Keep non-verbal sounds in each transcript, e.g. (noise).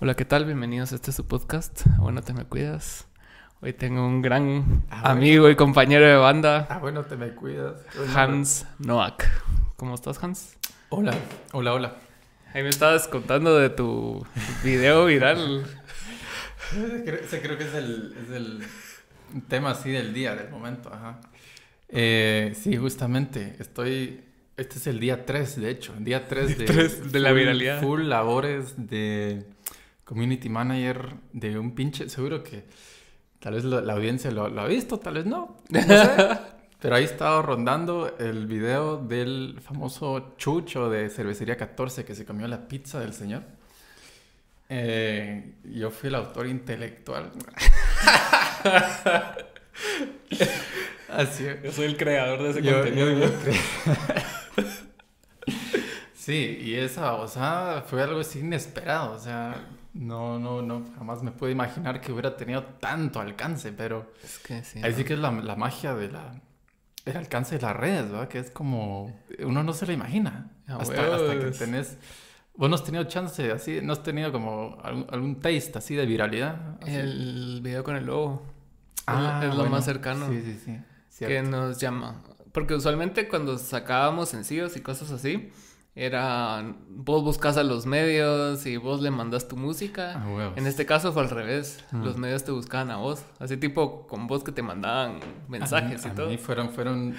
Hola, ¿qué tal? Bienvenidos a este su podcast. Bueno, te me cuidas. Hoy tengo un gran Ah, amigo y compañero de banda, Ah, bueno, te me cuidas. Hans Noack. ¿Cómo estás, Hans? Hola, hola, hola. Ahí me estabas contando de tu video viral. (laughs) Creo, creo que es el, es el tema así del día, del momento, ajá. Eh, sí, justamente, estoy... Este es el día 3, de hecho, día 3 (laughs) de, tres de la viralidad. Full labores de community manager de un pinche... Seguro que tal vez la, la audiencia lo, lo ha visto, tal vez no. No sé. (laughs) Pero ahí estaba rondando el video del famoso Chucho de Cervecería 14 que se comió la pizza del señor. Eh, yo fui el autor intelectual. (laughs) Así es. Yo soy el creador de ese Yo- contenido. yo- yo creo- (laughs) sí, y esa osada fue algo así inesperado. O sea, no, no, no, jamás me pude imaginar que hubiera tenido tanto alcance, pero Es que sí. ahí sí que es la, la magia de la, el alcance de las redes, ¿verdad? Que es como, uno no se lo imagina. A hasta, hasta que tenés, vos no has tenido chance así, no has tenido como algún, algún taste así de viralidad. así? El video con el lobo. Ah, es lo bueno. más cercano. Sí, sí, sí. que nos llama. Porque usualmente cuando sacábamos sencillos y cosas así, era vos buscas a los medios y vos le mandas tu música. Ah, huevos. En este caso fue al revés. Mm. Los medios te buscaban a vos. Así tipo con vos que te mandaban mensajes a y mí, todo. A mí fueron, fueron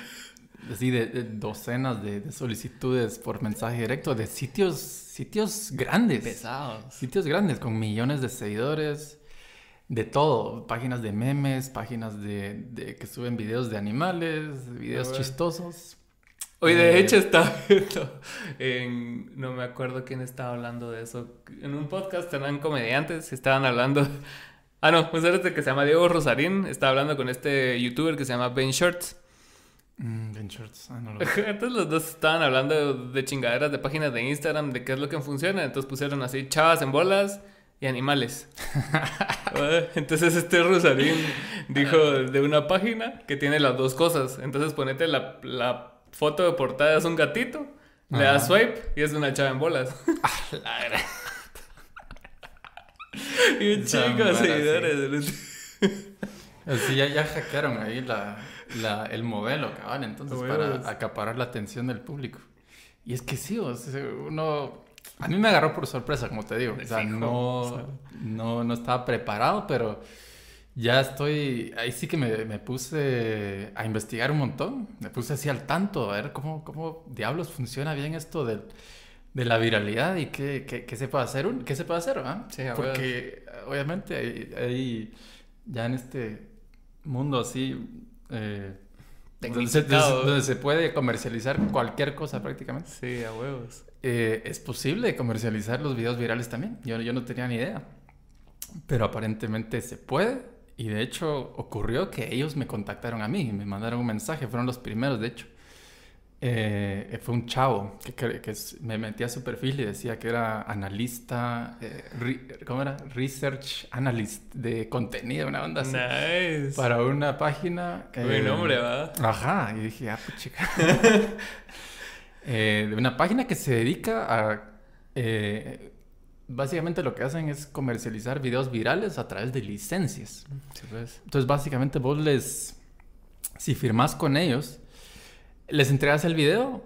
así de, de docenas de, de solicitudes por mensaje directo de sitios, sitios grandes. Pesados. Sitios grandes con millones de seguidores, de todo. Páginas de memes, páginas de, de que suben videos de animales, videos chistosos. Hoy de Eh, hecho estaba (laughs) viendo en... No me acuerdo quién estaba hablando de eso. En un podcast eran comediantes y estaban hablando... (laughs) Ah, no, un cerote que se llama Diego Rosarín. Estaba hablando con este youtuber que se llama Ben Shorts. Mm, Ben Shorts, ah, no lo- (laughs) Entonces los dos estaban hablando de chingaderas de páginas de Instagram, de qué es lo que funciona. Entonces pusieron así chavas en bolas y animales. Entonces este Rosarín dijo de una página que tiene las dos cosas. Entonces ponete la, la foto de portada es un gatito, le das swipe y es una chava en bolas. (laughs) (laughs) y un chingo de seguidores. Así ya, ya hackearon ahí la, la- el modelo, cabal, entonces Huevos. para acaparar la atención del público. Y es que sí, o sea, uno... A mí me agarró por sorpresa, como te digo. O sea, no, no, no estaba preparado, pero ya estoy... Ahí sí que me, me puse a investigar un montón. Me puse así al tanto, a ver cómo, cómo diablos funciona bien esto del, de la viralidad y qué, qué, qué se puede hacer, un- qué se puede hacer, ¿verdad? Sí, Porque obviamente hay, hay- ya en este mundo así eh, donde, se, donde se puede comercializar cualquier cosa prácticamente. Sí, a huevos. eh, es posible comercializar los videos virales también. Yo, yo no tenía ni idea. Pero aparentemente se puede. Y de hecho ocurrió que ellos me contactaron a mí, me mandaron un mensaje, fueron los primeros de hecho. Eh, fue un chavo que, que- que me metí a su perfil y decía que era analista, eh, re- ¿cómo era? Research analyst de contenido, una onda así. Nice. Para una página. Buen eh, nombre, ¿va? Ajá, y dije, ah, pues chica. (laughs) Eh, de una página que se dedica a. básicamente lo que hacen es comercializar videos virales a través de licencias. Sí, pues. Entonces, básicamente vos les. Si firmas con ellos, les entregas el video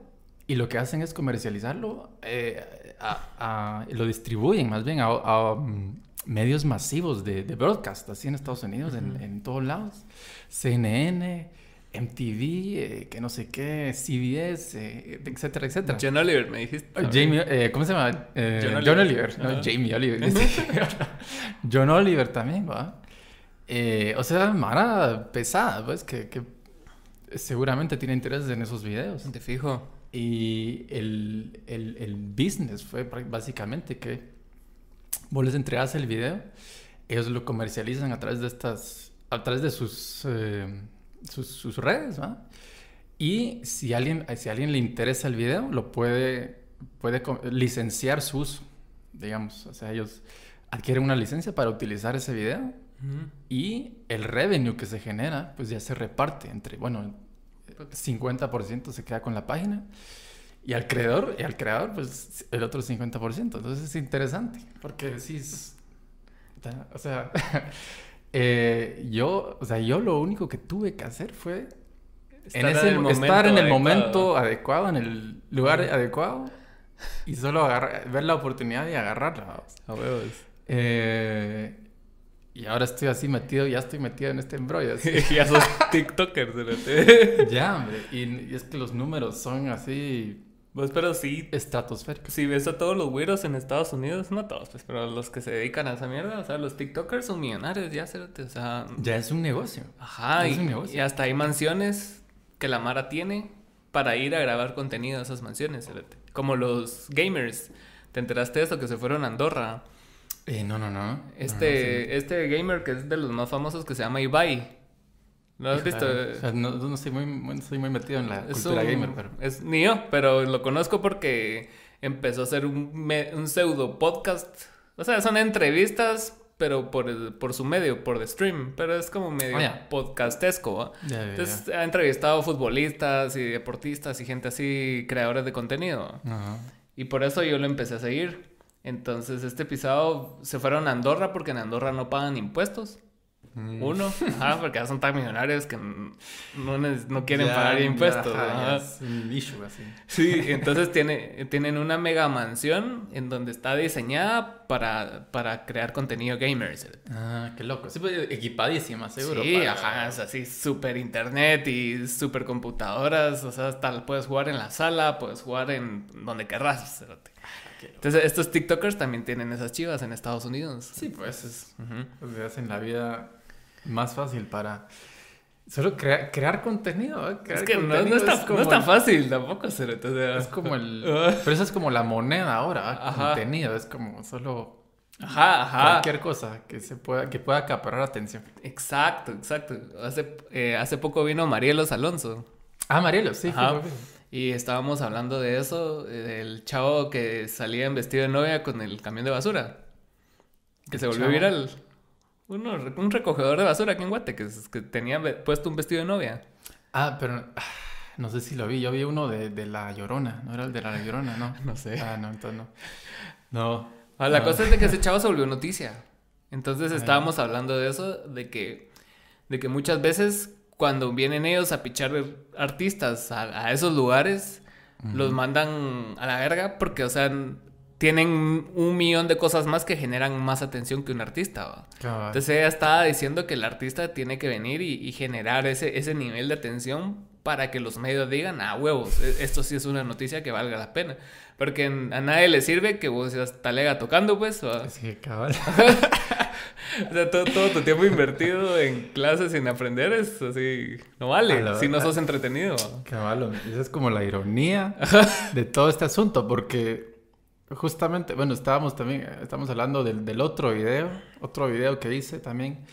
y lo que hacen es comercializarlo. eh, a- a- lo distribuyen más bien a, a, um, medios masivos de, de broadcast, así en Estados Unidos, en, en todos lados. CNN, MTV, eh, que no sé qué, CBS, eh, etcétera, etcétera. John Oliver, me dijiste. Jamie, eh, ¿cómo se llama? Eh, John John Oliver. Oliver. no. Jamie Oliver. (laughs) John Oliver también, ¿va? Eh, o sea, Mara pesada, pues, que, que seguramente tiene interés en esos videos. Te fijo. Y el, el, el business fue básicamente que vos les entregas el video, ellos lo comercializan a través de estas, a través de sus, eh, sus, sus redes, ¿va? Y si alguien, si a alguien le interesa el video, lo puede, puede licenciar su uso, digamos. O sea, ellos adquieren una licencia para utilizar ese video y el revenue que se genera, pues ya se reparte entre, bueno, 50% se queda con la página y al creador, y al creador, pues el otro 50%. Entonces es interesante, porque es- O sea, (laughs) eh, yo, o sea, yo lo único que tuve que hacer fue en ese, estar en el momento adecuado, en el lugar adecuado y solo agarrar, ver la oportunidad y agarrarla. A huevos. Eh, y ahora estoy así metido, ya estoy metido en este embrollo. (laughs) ya sos (laughs) TikToker, Ya, hombre. Y, es que los números son así. Pues, pero sí. Estratosféricos. Si ves a todos los güeros en Estados Unidos, no todos, pues, pero los que se dedican a esa mierda, o sea, los TikTokers son millonarios, ya, o sea. Ya es un negocio. Ajá. y, y hasta hay mansiones que la Mara tiene para ir a grabar contenido a esas mansiones, como los gamers. ¿Te enteraste de eso? Que se fueron a Andorra eh, no, no, no. Este, este gamer que es de los más famosos que se llama Ibai. ¿Lo has visto? no, estoy muy, muy metido en la cultura gamer, pero... Es yo, pero lo conozco porque empezó a hacer un, un pseudo podcast. O sea, son entrevistas, pero por, por su medio, por the stream. Pero es como medio oh, podcastesco. Entonces ha entrevistado futbolistas y deportistas y gente así, creadores de contenido. Y por eso yo lo empecé a seguir. Entonces, este episodio se fueron a Andorra porque en Andorra no pagan impuestos. Mm. Uno, ajá, porque ya son tan millonarios que no, no quieren pagar impuestos. es un issue así. Sí, entonces tiene, tienen una mega mansión en donde está diseñada para, para crear contenido gamers. Ah, qué loco. Sí, pues, equipadísima, seguro. Sí, ajá, es así, súper internet y súper computadoras. O sea, hasta puedes jugar en la sala, puedes jugar en donde querrás. Entonces, estos TikTokers también tienen esas chivas en Estados Unidos. Sí, pues es, pues, hacen la vida más fácil para solo crear contenido. ¿eh? es que no, es tan, fácil tampoco hacer. es como el. (laughs) pero eso es como la moneda ahora, contenido. Es como solo. Ajá, ajá. Cualquier cosa que se pueda, que pueda acaparar atención. Exacto, exacto. Hace, eh, hace poco vino Marielos Alonso. Ah, Marielos, sí. Y estábamos hablando de eso, eh, del chavo que salía en vestido de novia con el camión de basura. Que se volvió viral. Uno, un recogedor de basura aquí en Guate, que, que tenía puesto un vestido de novia. Ah, pero ah, no sé si lo vi. Yo vi uno de, de La Llorona. ¿No era el de La Llorona? No. (laughs) no sé. Ah, no, entonces no. No. Ah, la cosa es de que ese chavo se volvió noticia. Entonces estábamos hablando de eso, de que, de que muchas veces cuando vienen ellos a pichar artistas a, esos lugares, los mandan a la verga porque, o sea, tienen un millón de cosas más que generan más atención que un artista. Entonces ella estaba diciendo que el artista tiene que venir y, generar ese, ese nivel de atención para que los medios digan, ah, huevos, e, esto sí es una noticia que valga la pena. Porque a nadie le sirve que vos seas talega tocando, pues. Sí, cabal. (laughs) O sea, todo, tu tiempo invertido en clases sin aprender es así, no vale, si no sos entretenido. Caballo, esa es como la ironía de todo este asunto, porque justamente, bueno, estábamos también, estamos hablando del, otro video, otro video que hice también.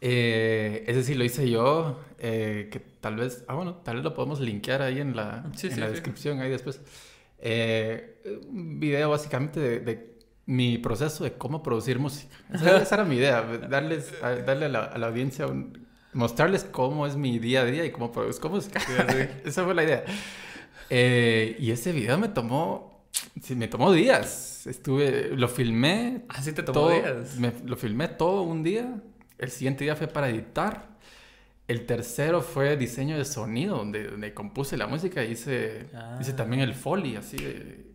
Eh, ese sí lo hice yo, eh, que tal vez, ah, bueno, tal vez lo podemos linkear ahí en la, en la descripción, ahí después. Eh, un video básicamente de mi proceso de cómo producir música. Esa, era mi idea, darles, darle a la, audiencia, mostrarles cómo es mi día a día y cómo produzco música. (laughs) esa fue la idea. Eh, y ese video me tomó, sí, me tomó días. Estuve, lo filmé. ¿Ah, sí te tomó días? Me, lo filmé todo un día. El siguiente día fue para editar. El tercero fue diseño de sonido, donde, donde compuse la música y hice, hice ah. también el foley, así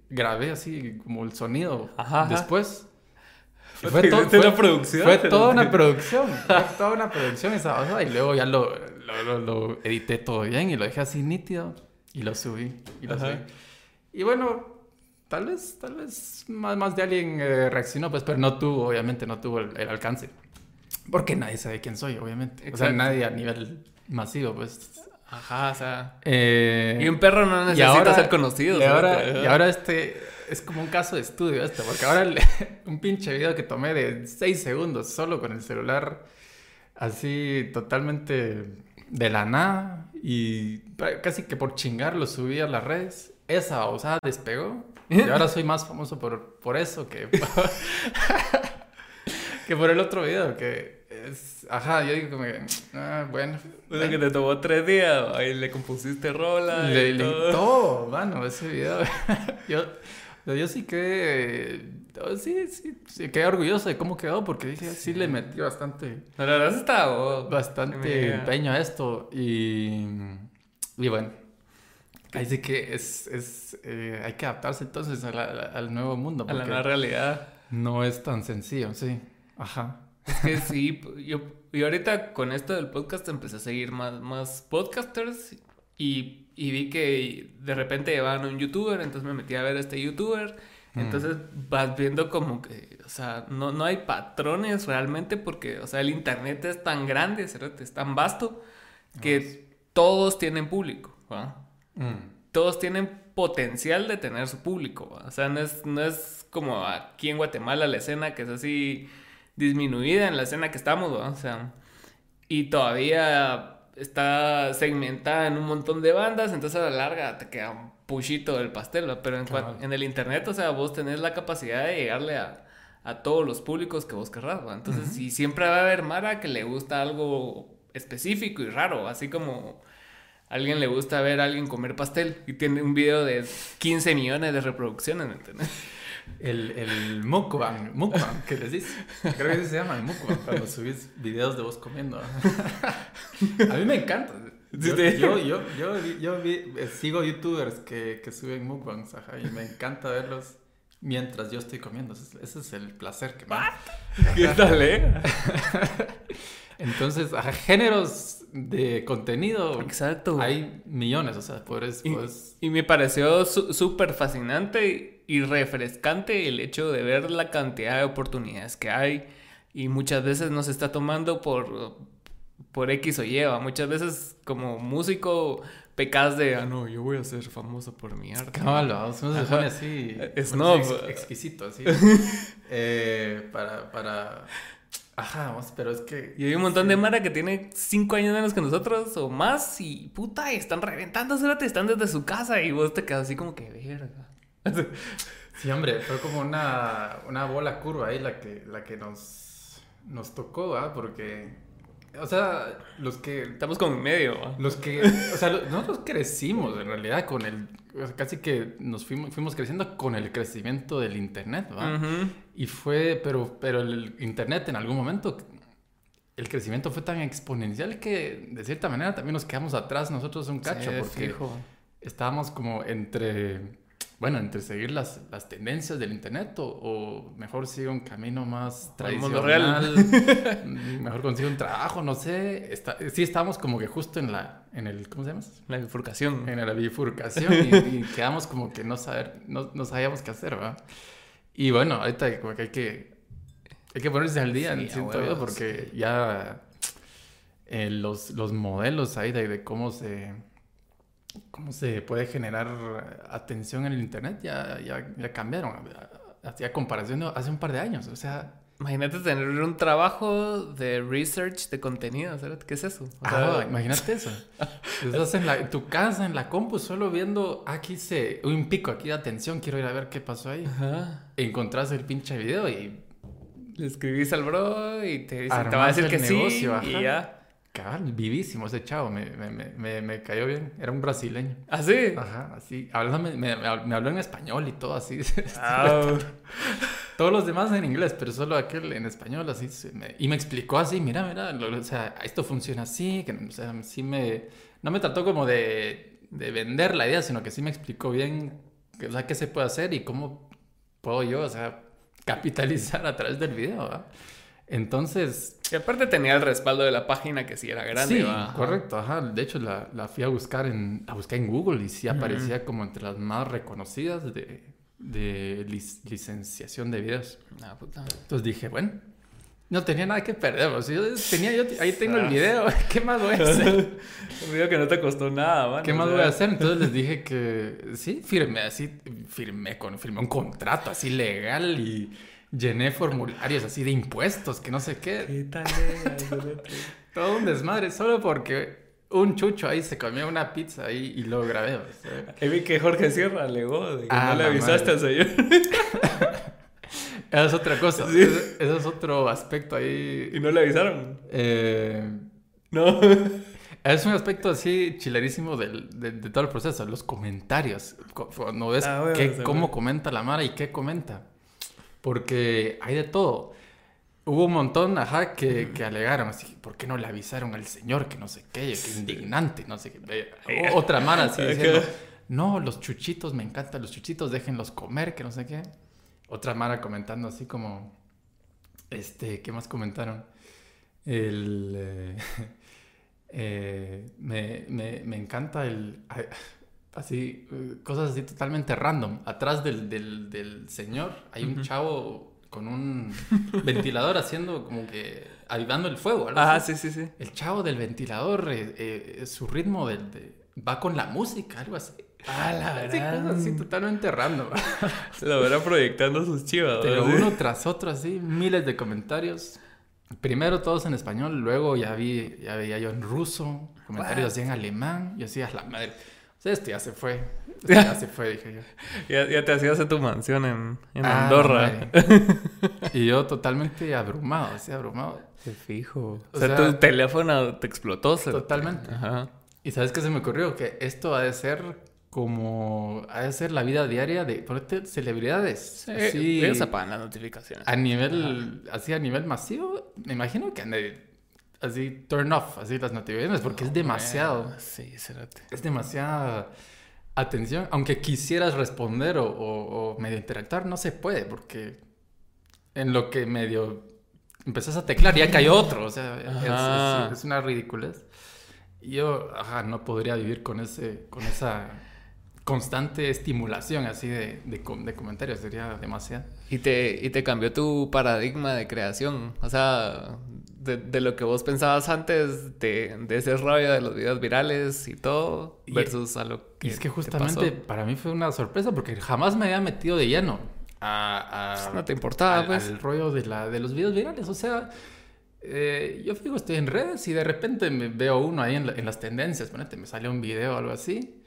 grabé así como el sonido. Después. (laughs) Fue, todo, fue, una producción. Fue toda una producción. Fue toda una producción esa Y luego ya lo, lo, edité todo bien y lo dejé así nítido. Y lo subí. Y lo subí. Y bueno, tal vez, tal vez más, más de alguien eh, reaccionó, pues, pero no tuvo, obviamente, no tuvo el, alcance. Porque nadie sabe quién soy, obviamente. O sea, nadie a nivel masivo, pues. Ajá, o sea. Eh, y un perro no necesita ser conocido. Y ahora, y ahora este es como un caso de estudio esto, porque ahora (laughs) un pinche video que tomé de 6 segundos solo con el celular, así totalmente de la nada, y casi que por chingar lo subí a las redes. Esa osada despegó. Y ahora soy más famoso por, por eso que, (laughs) que por el otro video, que ajá, yo digo que, ah, bueno. que te tomó tres días, ahí le compusiste rola. Le, todo. todo, mano, ese video. (laughs) yo, yo sí que Oh, sí, sí, sí, quedé orgulloso de cómo quedó porque dije, sí, le metí bastante, la verdad está oh, bastante mira. empeño a esto y, y bueno, ahí sí que es, es eh, hay que adaptarse entonces a la- a al nuevo mundo a la nueva realidad. no es tan sencillo, sí, ajá. Es que sí, (laughs) yo, yo ahorita con esto del podcast empecé a seguir más, más podcasters y, y vi que de repente llevaban un youtuber, entonces me metí a ver a este youtuber. Mm. Entonces vas viendo como que, o sea, no, no hay patrones realmente porque, o sea, el internet es tan grande, es tan vasto que todos tienen público, ¿va? Mm. todos tienen potencial de tener su público. ¿va? O sea, no es, no es como aquí en Guatemala la escena que es así disminuida en la escena que estamos, ¿va? O sea, y todavía está segmentada en un montón de bandas, entonces a la larga te queda un puchito del pastel, ¿va? Pero en, el internet, o sea, vos tenés la capacidad de llegarle a, a todos los públicos que vos querrás. Entonces, y siempre va a haber Mara que le gusta algo específico y raro, así como a alguien le gusta ver a alguien comer pastel y tiene un video de 15 millones de reproducciones, ¿me entiendes? El, el mukbang, mukbang, ¿qué les dice? Creo que se llama el mukbang, cuando subís videos de vos comiendo. A mí me encanta. Yo, yo, yo, yo, yo vi- eh, sigo youtubers que, que suben mukbangs, ajá, y me encanta verlos mientras yo estoy comiendo. Ese es, el placer que me da. ¿Qué tal, eh? Entonces, ajá, géneros de contenido Exacto. hay millones, o sea, puedes, Y, y me pareció su- súper fascinante y refrescante el hecho de ver la cantidad de oportunidades que hay y muchas veces nos está tomando por, por X o Y, muchas veces como músico pecas de, ah, no, yo voy a ser famoso por mi arte. Uno se pone así. Es no, ex- pues. exquisito, así. (laughs) Eh, para, para. Ajá, pero es que. Y hay un montón de Mara que tiene cinco años menos que nosotros o más y puta, están reventando, te están desde su casa y vos te quedas así como que verga. Sí, hombre, fue como una, una bola curva ahí la que, la que nos, nos tocó, ¿ah? Porque. O sea, los que. Estamos como en medio. Los que. O sea, nosotros crecimos en realidad con el. o sea, casi que nos fuimos, fuimos creciendo con el crecimiento del internet, ¿va? Y fue, pero, pero el internet en algún momento, el crecimiento fue tan exponencial que de cierta manera también nos quedamos atrás nosotros un cacho, Sí, porque fijo. estábamos como entre, bueno, entre seguir las, las tendencias del internet o, o mejor sigue un camino más tradicional, (laughs) mejor consigo un trabajo, no sé. Está- sí estábamos como que justo en la, en el, ¿cómo se llama? La bifurcación. en la bifurcación (laughs) y, y quedamos como que no saber, no, no sabíamos qué hacer, ¿verdad? Y bueno, ahorita como que hay que, hay que ponerse al día, Sí, siento yo, huevos. porque ya eh, los, los modelos ahí de, de cómo se cómo se puede generar atención en el internet ya, ya, ya cambiaron. Hacía comparación hace un par de años, o sea, Imagínate tener un trabajo de research de contenido, ¿sabes? ¿Qué es eso? O Ah, sea, imagínate eso. (laughs) Estás en, la, en tu casa, en la compu, solo viendo, "Ah, aquí se, un pico aquí de atención, quiero ir a ver qué pasó ahí. Ajá. Encontrás el pinche video y, Le escribís al bro y te, dice, te va a decir que negocio, sí ajá. y ya. Cabal, vivísimo ese chavo, me, me, me, me, cayó bien. Era un brasileño. ¿Ah, sí? Ajá, así, hablando, me, habló en español y todo así. (laughs) Ah, Todos los demás en inglés, pero solo aquel en español, así. y me explicó así, mira, mira, lo- o sea, esto funciona así, que, o sea, sí me... No me trató como de, de vender la idea, sino que sí me explicó bien, que, o sea, qué se puede hacer y cómo puedo yo, o sea, capitalizar a través del video, ¿va? Entonces, y aparte tenía el respaldo de la página que sí era grande, sí, correcto, ajá. De hecho, la, la fui a buscar en, la busqué en Google y sí aparecía como entre las más reconocidas de, de lic- licenciación de videos. Ah, puta. Entonces dije, bueno, no tenía nada que perder. O sea, yo tenía, yo ahí tengo el Ah. video. (laughs) ¿Qué más voy a hacer? (laughs) Un video que no te costó nada, man. ¿Qué más voy a hacer? (laughs) Entonces les dije que sí, firmé así, firmé con, firmé un contrato así legal y llené formularios así de impuestos, que no sé qué. ¿Qué tal? eh? (laughs) Todo un desmadre, solo porque un chucho ahí se comió una pizza ahí y lo grabé. o sea. Ahí vi que Jorge Sierra alegó de que Ah, no le avisaste al señor. (laughs) Esa es otra cosa. Sí. Ese, es otro aspecto ahí. y no le avisaron. Eh, No. (laughs) Es un aspecto así chilerísimo de, de todo el proceso, los comentarios. Cu- Cuando ves Ah, bueno, qué- cómo comenta la Mara y qué comenta. Porque hay de todo. Hubo un montón, ajá, que, que alegaron así, ¿por qué no le avisaron al señor que no sé qué, que indignante, no sé qué. O- Otra mara así diciendo, no, los chuchitos, me encantan los chuchitos, déjenlos comer, que no sé qué. Otra mara comentando así como, este, ¿qué más comentaron? El, eh, (laughs) eh, me, me, me encanta el, así, cosas así totalmente random. Atrás del, del, del señor hay un chavo con un (laughs) ventilador haciendo como que avivando el fuego. algo Ah, sí, sí, sí. El chavo del ventilador, eh, eh, su ritmo del, de- va con la música, algo así. Ah, la Sí, gran. cosas así totalmente random. (laughs) Se lo verá proyectando sus chivas. Pero ¿sí? uno tras otro, así, miles de comentarios. Primero todos en español, luego ya vi, ya veía yo en ruso, comentarios así en alemán, y así a la madre. Esto ya se fue. Esto ya se fue, dije yo. (laughs) Ya, ya te hacías en tu mansión en, en Ah, Andorra. (laughs) y yo totalmente abrumado, así abrumado. Te fijo. O, O sea, sea, tu teléfono te explotó. Totalmente. Ajá. ¿Y sabes qué se me ocurrió? Que esto ha de ser como... Ha de ser la vida diaria de, ponete, celebridades. Sí, apagan las notificaciones. a nivel... Así a nivel masivo, me imagino que de... Así, turn off, así las notificaciones, porque es demasiado. Bueno, Sí, cerote. Es demasiada atención. Aunque quisieras responder o, o- o medio interactuar, no se puede, porque en lo que medio empezás a teclar ya cayó otro. O sea, es- es, es una ridiculez. Yo, ajá, no podría vivir con ese, con esa constante estimulación así de, de, de comentarios. Sería demasiado. Y te, y te cambió tu paradigma de creación. O sea, de, de lo que vos pensabas antes, de, de ese rollo de los videos virales y todo, Y- versus a lo que. Y es que te justamente para mí fue una sorpresa porque jamás me había metido de lleno a, a- Pues no te importaba, al, pues. al rollo de, la, de los videos virales. O sea, eh, yo fijo, estoy en redes y de repente me veo uno ahí en, la- en las tendencias. Ponete, me sale un video o algo así.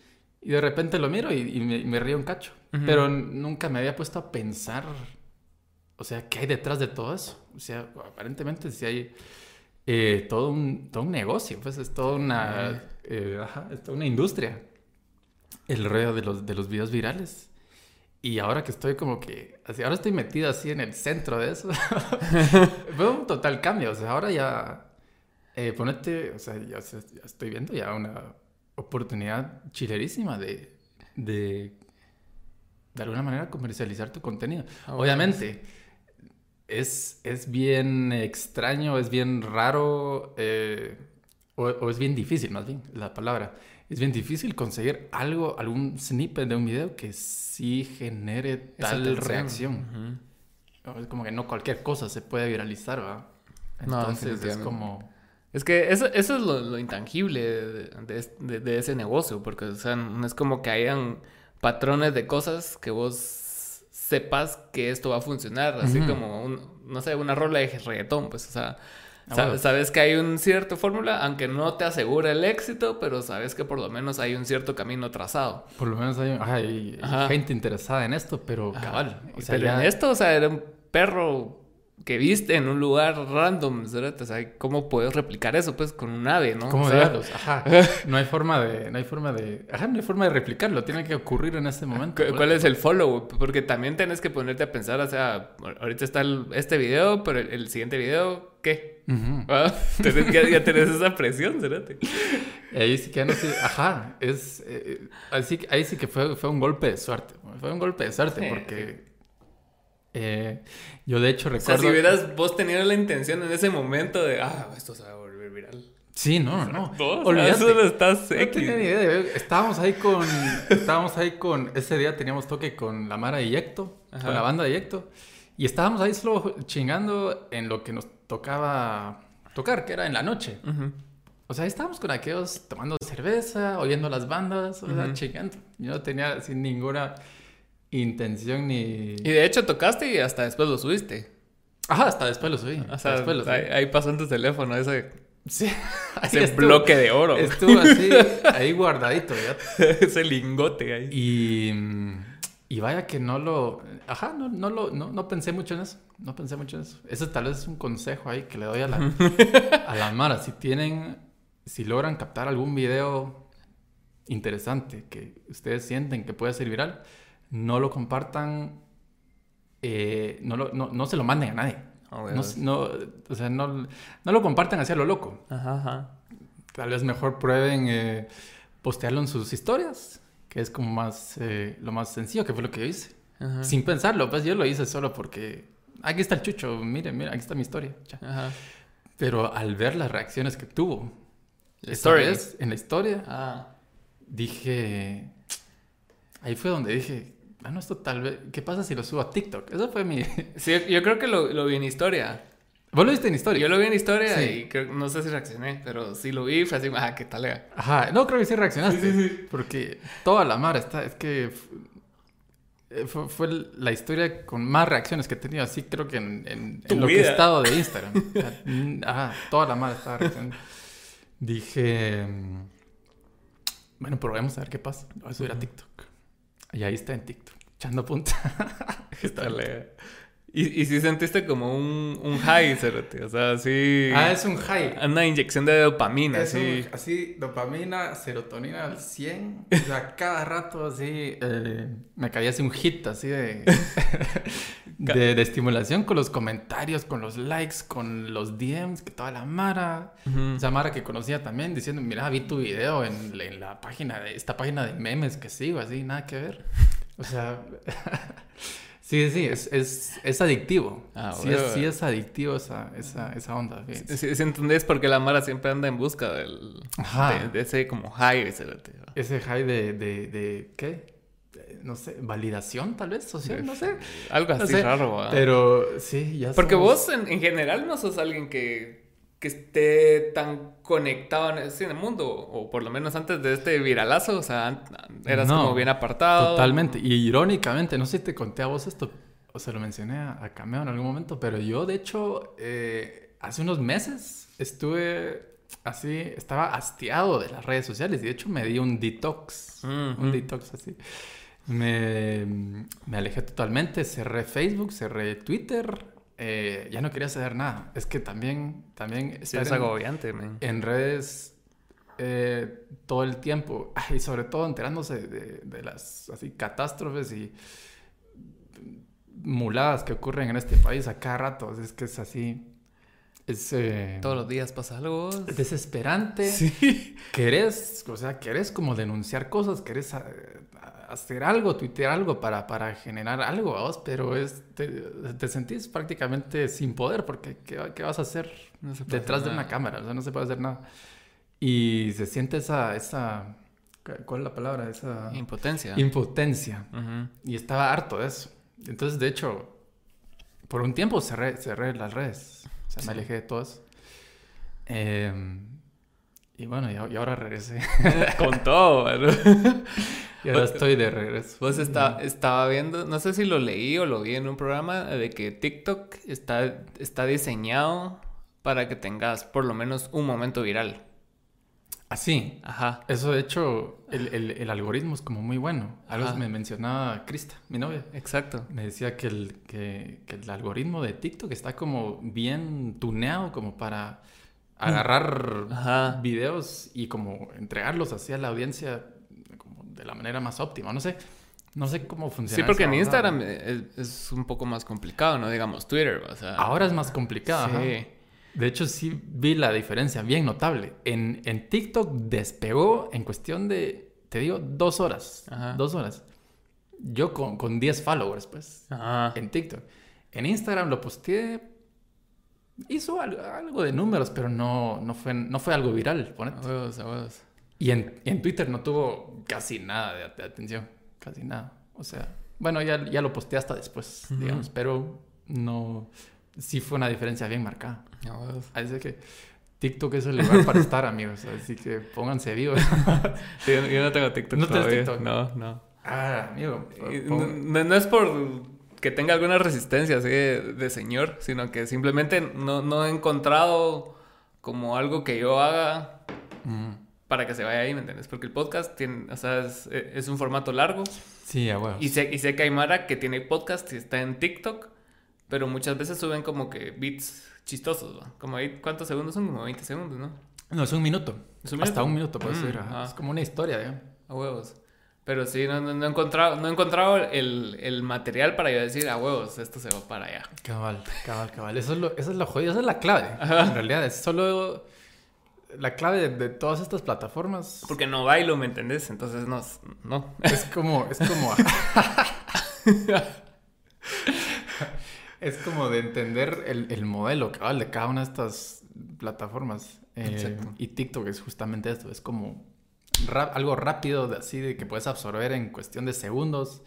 Y de repente lo miro y, y me, y me río un cacho. Pero nunca me había puesto a pensar, o sea, ¿qué hay detrás de todo eso? O sea, aparentemente sí hay eh, todo, un, todo un negocio, pues es toda una, eh, ajá, es toda una industria. El rollo de los, de los videos virales. Y ahora que estoy como que, así, ahora estoy metido así en el centro de eso, (laughs) fue un total cambio. O sea, ahora ya, eh, ponete, o sea, ya, se- ya estoy viendo ya una oportunidad chilerísima de, de, de alguna manera comercializar tu contenido. Ah, Obviamente, es, es bien extraño, es bien raro, eh, o, o es bien difícil, más bien, la palabra. Es bien difícil conseguir algo, algún snippet de un video que sí genere tal reacción. Es como que no cualquier cosa se puede viralizar, ¿va? No, Entonces es como... Es que eso, eso es lo, lo intangible de, de- de- de ese negocio, porque o sea, no es como que hayan patrones de cosas que vos sepas que esto va a funcionar, así como, un, no sé, una rola de reggaetón, pues, o sea, Ah, bueno. sabes que hay un cierto fórmula, aunque no te asegura el éxito, pero sabes que por lo menos hay un cierto camino trazado. Por lo menos hay, ajá, hay- hay Ajá. gente interesada en esto, pero Ajá. cabal. O sea, pero ya- en esto, o sea, era un perro que viste en un lugar random, ¿verdad? O sea, ¿cómo puedes replicar eso, pues, con un ave, no? ¿Cómo O sea? (laughs) Ajá. No hay forma de, no hay forma de, ajá, no hay forma de replicarlo. Tiene que ocurrir en ese momento. ¿Cu- ¿Cuál es el follow? Porque también tienes que ponerte a pensar, o sea, ahorita está el- este video, pero el, el siguiente video, ¿qué? (laughs) Ah, tenés- ya, ya tenés esa presión, ¿verdad? Y ahí sí que no sé, ajá, es, eh, así, que- ahí sí que fue, fue un golpe de suerte. Fue un golpe de suerte Sí, porque eh, yo de hecho O sea, recuerdo... si hubieras vos tenido la intención en ese momento de, ah, esto se va a volver viral. Sí, no, no. Olvídate. eso no estás No tenía ni idea. Estábamos ahí con. Estábamos ahí con. Ese día teníamos toque con la Mara de Yecto, Ajá. con la banda de Yecto. Y estábamos ahí solo chingando en lo que nos tocaba tocar, que era en la noche. O sea, estábamos con aquellos tomando cerveza, oyendo las bandas, o sea, chingando. Yo no tenía sin ninguna intención ni. Y de hecho tocaste y hasta después lo subiste. Ajá, hasta después lo subí. Hasta después lo subí. ahí, ahí pasó en tu teléfono ese, Sí, (laughs) ese estuvo- bloque de oro. Estuvo así, (laughs) ahí guardadito, ya. (laughs) ese lingote ahí. Y, y vaya que no lo... Ajá, no, no, lo, no, no pensé mucho en eso. No pensé mucho en eso. Ese tal vez es un consejo ahí que le doy a la, a la Mara. Si tienen... Si logran captar algún video interesante que ustedes sienten que puede ser viral, no lo compartan eh, no, lo- no, no se lo manden a nadie. Ah, No, o sea, no, no lo compartan hacia lo loco. Ajá, ajá. Tal vez mejor prueben eh, postearlo en sus historias, que es como más eh, lo más sencillo, que fue lo que yo hice. Ajá. Sin pensarlo, pues yo lo hice solo porque aquí está el chucho, miren, miren, aquí está mi historia. Ajá. Pero al ver las reacciones que tuvo vez en la historia, Ah. dije, ahí fue donde dije, ah, no, esto tal vez, ¿qué pasa si lo subo a TikTok? Eso fue mi... (laughs) Sí, yo creo que lo, lo vi en historia. ¿Vos lo viste en historia? Yo lo vi en historia Sí. y creo, no sé si reaccioné, pero sí lo vi, fue así, ah, qué tal. Ajá, no, creo que sí reaccionaste. Porque toda la mar está, es que eh, fue, fue la historia con más reacciones que he tenido, así creo que en, en- Tu en lo que he estado de Instagram. (laughs) Ajá, toda la mar estaba reaccionando. Dije, mm, bueno, probemos a ver qué pasa. Voy a subir a TikTok. Y ahí está en TikTok, echando punta. (laughs) ¿Qué tal? Y, y sí sentiste como un, un high, cerote, o sea, sí... ah, es un high. Una inyección de dopamina, Es sí. un- así, dopamina, serotonina al 100. O sea, (laughs) cada rato así eh, me caía así un hit así de, (laughs) de, de estimulación con los comentarios, con los likes, con los DMs, que toda la Mara. Ujú. Esa Mara que conocía también diciendo, mira, vi tu video en, la- en la página de esta página de memes que sigo, así, nada que ver. O sea, (laughs) sí, sí, es, es, es adictivo. Ah, sí, bueno. es, sí es adictivo esa, esa, esa onda. Sí, sí entendés por qué la Mara siempre anda en busca del, de, de ese como high. ¿va? Ese high de, de, de ¿qué? Eh, No sé, validación tal vez, social, no sé. Algo No así sé, raro, ¿va? Pero sí, ya Porque somos- vos en, en general no sos alguien que, que esté tan conectado en, en el mundo, o por lo menos antes de este viralazo, o sea, eras No, como bien apartado. Totalmente. Y irónicamente, no sé si te conté a vos esto, o se lo mencioné a, a Cameo en algún momento, pero yo de hecho, eh, hace unos meses estuve así, estaba hastiado de las redes sociales y de hecho me di un detox, Ujú. un detox así. Me, me alejé totalmente, cerré Facebook, cerré Twitter, eh, ya no quería saber nada. Es que también, también Sí, estar es en- agobiante, man. en redes eh, todo el tiempo (laughs) y sobre todo enterándose de, de las así catástrofes y muladas que ocurren en este país a cada rato es que es así es eh, Todos los días pasa algo. es desesperante Sí. (laughs) querés o sea querés como denunciar cosas querés a- hacer algo tuitear algo para, para generar algo vos pero es te, te sentís prácticamente sin poder porque ¿qué, qué vas a hacer No se puede detrás hacer de una cámara, o sea, no se puede hacer nada. Y se siente esa, esa, ¿cuál es la palabra? Esa Impotencia. impotencia. Ujú. Y estaba harto de eso. Entonces, de hecho, por un tiempo cerré, cerré las redes. O sea, me alejé de todo eso. Eh, y bueno, y, ahora regresé. (laughs) Con todo, ¿verdad? y ahora estoy de regreso. Vos está, estaba viendo, no sé si lo leí o lo vi en un programa, de que TikTok está, está diseñado para que tengas por lo menos un momento viral. Así. Ajá. Eso, de hecho, el, el- el algoritmo es como muy bueno. Algo Ajá. me mencionaba Krista, mi novia. Exacto. Me decía que el, que, que el algoritmo de TikTok está como bien tuneado como para agarrar Ajá. videos y como entregarlos así a la audiencia como de la manera más óptima. No sé, no sé cómo funciona. Sí, porque en onda. Instagram es, es un poco más complicado, ¿no? Digamos Twitter, o sea... Ahora es más complicado. ajá. Sí. De hecho, sí vi la diferencia bien notable. En, en TikTok despegó en cuestión de, te digo, dos horas. Ajá. Dos horas. Yo con, con 10 followers, pues. Ajá. en TikTok. En Instagram lo posteé. Hizo algo, de números, pero no, no, fue, no fue algo viral, ponete. A huevos, a huevos. Y en, en Twitter no tuvo casi nada de, de atención. Casi nada. O sea, bueno, ya, ya lo posteé hasta después, Ujú. digamos. Pero no. Sí fue una diferencia bien marcada. A huevos. Así que TikTok es el lugar para (laughs) estar, amigos. Así que pónganse vivos. (laughs) Yo, yo no tengo TikTok ¿No todavía. TikTok? No, no. ah, amigo. Pon- No, no es por que tenga alguna resistencia así de, de señor, sino que simplemente no, no he encontrado como algo que yo haga Mm. para que se vaya ahí, ¿me entiendes? Porque el podcast tiene, o sea, es, es un formato largo Sí, a huevos. y sé, y sé que hay Mara que tiene podcast y está en TikTok, pero muchas veces suben como que beats chistosos, ¿va? Como ahí, ¿cuántos segundos son? Como 20 segundos, ¿no? No, es un minuto. ¿Es un Hasta minuto? un minuto puede Mm, ser. ajá. ah. Es como una historia, digamos. A huevos. Pero sí, no, no, he encontrado, no he encontrado el, el, material para yo decir, a huevos, esto se va para allá. Cabal, cabal, cabal. Eso es lo, eso es lo jodido, esa es la clave. En realidad, es solo la clave de, todas estas plataformas. Porque no bailo, ¿me entendés? Entonces no. no. Es como. Es como. (laughs) es como de entender el, el modelo cabal de cada una de estas plataformas. Eh, y TikTok es justamente esto. Es como algo rápido, de, así de que puedes absorber en cuestión de segundos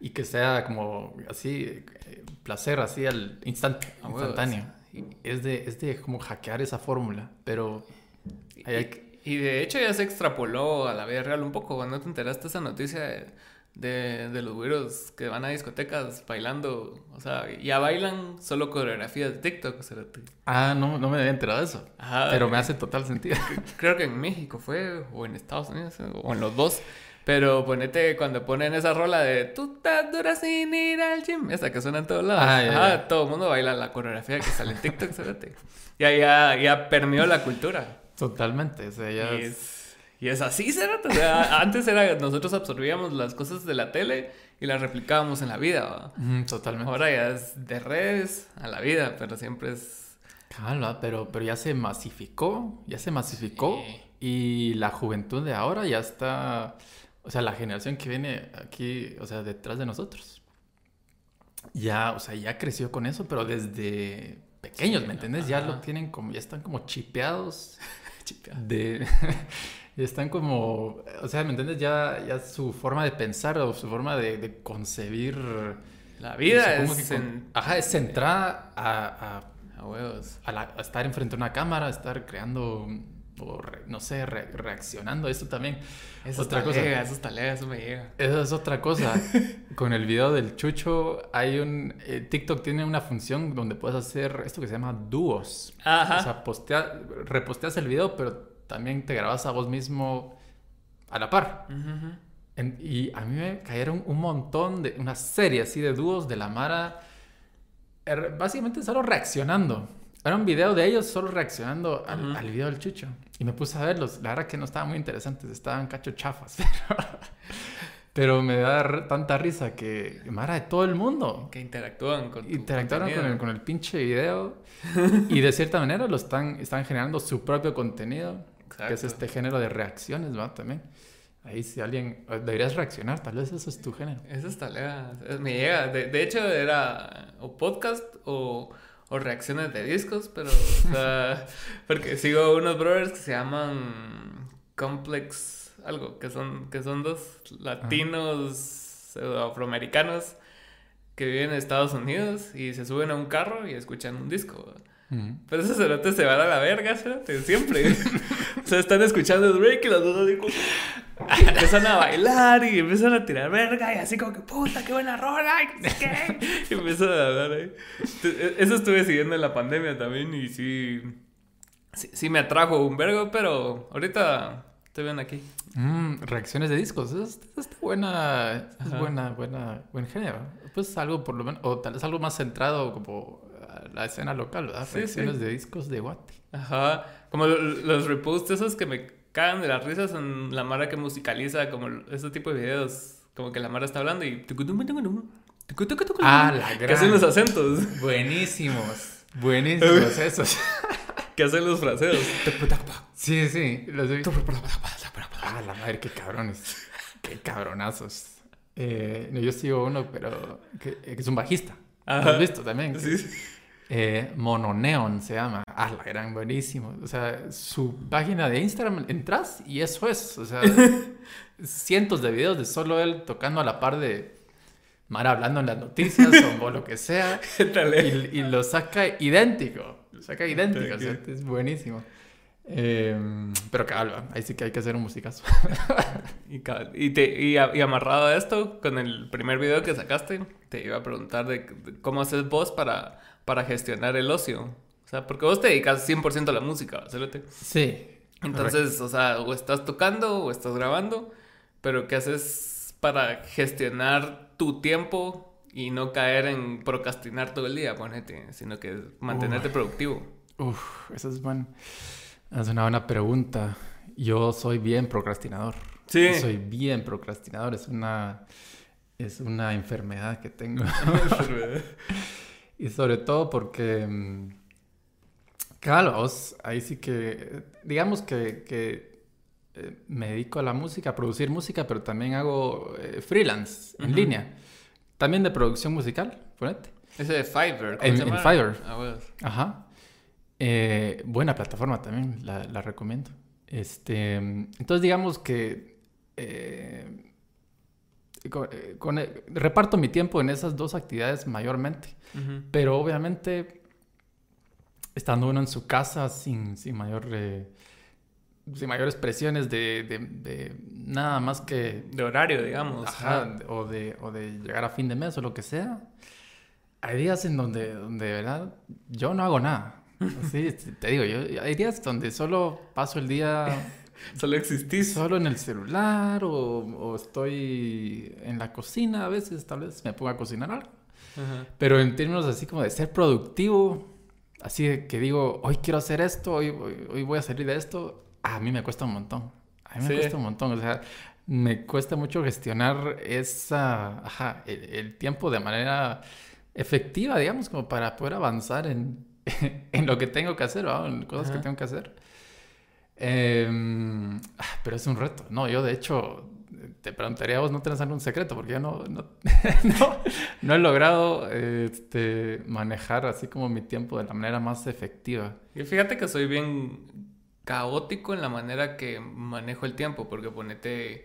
y que sea como así, eh, placer, así al instante, instantáneo. Es de, es de como hackear esa fórmula, pero... Y, de hecho ya se extrapoló a la vida real un poco. Cuando te enteraste esa noticia de, de, los güeros que van a discotecas bailando, o sea, ya bailan solo coreografías de TikTok. Ah, no, no me había enterado de eso. pero me hace total sentido. (laughs) Creo que en México fue, o en Estados Unidos, o en los dos. Pero ponete cuando ponen esa rola de tú estás dura sin ir al gym, esa que suena en todos lados. Ah, todo el mundo baila la coreografía que sale en TikTok, (laughs) Ya, ya, ya permeó la cultura. Totalmente, o sea, ya es y es así, ¿verdad? O sea, (laughs) antes era, nosotros absorbíamos las cosas de la tele y las replicábamos en la vida. totalmente. Ahora ya es de redes a la vida, pero siempre es... Claro, pero, pero ya se masificó, ya se masificó y la juventud de ahora ya está, o sea, la generación que viene aquí, o sea, detrás de nosotros, ya, o sea, ya creció con eso, pero desde pequeños, ¿me entiendes? Ya lo tienen como, ya están como chipeados. (laughs) chipeados. De... (laughs) Y están como, o sea, ¿me entiendes? Ya, ya su forma de pensar o su forma de, concebir... La vida es... Ajá, es centrada a... A, huevos. A, estar enfrente de una cámara, a estar creando, o no sé, reaccionando. Esto también eso otra cosa. eso está lega, eso me llega. Eso es otra cosa. (laughs) Con el video del Chucho, hay un... Eh, TikTok tiene una función donde puedes hacer esto que se llama dúos. Ajá. O sea, postea, reposteas el video, pero también te grabas a vos mismo a la par. y a mí me cayeron un montón de, una serie así de dúos de la Mara, er, básicamente solo reaccionando. Era un video de ellos solo reaccionando al, al, video del Chucho. Y me puse a verlos. La verdad que no estaban muy interesantes, estaban cacho chafas. (laughs) Pero, me da tanta risa que Mara de todo el mundo. Que interactúan con Interactuaron con el, con el pinche video. y de cierta manera lo están, están generando su propio contenido que es este género de reacciones, ¿va? También. Ahí si alguien... Deberías reaccionar, tal vez eso es tu género. Eso está llega, me llega. De, de, hecho era o podcast o, o reacciones de discos, pero... o (laughs) sea, porque sigo unos brothers que se llaman Complex algo, que son, que son dos latinos afroamericanos que viven en Estados Unidos y se suben a un carro y escuchan un disco. Pero esos cerotes se van a la verga, cerote, siempre. (laughs) o sea, están escuchando Drake y los dos digo, (laughs) empiezan a bailar y empiezan a tirar verga y así como que puta, qué buena rola y qué. (laughs) Y empiezan a hablar ahí. E, eso estuve siguiendo en la pandemia también y sí, sí, me atrajo un vergo, pero ahorita estoy bien aquí. Mm, reacciones de discos, es, buena, es buena, buena, buen género. Pues algo por lo menos, o tal vez algo más centrado como la escena local, ¿verdad? Sí, de discos de Guate. Ajá. Como los reposts esos que me cagan de las risas en la Mara que musicaliza, como ese tipo de videos. Como que la Mara está hablando y... Ah, la gran... Que hacen los acentos. Buenísimos. Buenísimos (laughs) esos. que hacen los fraseos. (laughs) Sí, sí. Ah, la madre, qué cabrones. Qué cabronazos. Eh, yo sigo uno, pero que, es un bajista. ¿Lo has visto también? Sí. Eh, Mononeon se llama. Ah, la gran buenísimo. O sea, su página de Instagram entras y eso es. O sea, (laughs) cientos de videos de solo él tocando a la par de Mara hablando en las noticias o, lo que sea. (laughs) y, y, lo saca idéntico. Lo saca idéntico. O sea, es buenísimo. Em, pero calma, ahí sí que hay que hacer un musicazo. (laughs) y, y, te, y, amarrado a esto, con el primer video que sacaste, te iba a preguntar de, cómo haces vos para, para gestionar el ocio. O sea, porque vos te dedicas 100% a la música, ¿cierto? Sí. Entonces, o sea, o estás tocando o estás grabando, pero ¿qué haces para gestionar tu tiempo y no caer en procrastinar todo el día, ponete, sino que mantenerte productivo? Uf, eso es bueno. Es una buena pregunta. Yo soy bien procrastinador. Sí. Soy bien procrastinador, es una, es una enfermedad que tengo. (laughs) y sobre todo porque, mm, claro, vos, ahí sí que, digamos que, que eh, me dedico a la música, a producir música, pero también hago eh, freelance en línea. También de producción musical, ponete. Ese de Fiverr. ¿cómo En- en? Fiverr. Ah, huevos. Ajá. Eh, buena plataforma también, la, la recomiendo. Este, entonces digamos que con- eh, con- eh, reparto mi tiempo en esas dos actividades mayormente, Ujú. pero obviamente estando uno en su casa sin, sin mayor eh, sin mayores presiones de, de- de nada más que De horario, digamos. Ajá, o de, o de llegar a fin de mes o lo que sea. Hay días en donde, donde de verdad, yo no hago nada. (laughs) Así, te digo, yo, hay días donde solo paso el día (laughs) Solo existís. solo en el celular o, o estoy en la cocina a veces, tal vez me pongo a cocinar algo. Ajá. Pero en términos así como de ser productivo, así que digo, hoy quiero hacer esto, hoy, hoy, hoy voy a salir de esto, a mí me cuesta un montón. A mí me cuesta un montón. O sea, me cuesta mucho gestionar esa, ajá, el, el tiempo de manera efectiva, digamos, como para poder avanzar en, (laughs) en lo que tengo que hacer, ¿no? en cosas que tengo que hacer. Em, ah, pero es un reto. No, yo de hecho te preguntaría vos, ¿no tenés algún secreto? Porque yo no, (laughs) no, no, he logrado este, manejar así como mi tiempo de la manera más efectiva. Y fíjate que soy bien caótico en la manera que manejo el tiempo, porque ponete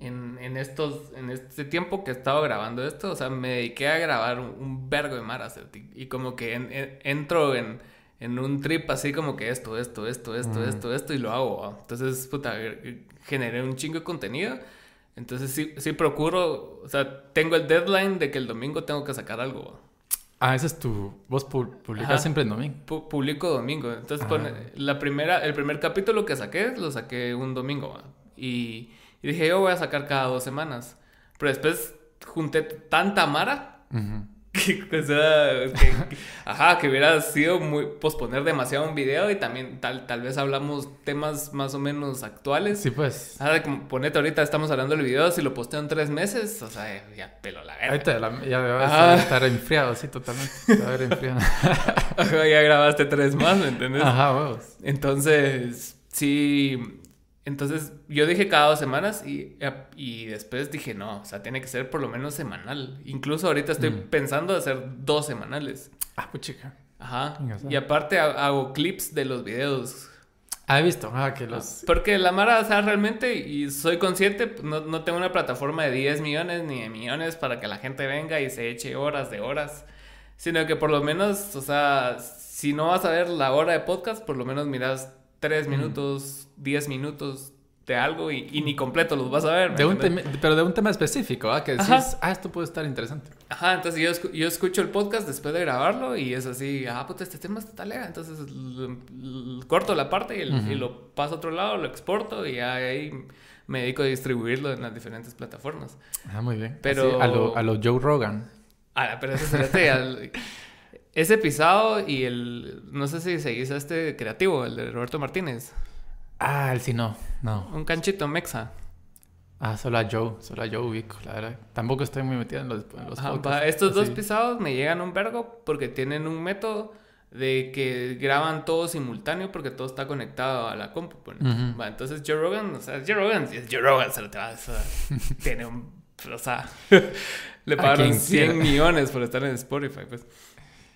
en, en estos, en este tiempo que he estado grabando esto, o sea, me dediqué a grabar un, vergo de maras y, y como que en- en- entro en, en un trip así como que esto, esto, esto, esto, Ujú. esto, esto y lo hago. ¿va? Entonces, puta, eh, generé un chingo de contenido. Entonces sí, sí procuro, o sea, tengo el deadline de que el domingo tengo que sacar algo. ¿va? Ah, ese es tu... Vos pu- publicás Ajá. siempre en domingo. Pu- publico domingo. Entonces, Ah. pone- la primera, el primer capítulo que saqué, lo saqué un domingo. ¿va? Y, y dije, yo voy a sacar cada dos semanas. Pero después junté tanta mara Ujú. (laughs) que, o sea, que- ajá, que hubiera sido muy posponer demasiado un video y también tal, tal vez hablamos temas más o menos actuales. Sí, pues. Ah, como ponete ahorita, estamos hablando del video, si lo posteo en tres meses, o sea, ya pelo la verga. Ahorita la- ya vas Ah. a estar enfriado, sí, totalmente. A ver enfriado. (laughs) Ajá, ya grabaste tres más, ¿me entiendes? Ajá, huevos. Entonces, sí. Entonces, yo dije cada dos semanas y, y después dije, no, o sea, tiene que ser por lo menos semanal. Incluso ahorita estoy Mm. pensando hacer dos semanales. Ah, pues chica. Ajá. Y aparte ha- hago clips de los videos. Ah, he visto. Ah, que los... Porque la Mara, o sea, realmente, y soy consciente, no, no tengo una plataforma de 10 millones ni de millones para que la gente venga y se eche horas de horas. Sino que por lo menos, o sea, si no vas a ver la hora de podcast, por lo menos miras 3 Mm. minutos, 10 minutos de algo y, y ni completo los vas a ver. pero de un tema específico, ¿ah? Que decís, Ajá. ah, esto puede estar interesante. Ajá, entonces yo, escu- yo escucho el podcast después de grabarlo y es así, ah, puta, este tema está talega. Entonces corto la parte y, lo paso a otro lado, lo exporto y ahí me dedico a distribuirlo en las diferentes plataformas. Ah, muy bien. Pero- Así, a lo, a lo Joe Rogan. Ah, pero eso (laughs) ese pisado y el, no sé si seguís a este creativo, el de Roberto Martínez, Ah, él sí no. No. un canchito mexa. Ah, solo a Joe. Solo a Joe ubico, la verdad. Tampoco estoy muy metido en los, en los Ajá, podcasts. va, estos dos pisados me llegan un vergo porque tienen un método de que graban todo simultáneo porque todo está conectado a la compu. pues. Va, entonces Joe Rogan, o sea, Joe Rogan, es Joe Rogan, se lo te va, o sea, tiene un, o sea, (laughs) le A pagaron quien 100 quiera. millones por estar en Spotify, pues.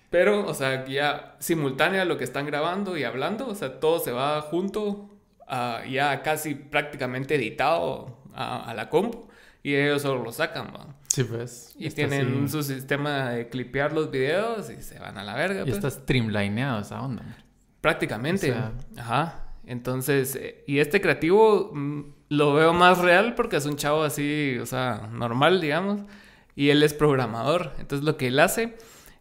Pero, o sea, ya simultánea lo que están grabando y hablando, o sea, todo se va junto, a- ya casi prácticamente editado a, a la compu y ellos solo lo sacan, va. Sí, pues. Y tienen así- su sistema de clipear los videos y se van a la verga. Y pues. está streamlineado esa onda. man. Prácticamente. O sea- Ajá. Entonces, eh, y este creativo mm, lo veo más real porque es un chavo así, o sea, normal, digamos. Y él es programador. Entonces, lo que él hace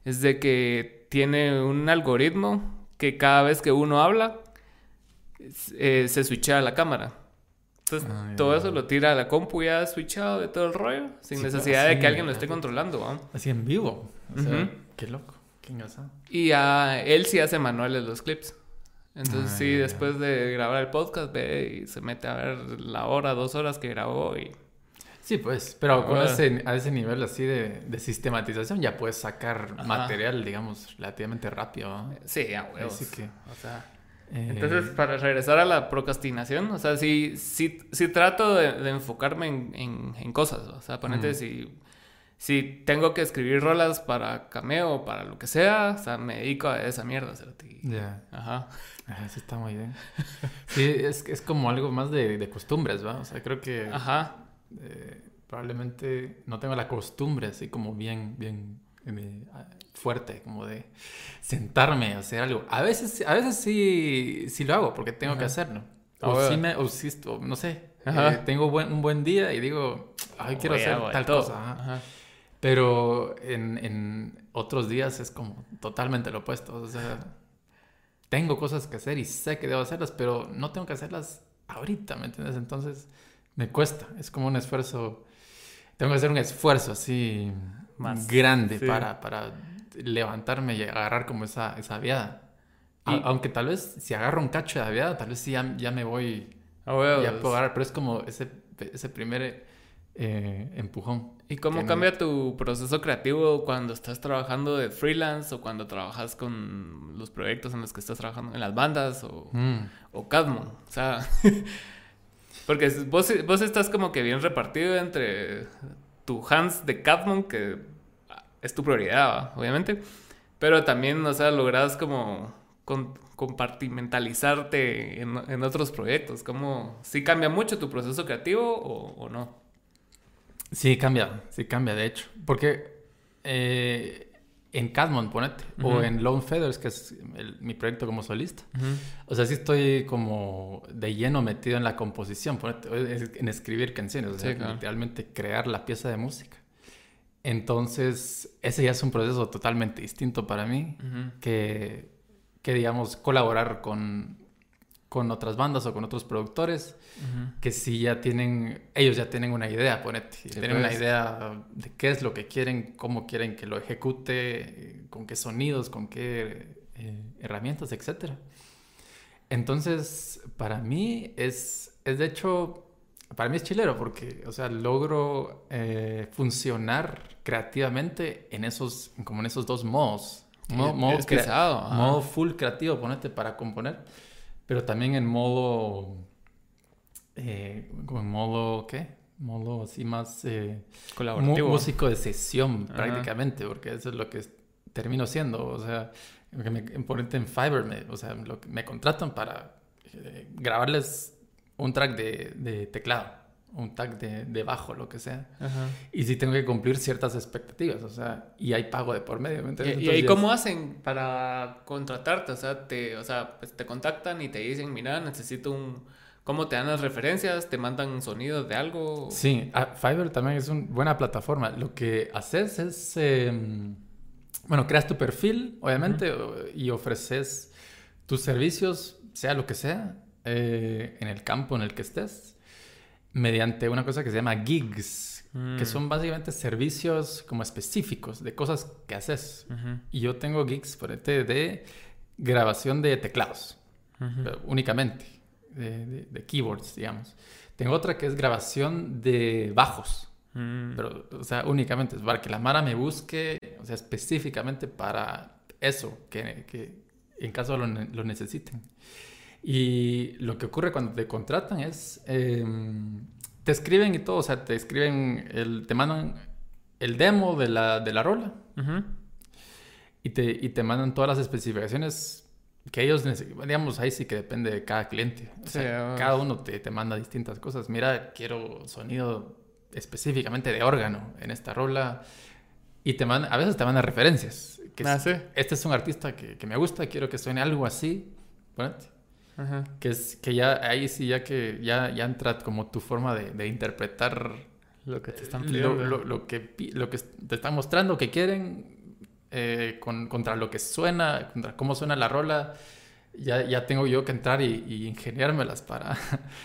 es de que tiene un algoritmo que cada vez que uno habla, eh, se switchea la cámara. Entonces, Ah, todo eso lo tira a la compu ya switchado de todo el rollo, sin Sí, necesidad de que alguien lo esté controlando, ¿va? Así en vivo. O sea, Ujú. qué loco. Qué engasado. Y a él sí hace manuales los clips. Entonces Ah, sí, después de grabar el podcast, ve y se mete a ver la hora, dos horas que grabó y... Sí, pues, pero con ese, a ese nivel así de, de sistematización ya puedes sacar Ajá. material, digamos, relativamente rápido. ¿no? Sí, a huevos. Así que, O sea... eh, Entonces, para regresar a la procrastinación, o sea, sí, sí, sí trato de, de enfocarme en, en, en cosas, o sea, ponete Mm. si, si tengo que escribir rolas para cameo o para lo que sea, o sea, me dedico a esa mierda, y- ya. Ajá. Ah, Eso está muy bien. Sí, es, es como algo más de, de costumbres, ¿va? O sea, creo que Ajá. Eh, probablemente no tengo la costumbre así como bien, bien eh, fuerte, como de sentarme a hacer algo. A veces, a veces sí, sí lo hago porque tengo que Ajá. hacerlo. Ah, O bueno. sí me, o sí, o no sé, eh, tengo buen- un buen día y digo, ay, quiero hacer voy tal todo. cosa. Ajá. Pero en, en otros días es como totalmente lo opuesto. O sea, tengo cosas que hacer y sé que debo hacerlas, pero no tengo que hacerlas ahorita, ¿me entiendes? Entonces me cuesta. Es como un esfuerzo. Tengo que hacer un esfuerzo así Más, grande sí. para, para levantarme y agarrar como esa, esa viada. Y- aunque tal vez si agarro un cacho de viada, tal vez sí ya, ya me voy, A huevos. ya puedo agarrar, pero es como ese, ese primer eh, empujón. ¿Y cómo me- cambia tu proceso creativo cuando estás trabajando de freelance o cuando trabajas con los proyectos en los que estás trabajando, en las bandas o, Mm. o Cadmon? O sea, (laughs) porque vos, vos estás como que bien repartido entre tu hands de Cadmon, que es tu prioridad, obviamente, pero también, o sea, logras como compartimentalizarte en, en otros proyectos. ¿Cómo, sí cambia mucho tu proceso creativo o, o no? Sí, cambia, sí cambia, de hecho. Porque eh, en Cadmon, ponete, o Ujú. en Lone Feathers, que es el- mi proyecto como solista. O sea, sí estoy como de lleno metido en la composición, ponete, en escribir canciones, o sea, Sí, claro. literalmente crear la pieza de música. Entonces, ese ya es un proceso totalmente distinto para mí Ujú. que, que digamos, colaborar con, con otras bandas o con otros productores Ujú. que sí ya tienen, ellos ya tienen una idea, ponete, Sí, tienen una pues. idea de qué es lo que quieren, cómo quieren que lo ejecute, con qué sonidos, con qué eh, herramientas, etc. Entonces, para mí es, es de hecho, para mí es chilero porque, o sea, logro eh, funcionar creativamente en esos, como en esos dos modos. Mo- Sí, modo es pesado, modo full creativo, ponete para componer, pero también en modo, eh, como en modo, ¿qué? Modo así más eh, Colaborativo. músico de sesión Ajá. prácticamente, porque eso es lo que termino siendo, o sea, que me, ponete en Fiverr, me, o sea, lo que- me contratan para eh, grabarles un track de, de teclado, un track de, de bajo, lo que sea. Ajá. Y sí tengo que cumplir ciertas expectativas, o sea, y hay pago de por medio, ¿me ¿Y, entiendes? y ahí Entonces, cómo hacen para contratarte? O sea, te, o sea, pues te contactan y te dicen, mira, necesito un... ¿Cómo te dan las referencias? ¿Te mandan sonidos de algo? Sí, ah, Fiverr también es una buena plataforma. Lo que haces es, eh, bueno, creas tu perfil, obviamente, y ofreces tus servicios, sea lo que sea, eh, en el campo en el que estés, mediante una cosa que se llama gigs, Mm. que son básicamente servicios como específicos de cosas que haces. Y yo tengo gigs, por ejemplo, de grabación de teclados únicamente, de, de- de keyboards, digamos. Tengo otra que es grabación de bajos, Mm. pero, o sea, únicamente, es para que la Mara me busque, o sea, específicamente para eso, que, que en caso lo, lo necesiten. Y lo que ocurre cuando te contratan es, eh, te escriben y todo, o sea, te escriben, el, te mandan el demo de la, de la rola Ujú. y te, y te mandan todas las especificaciones que ellos necesitan. Digamos, ahí sí que depende de cada cliente. O Sí, sea, ah. cada uno te, te manda distintas cosas. Mira, quiero sonido específicamente de órgano en esta rola. Y te manda, a veces te mandan referencias. Que Ah, es- sí. Este es un artista que, que me gusta, quiero que suene algo así. Ponete. Ajá. Que es que ya ahí sí, ya que ya, ya entra como tu forma de, de interpretar Lo que te están lo, pidiendo. lo- lo que, pi- lo que te están mostrando que quieren eh, con- contra lo que suena, contra cómo suena la rola, ya, ya tengo yo que entrar y, y ingeniármelas para...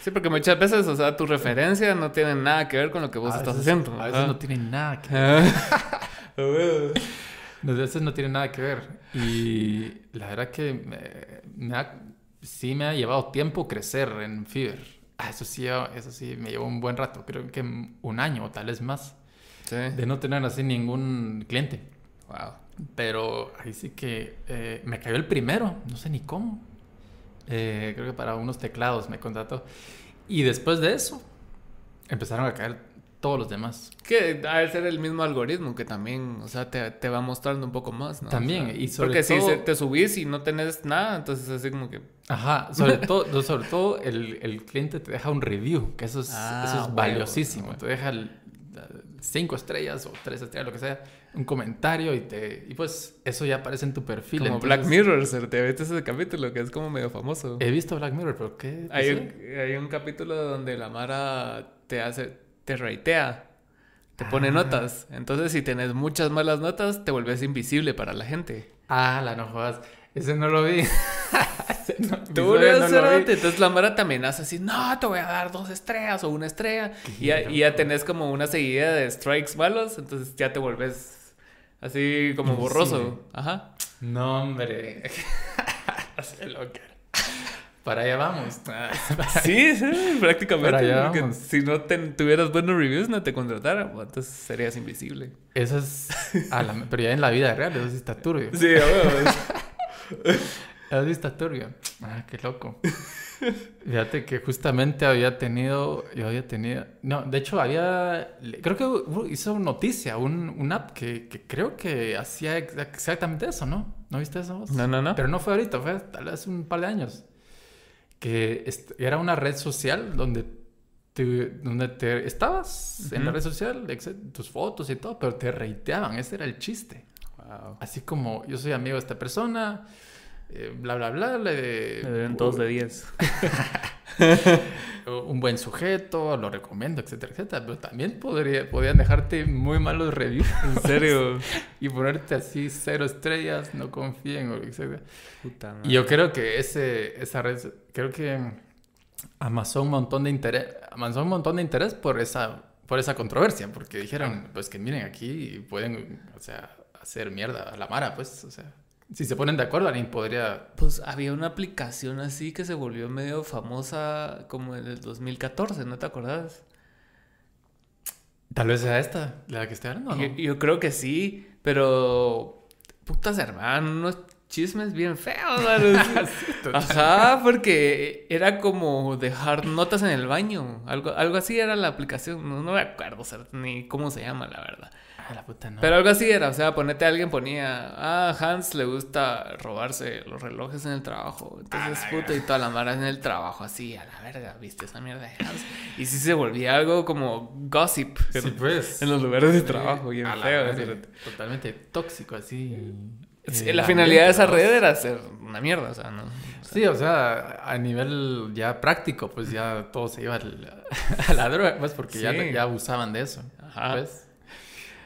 Sí, porque muchas veces, o sea, tu referencia no tiene nada que ver con lo que vos a estás veces- haciendo. A veces ajá. no tiene nada que ver. Ah. (laughs) A huevo. A veces no tiene nada que ver. Y la verdad que me, me da sí me ha llevado tiempo crecer en Fiverr. Ah, eso sí, eso sí, me llevó un buen rato, creo que un año o tal vez más, Sí. de no tener así ningún cliente. Wow. Pero ahí sí que eh, me cayó el primero, no sé ni cómo. Eh, creo que para unos teclados me contrató. Y después de eso, empezaron a caer todos los demás. Que de ser el mismo algoritmo que también, o sea, te, te va mostrando un poco más, ¿no? También, O sea, y sobre Porque si todo- se- te subís y no tenés nada, entonces así como que... Ajá, sobre todo, sobre todo el, el cliente te deja un review, que eso es, Ah, eso es huevo, valiosísimo. huevo. Te deja el- cinco estrellas o tres estrellas, lo que sea, un comentario y te y pues eso ya aparece en tu perfil. Como entonces- Black Mirror, ¿se- ¿te viste ese capítulo? Que es como medio famoso. He visto Black Mirror, pero ¿qué? Hay ¿Qué un, hay un capítulo donde la Mara te hace, te ratea, te pone Ah. notas. Entonces, si tenés muchas malas notas, te vuelves invisible para la gente. Ah, la no jodas. Ese no lo vi. (laughs) (laughs) No hacer Entonces la Mara te amenaza así, no, te voy a dar dos estrellas o una estrella. Y ya, y ya tenés como una seguida de strikes malos, entonces ya te vuelves así como borroso. Ajá. No, hombre. (laughs) Hace loca. Para allá vamos. (laughs) Sí, sí, prácticamente. Para allá porque vamos. si no te- tuvieras buenos reviews, no te contrataran. pues, Entonces serías invisible. Eso es. la- pero ya en la vida real, eso sí está turbio. Sí, a Eso sí está turbio. Ah, qué loco. Fíjate que justamente había tenido. Yo había tenido. No, de hecho, había. Creo que hizo noticia, un, un app que, que creo que hacía ex- exactamente eso, ¿no? ¿No viste eso vos? No, no, no. Pero no fue ahorita, fue tal vez un par de años. Que era una red social donde te, donde te estabas en la red social, tus fotos y todo, pero te reiteaban. Ese era el chiste. Wow. Así como yo soy amigo de esta persona, eh, bla, bla, bla. Le, Me dieron dos de 10. (laughs) un buen sujeto, lo recomiendo, etcétera, etcétera. Pero también podría, podrían dejarte muy malos reviews (laughs) En serio. (laughs) y ponerte así cero estrellas, no confíen, etcétera. Puta Y yo creo que ese, esa red, creo que amasó un montón de interés, amasó un montón de interés por esa, por esa controversia, porque dijeron, pues que miren aquí pueden, o sea, hacer mierda a la Mara, pues, o sea, si se ponen de acuerdo, alguien podría... Pues había una aplicación así que se volvió medio famosa como en el 2014, ¿no te acordás? Tal vez sea esta, la que estoy hablando, ¿no? Yo, yo creo que sí, pero putas hermano, unos chismes bien feos. (laughs) Ajá, porque era como dejar notas en el baño, algo, algo así era la aplicación, no, no me acuerdo ni cómo se llama, la verdad. Ah, la puta no. Pero algo así era, o sea, ponete a alguien ponía, ah, Hans le gusta robarse los relojes en el trabajo. Entonces, Ah, puta, y toda la mara en el trabajo, así, a la verga, viste esa mierda de Hans. Y sí se volvía algo como gossip en, pues. en los lugares de trabajo, a la feo. Totalmente tóxico, así. Sí, eh, la finalidad de esa red era hacer una mierda, o sea, ¿no? O sea, Sí, o sea, a nivel ya práctico, pues ya todo se iba al- (laughs) a la droga, pues porque ya, Sí. ya abusaban de eso. Ajá. ¿ves?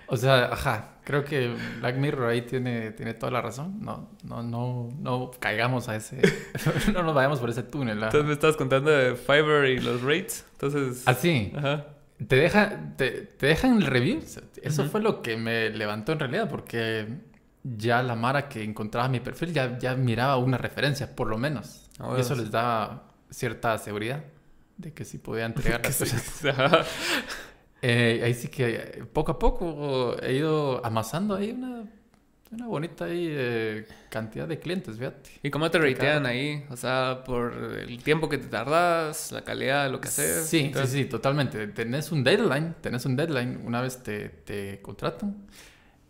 O sea, ajá, creo que Black Mirror ahí tiene, tiene toda la razón. No, no, no, no caigamos a ese, (laughs) no nos vayamos por ese túnel. ¿ah? Entonces me estabas contando de Fiverr y los rates, entonces... Así, Ajá. te deja, te, te dejan el review. Eso fue lo que me levantó en realidad, porque ya la Mara que encontraba mi perfil ya, ya miraba una referencia, por lo menos. Ah, y eso les daba cierta seguridad de que sí podía (laughs) entregar las cosas. (laughs) Eh, ahí sí que eh, poco a poco he ido amasando ahí una, una bonita ahí, eh, cantidad de clientes, fíjate. ¿Y cómo te ratean ahí? O sea, por el tiempo que te tardas, la calidad de lo que haces. Sí, sí, sí, totalmente. Tenés un deadline, tenés un deadline una vez te, te contratan.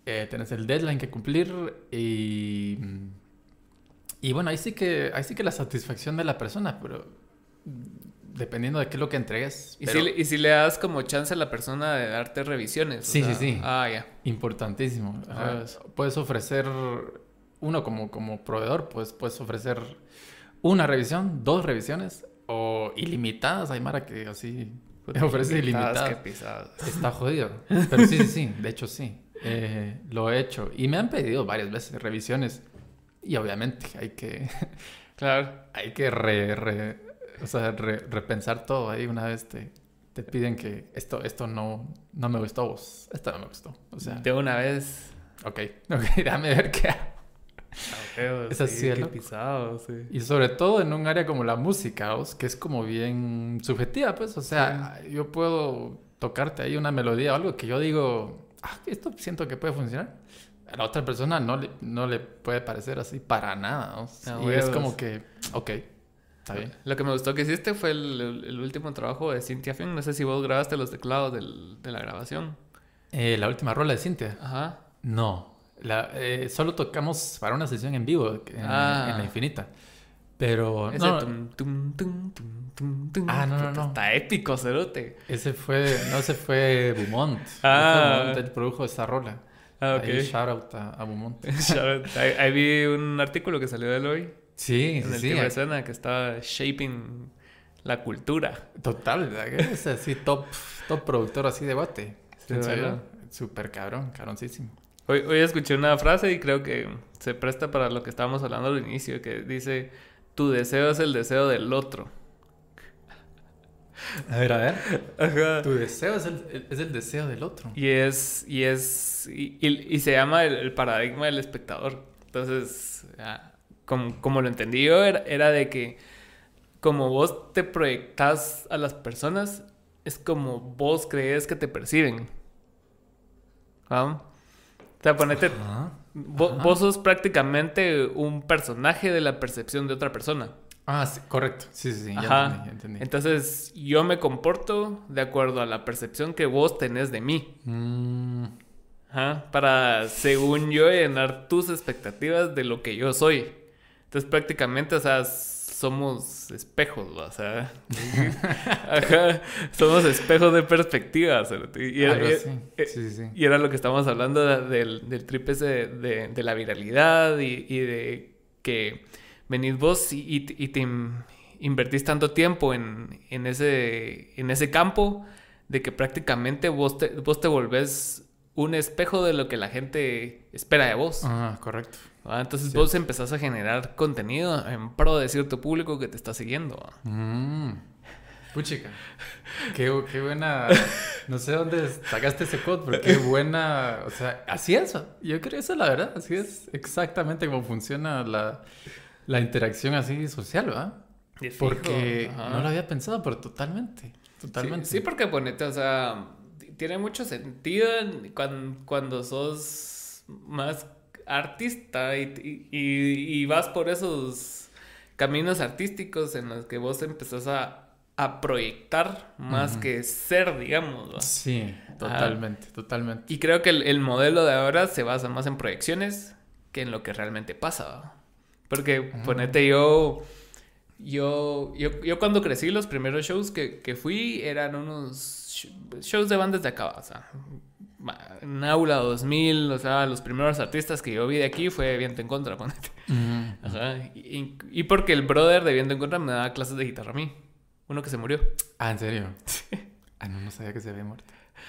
eh, tenés el deadline que cumplir y... Y bueno, ahí sí que, ahí sí que la satisfacción de la persona, pero dependiendo de qué es lo que entregues. ¿Y, pero si, le- y si le das como chance a la persona de darte revisiones. o Sí, sí, sea, sí. Ah, ya. Importantísimo. Ajá. Ajá. Puedes ofrecer, uno como, como proveedor, pues puedes ofrecer una revisión, dos revisiones o ilimitadas. Hay Mara que así ofrece Limitadas, ilimitadas. qué pisadas. Está (laughs) jodido. Pero sí, sí, sí. De hecho, sí. Eh, lo he hecho. Y me han pedido varias veces revisiones. Y obviamente hay que, Claro. (laughs) hay que re- re- o sea, re- repensar todo. Ahí una vez te, te piden que esto, esto no, no me gustó vos. Esto no me gustó. O sea, De una vez. ok, (laughs) ok, déjame ver qué hago. (laughs) Es así, qué pisado, sí. Y sobre todo en un área como la música, ¿os? que es como bien subjetiva, pues. O sea, yo puedo tocarte ahí una melodía o algo que yo digo, ah, esto siento que puede funcionar. A la otra persona no le, no le puede parecer así para nada. ¿os? Ah, y es como que, ok, está bien. Lo que me gustó que hiciste fue el, último trabajo de Cynthia Finn. No sé si vos grabaste los teclados del- de la grabación. Eh, la última rola de Cintia. Ajá. No, la, eh, solo tocamos para una sesión en vivo en, Ah. en la infinita. Pero Ese no, tum, tum, tum. Ah, no, no, no. Está épico, cerote. ese fue, no, ese fue Beaumont. (laughs) Ah. Beaumont, él produjo esa rola. Ah, Ahí, ok. shout out a, a Beaumont. (laughs) Shout out. ahí, ahí vi un artículo que salió de él hoy. Sí, En sí, el sí. que resuena que está shaping la cultura. Total, ¿verdad? Que (laughs) es así top, top productor así de. Sí, ¿verdad? súper cabrón, caroncísimo. Hoy, hoy escuché una frase y creo que se presta para lo que estábamos hablando al inicio, que dice, tu deseo es el deseo del otro. (laughs) A ver, a ver. Ajá. Tu deseo es el, es el deseo del otro. Y es, y es, y, y- y se llama el, el paradigma del espectador. Entonces, ah, como, como lo entendí yo, era, era de que como vos te proyectas a las personas, es como vos crees que te perciben. ¿Ah? O sea, ponete, Ajá. vo- Ajá. vos sos prácticamente un personaje de la percepción de otra persona. Ah, sí, correcto. Sí, sí, sí, ya Ajá. entendí, ya entendí. Entonces, yo me comporto de acuerdo a la percepción que vos tenés de mí. Mm, Ajá, para, según yo, llenar tus expectativas de lo que yo soy. Entonces, prácticamente, o sea, somos espejos, o sea, (laughs) ajá, somos espejos de perspectivas. Y, era- algo y- así. Sí, sí, sí. y era lo que estábamos hablando de- del, del trip ese de, de- de la viralidad y, y de que venís vos y, y te- invertís tanto tiempo en, en, ese, en ese campo de que prácticamente vos te, vos te volvés un espejo de lo que la gente espera de vos. Ah, correcto. ¿Va? Entonces vos empezás a generar contenido en pro de cierto público que te está siguiendo. ¿va? Mm. Puchica. Qué, qué buena. No sé dónde sacaste ese quote, pero qué (laughs) buena. O sea, así es. Yo creo eso, la verdad. Así es exactamente cómo funciona la, la interacción así social, ¿verdad? Porque ajá. no lo había pensado, pero totalmente. Totalmente. Sí, sí, porque ponete, o sea, tiene mucho sentido en- cuan- cuando, sos más artista y, y- vas por esos caminos artísticos en los que vos empezás a, a proyectar más que ser, digamos. ¿va? Sí, totalmente, totalmente. Y creo que el, el modelo de ahora se basa más en proyecciones que en lo que realmente pasa. ¿va? Porque Ah. ponete yo, yo, yo, yo cuando crecí los primeros shows que, que fui eran unos sh- shows de bandas de acá, o sea, en Aula 2000, o sea, los primeros artistas que yo vi de aquí fue Viento en Contra, (laughs) ponete. Mm. Ajá. Y, y porque el brother de Viento en Contra me daba clases de guitarra a mí, uno que se murió. Ah, ¿en serio? (laughs) Ah, no, no sabía que se había muerto.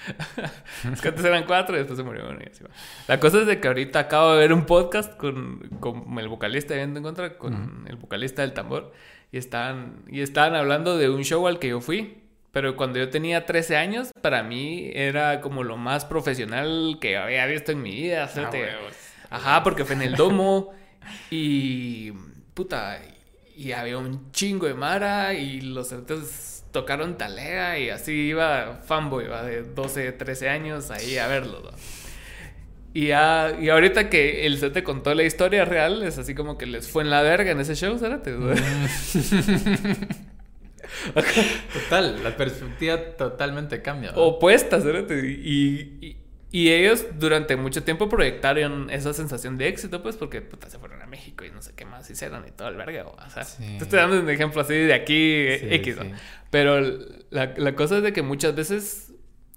(laughs) Es que antes eran cuatro y después se murió uno y así va. La cosa es de que ahorita acabo de ver un podcast con, con el vocalista de Viento en Contra, con el vocalista del tambor, y estaban, y estaban hablando de un show al que yo fui. Pero cuando yo tenía 13 años, para mí era como lo más profesional que había visto en mi vida. Ah, huevos. Ajá, porque fue en el domo y puta, y había un chingo de mara y los cerotes tocaron talea y así iba fanboy, ¿va? de 12, 13 años ahí a verlos. ¿va? Y, ya, y ahorita que el set te contó la historia real, es así como que les fue en la verga en ese show, ¿sabes? (laughs) Total, la perspectiva totalmente cambia. ¿verdad? opuestas, ¿verdad? Y, y, y ellos durante mucho tiempo proyectaron esa sensación de éxito, pues, porque puta, se fueron a México y no sé qué más hicieron y todo el verga. O sea, Sí. te estoy dando un ejemplo así de aquí, Sí, X. ¿no? sí. Pero la, la cosa es de que muchas veces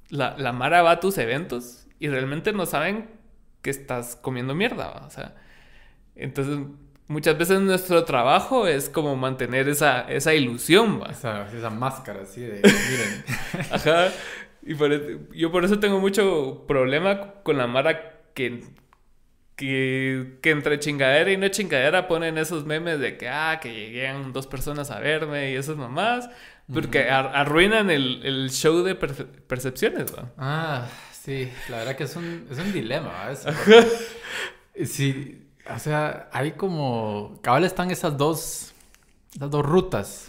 la, la Mara va a tus eventos y realmente no saben que estás comiendo mierda, o sea. Entonces, muchas veces nuestro trabajo es como mantener esa, esa ilusión, ¿va? Esa, esa máscara así de, (laughs) miren. Ajá. Y por e- yo por eso tengo mucho problema con la Mara que, que, que entre chingadera y no chingadera ponen esos memes de que, ah, que lleguean dos personas a verme y esas mamás. Porque ar- arruinan el, el show de perce- percepciones, ¿no? Ah, sí, la verdad que es un, es un dilema, porque- Sí, O sea, hay como. Cabal están esas dos. Esas dos rutas.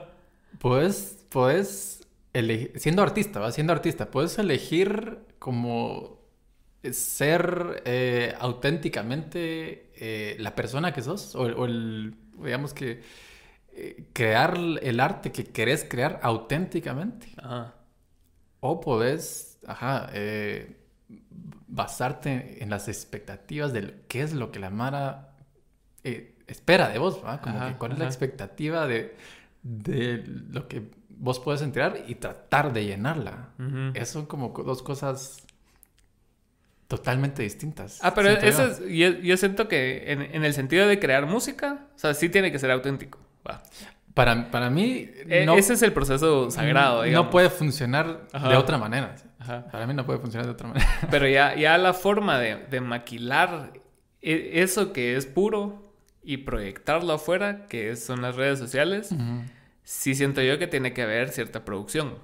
(laughs) Puedes. Puedes. elegir- Siendo artista, ¿va? Siendo artista, puedes elegir como. Ser eh, auténticamente eh, la persona que sos. O, o el. Digamos que. eh, crear el arte que querés crear auténticamente. Ajá. O podés, ajá, eh, basarte en las expectativas de qué es lo que la Mara eh, espera de vos, ¿va? Como Ajá, que cuál es la expectativa de, de lo que vos puedes entregar y tratar de llenarla. Esas son como co- dos cosas totalmente distintas. Ah, pero eso yo. es, yo, yo siento que en, en el sentido de crear música, o sea, sí tiene que ser auténtico. Para, para mí, E- no, Ese es el proceso sagrado, digamos. no puede funcionar Ajá. de otra manera. Ajá. Para mí no puede funcionar de otra manera. (laughs) Pero ya, ya la forma de, de maquilar e- eso que es puro y proyectarlo afuera, que son las redes sociales, sí siento yo que tiene que haber cierta producción.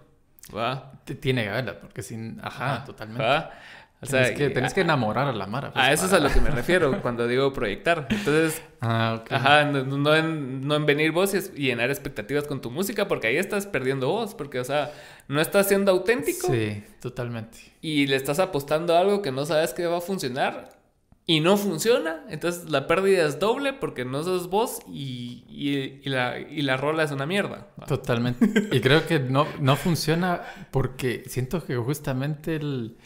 ¿Va? Te- Tiene que haberla, porque sin... Ajá, totalmente. ¿Va? O Tenés, sea, que, tenés a, que enamorar a la Mara. pues, a eso es para- a lo que me refiero cuando digo proyectar. Entonces, (laughs) Ah, ok. Ajá, no, no en, no en venir vos y, es- y llenar expectativas con tu música, porque ahí estás perdiendo vos, porque, o sea, no estás siendo auténtico Sí, totalmente. y le estás apostando a algo que no sabes que va a funcionar y no funciona, entonces la pérdida es doble porque no sos vos y, y- y la, y la rola es una mierda. Totalmente. Y creo que no, no funciona porque siento que justamente el,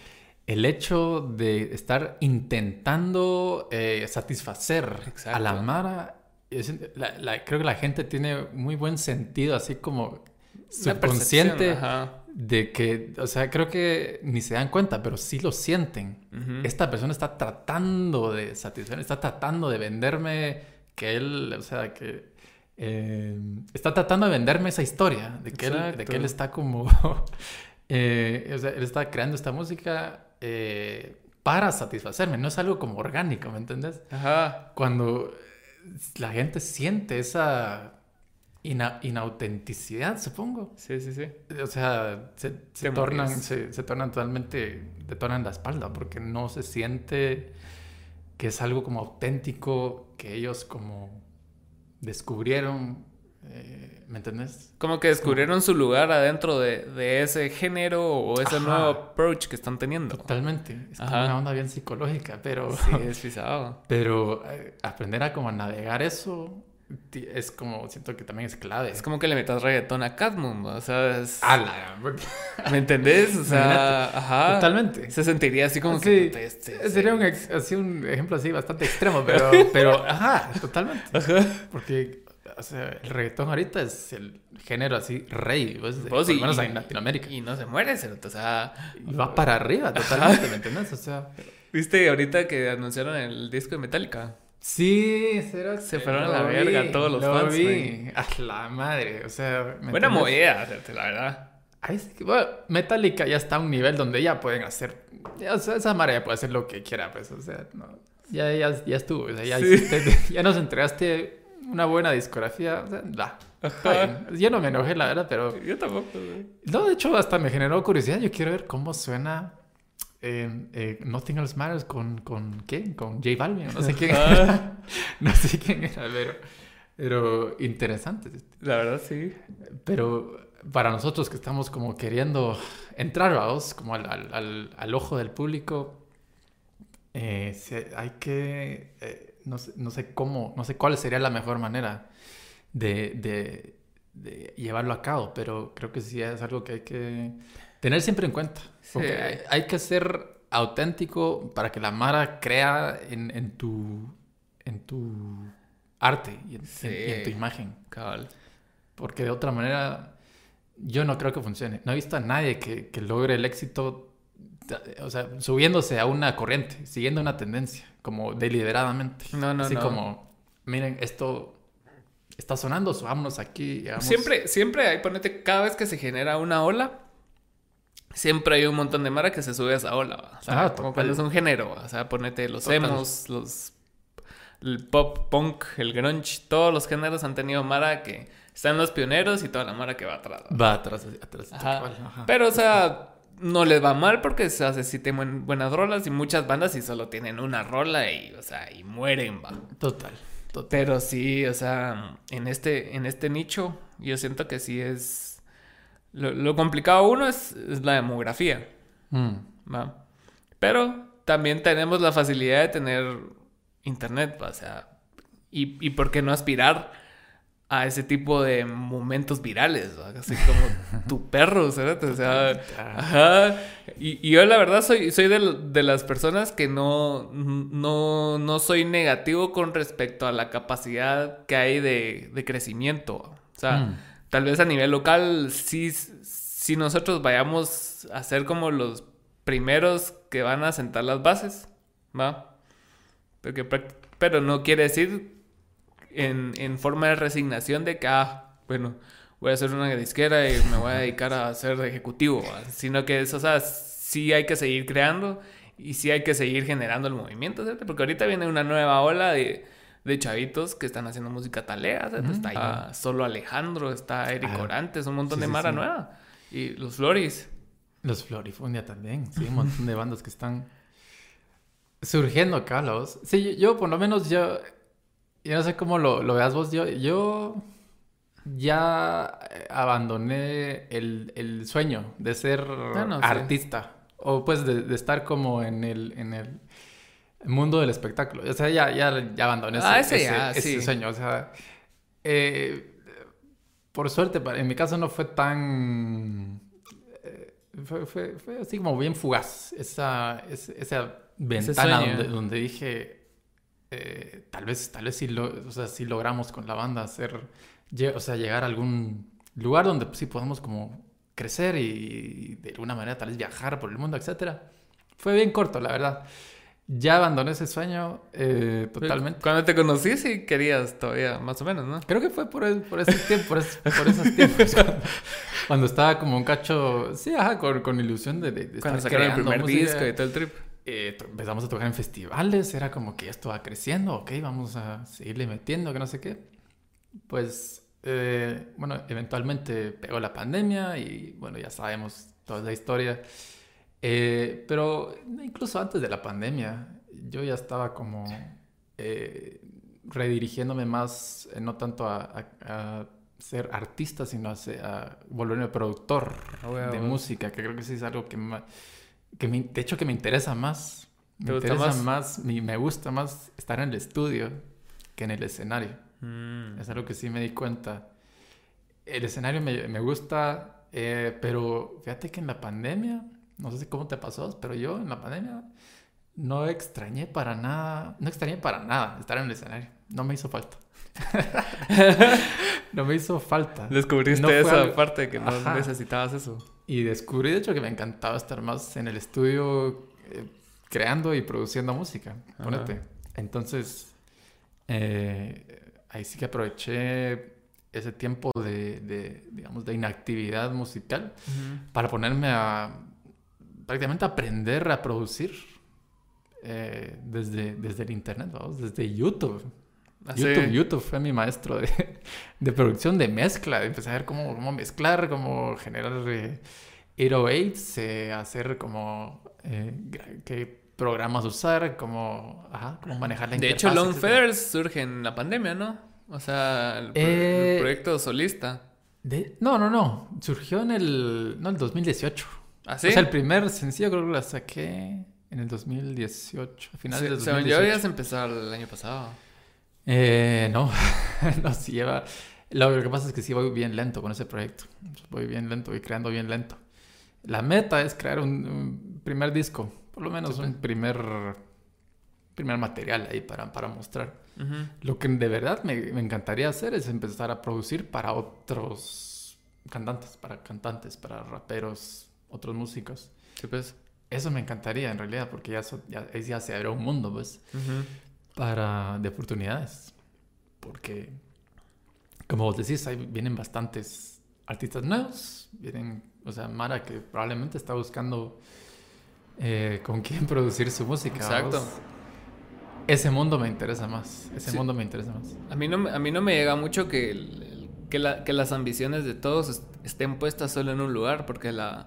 el hecho de estar intentando eh, satisfacer Exacto. a la Mara, es- la- la- creo que la gente tiene muy buen sentido, así como subconsciente de que, o sea, creo que ni se dan cuenta, pero sí lo sienten. Esta persona está tratando de satisfacer, está tratando de venderme que él, o sea, que eh, está tratando de venderme esa historia de que, él, de que él está como, (laughs) eh, o sea, él está creando esta música eh, para satisfacerme, no es algo como orgánico, ¿me entendés? Ajá. Cuando la gente siente esa ina- inautenticidad, supongo. Sí, sí, sí. O sea, se, se tornan, se, se tornan totalmente, te tornan la espalda porque no se siente que es algo como auténtico que ellos como descubrieron, eh, ¿me entendés? Como que descubrieron su lugar adentro de, de ese género o ese Ajá. nuevo approach que están teniendo. Totalmente. Es como una onda bien psicológica, pero, Sí, es pisado. (laughs) pero eh, aprender a como navegar eso es como, siento que también es clave. Es como que le metas reggaetón a Catmon, o sea, es- ¡Hala! (laughs) ¿me entendés? O sea, ajá. Totalmente. Se sentiría así como Sí, que... este- sería un, así un ejemplo así bastante extremo, (laughs) pero, pero ajá, totalmente. Ajá. Porque o sea, el reggaetón ahorita es el género así rey, pues, Vos por y- lo menos y- en Latinoamérica. Y no se muere, o sea... Y va para arriba totalmente, ¿me entiendes? O sea, ¿Viste ahorita que anunciaron el disco de Metallica? sí, será Se fueron a la verga todos los lo fans, vi. A la madre, o sea, ¿me Buena movida, la verdad. Ahí sí que, bueno, Metallica ya está a un nivel donde ya pueden hacer, ya, o sea, esa madre ya puede hacer lo que quiera, pues, o sea, no, ya, ya, ya estuvo, o sea, ya, Sí. hiciste- (laughs) ya nos entregaste una buena discografía, o sea, da. Está Ajá. bien. Yo no me enojé, la verdad, pero... Yo tampoco, güey. No, de hecho, hasta me generó curiosidad. Yo quiero ver cómo suena eh, eh, Nothing Else Matters con, con... ¿Qué? Con J Balvin. No sé quién Ah. (laughs) no sé quién era, pero... Pero interesante. La verdad, sí. Pero para nosotros que estamos como queriendo entrar, vamos, como al, al- al- al ojo del público, eh, hay que, eh, no, sé, no sé cómo, no sé cuál sería la mejor manera de, de- de llevarlo a cabo, pero creo que sí es algo que hay que tener siempre en cuenta. Porque Sí. hay, hay que ser auténtico para que la Mara crea en, en tu, en tu arte y en- Sí. en- y en tu imagen. Cabal. Porque de otra manera, yo no creo que funcione. No he visto a nadie que, que logre el éxito, o sea, subiéndose a una corriente, siguiendo una tendencia, como deliberadamente. No, no, Así no. como, miren, esto está sonando, subámonos aquí. Siempre, siempre hay, ponete, cada vez que se genera una ola, siempre hay un montón de mara que se sube a esa ola. O sea, Ah, como cuando es un género, o sea, ponete los Total. emos, los el pop, punk, el grunge, todos los géneros han tenido mara que están los pioneros y toda la mara que va atrás. ¿va? Va atrás, atrás. Ajá. ajá. Pero, o sea, no les va mal porque se hace sí tienen buenas rolas y muchas bandas y solo tienen una rola y, o sea, y mueren, va. Total, total. Pero sí, o sea, en este, en este nicho, yo siento que sí es. Lo, complicado uno es, la demografía. Mm. ¿va? Pero también tenemos la facilidad de tener internet, o sea, y, y por qué no aspirar a ese tipo de momentos virales, así como (laughs) tu perro, ¿sabes? O sea, ajá. Y, yo la verdad soy, soy de, las personas que no, no, no, soy negativo con respecto a la capacidad que hay de, de crecimiento. O sea, mm. tal vez a nivel local, sí, si nosotros vayamos a ser como los primeros que van a sentar las bases, ¿va? Porque, pero no quiere decir en, en forma de resignación de que, ah, bueno, voy a hacer una disquera y me voy a dedicar a ser ejecutivo, sino que eso, o sea, sí hay que seguir creando y sí hay que seguir generando el movimiento, ¿cierto? Porque ahorita viene una nueva ola de, de chavitos que están haciendo música talea, ¿cierto? Está ahí solo Alejandro, está Eric ah. Orantes, un montón de mara nueva. Y los Floris. Los Florifundia también, sí, un montón de bandas que están surgiendo acá, los. Sí, yo por lo menos yo yo no sé cómo lo, lo veas vos. Yo, yo ya abandoné el, el sueño de ser ah, artista. O pues de, estar como en el, en el mundo del espectáculo. O sea, ya, ya, ya abandoné ah, ese, ese, sueño. O sea, eh, por suerte, en mi caso no fue tan... Eh, fue, fue, fue, así como bien fugaz. Esa, esa, ventana donde, donde dije eh, tal vez, tal vez si, lo, o sea, si logramos con la banda hacer, o sea, llegar a algún lugar donde sí podamos como crecer y, de alguna manera tal vez viajar por el mundo, etcétera. Fue bien corto, la verdad. Ya abandoné ese sueño eh, totalmente. Cuando te conocí sí querías todavía, más o menos, ¿no? Creo que fue por, por ese tiempo, por, esos tiempos. (laughs) cuando, estaba como un cacho, sí, ajá, con, con ilusión de, de, Cuando sacaron el primer disco y todo el trip. Eh, empezamos a tocar en festivales, era como que esto va creciendo, ok, vamos a seguirle metiendo, que no sé qué. Pues, eh, bueno, eventualmente pegó la pandemia y bueno, ya sabemos toda la historia. Eh, pero incluso antes de la pandemia, yo ya estaba como redirigiéndome más, no tanto a, ser artista, sino a, volverme productor de música, que creo que sí es algo que más que de hecho que me interesa más. Me interesa más, me, gusta más estar en el estudio que en el escenario. Mm. Es algo que sí me di cuenta. El escenario me, me gusta, eh, pero fíjate que en la pandemia, no sé cómo te pasó, pero yo en la pandemia no extrañé para nada, no extrañé para nada estar en el escenario. No me hizo falta. (laughs) (laughs) no me hizo falta. Descubriste esa parte que no necesitabas eso. Y descubrí, de hecho, que me encantaba estar más en el estudio eh, creando y produciendo música. Ponete. Entonces, eh, ahí sí que aproveché ese tiempo de, digamos, de inactividad musical para ponerme a prácticamente aprender a producir eh, desde, desde el internet, ¿vamos? desde YouTube. YouTube, YouTube fue mi maestro de, (laughs) de, producción, de mezcla, de empezar a ver cómo, cómo mezclar, cómo generar eh, 808s, eh, hacer como eh, qué programas usar, cómo, ajá, cómo manejar la De hecho, Lone Feathers surge en la pandemia, ¿no? O sea, el, eh, proyecto solista. De, no, no, no. Surgió en el, no, el 2018. ¿Ah, sí? O sea, el primer sencillo creo que lo saqué en el 2018, a finales de 2018. ya habías empezado el año pasado. Eh, no, (laughs) no, sí lleva... Lo que pasa es que sí voy bien lento con ese proyecto. Voy bien lento, voy creando bien lento. La meta es crear un, primer disco, por lo menos un primer, primer material ahí para, para mostrar. Lo que de verdad me, me, encantaría hacer es empezar a producir para otros cantantes, para cantantes, para raperos, otros músicos. pues. Eso me encantaría en realidad, porque ya, ya, ya se abre un mundo, pues para, de oportunidades. Porque, como vos decís, ahí vienen bastantes artistas nuevos, vienen, o sea, Mara que probablemente está buscando eh, con quién (laughs) producir su música. Exacto. Ese mundo me interesa más, ese mundo me interesa más. A mí no, a mí no me llega mucho que, que, la, que las ambiciones de todos estén puestas solo en un lugar, porque la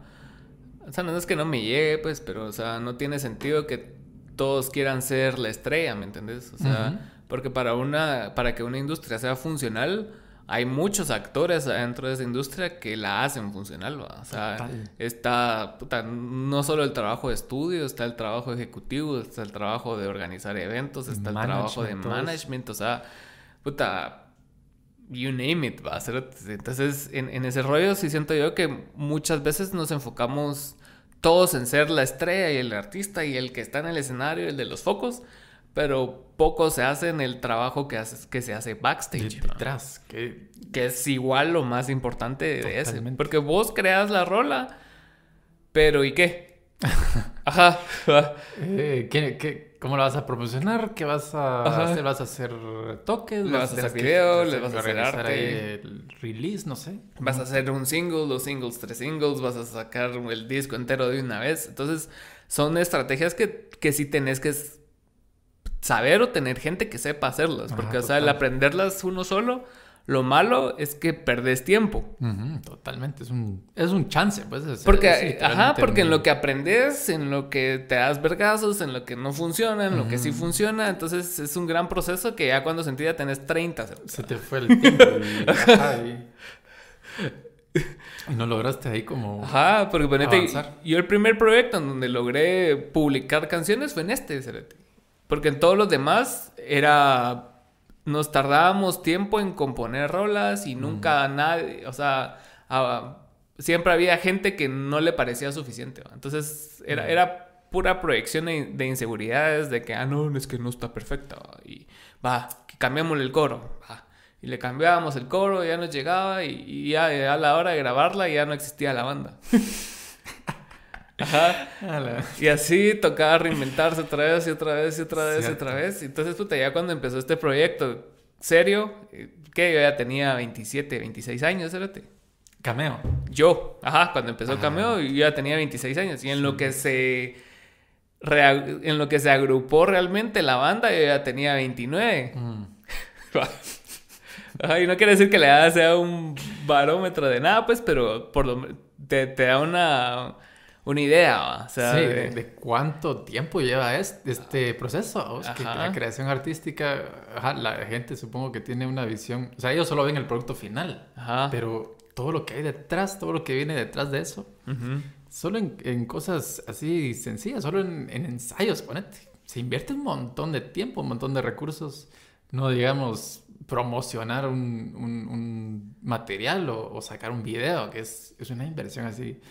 O sea, no es que no me llegue, pues, pero, o sea, no tiene sentido que todos quieran ser la estrella, ¿me entendés? O sea, porque para una, para que una industria sea funcional, hay muchos actores dentro de esa industria que la hacen funcional, ¿va? O sea, está, puta, no solo el trabajo de estudio, está el trabajo ejecutivo, está el trabajo de organizar eventos, está el trabajo de management, o sea, puta, you name it, va a ser. Entonces, en, en, ese rollo sí siento yo que muchas veces nos enfocamos todos en ser la estrella y el artista y el que está en el escenario, el de los focos, pero poco se hace en el trabajo que, hace, que se hace backstage. Detrás, que... que es igual lo más importante de ese. Porque vos creas la rola, pero ¿y qué? (laughs) Ajá. eh, ¿qué, qué, cómo la vas a promocionar? ¿Qué vas a hacer? ¿Vas a hacer toques? ¿Le vas, a hacer video? ¿Le vas a hacer arte? El release, no sé. ¿Vas a hacer un single, dos singles, tres singles? ¿Vas a sacar el disco entero de una vez? Entonces, son estrategias que, que sí tenés que saber o tener gente que sepa hacerlas. Porque, o sea, el aprenderlas uno solo lo malo es que perdés tiempo. totalmente, es un, es un chance, pues. porque, ajá, porque en lo que aprendes, en lo que te das vergazos, en lo que no funciona, en lo que sí funciona, entonces es un gran proceso que ya cuando sentí ya tenés 30. Se te fue el tiempo (laughs) y, no lograste ahí como. Ajá, porque ponete, yo el primer proyecto en donde logré publicar canciones fue en este, Porque en todos los demás era nos tardábamos tiempo en componer rolas y nunca nadie, o sea, siempre había gente que no le parecía suficiente. Entonces era, era pura proyección de, inseguridades de que, ah, no, es que no está perfecta. Y va, cambiémosle el coro. Y le cambiábamos el coro, ya nos llegaba y, ya a la hora de grabarla ya no existía la banda. (laughs) Ajá. Y así tocaba reinventarse otra vez y otra vez y otra vez y otra vez. Entonces, puta, ya cuando empezó este proyecto serio, que yo ya tenía 27, 26 años, espérate. Cameo. Yo, ajá, cuando empezó ah. Cameo yo ya tenía 26 años y en lo que se en lo que se agrupó realmente la banda yo ya tenía 29. Mm. (laughs) Ay, no quiere decir que la edad sea un barómetro de nada, pues, pero por lo te, te da una una idea, o sea, sí, de... cuánto tiempo lleva este, este proceso. que la creación artística, la gente supongo que tiene una visión, o sea, ellos solo ven el producto final, pero todo lo que hay detrás, todo lo que viene detrás de eso, solo en, cosas así sencillas, solo en, ensayos, ponete. Se invierte un montón de tiempo, un montón de recursos, no digamos promocionar un, material o, sacar un video, que es, es una inversión así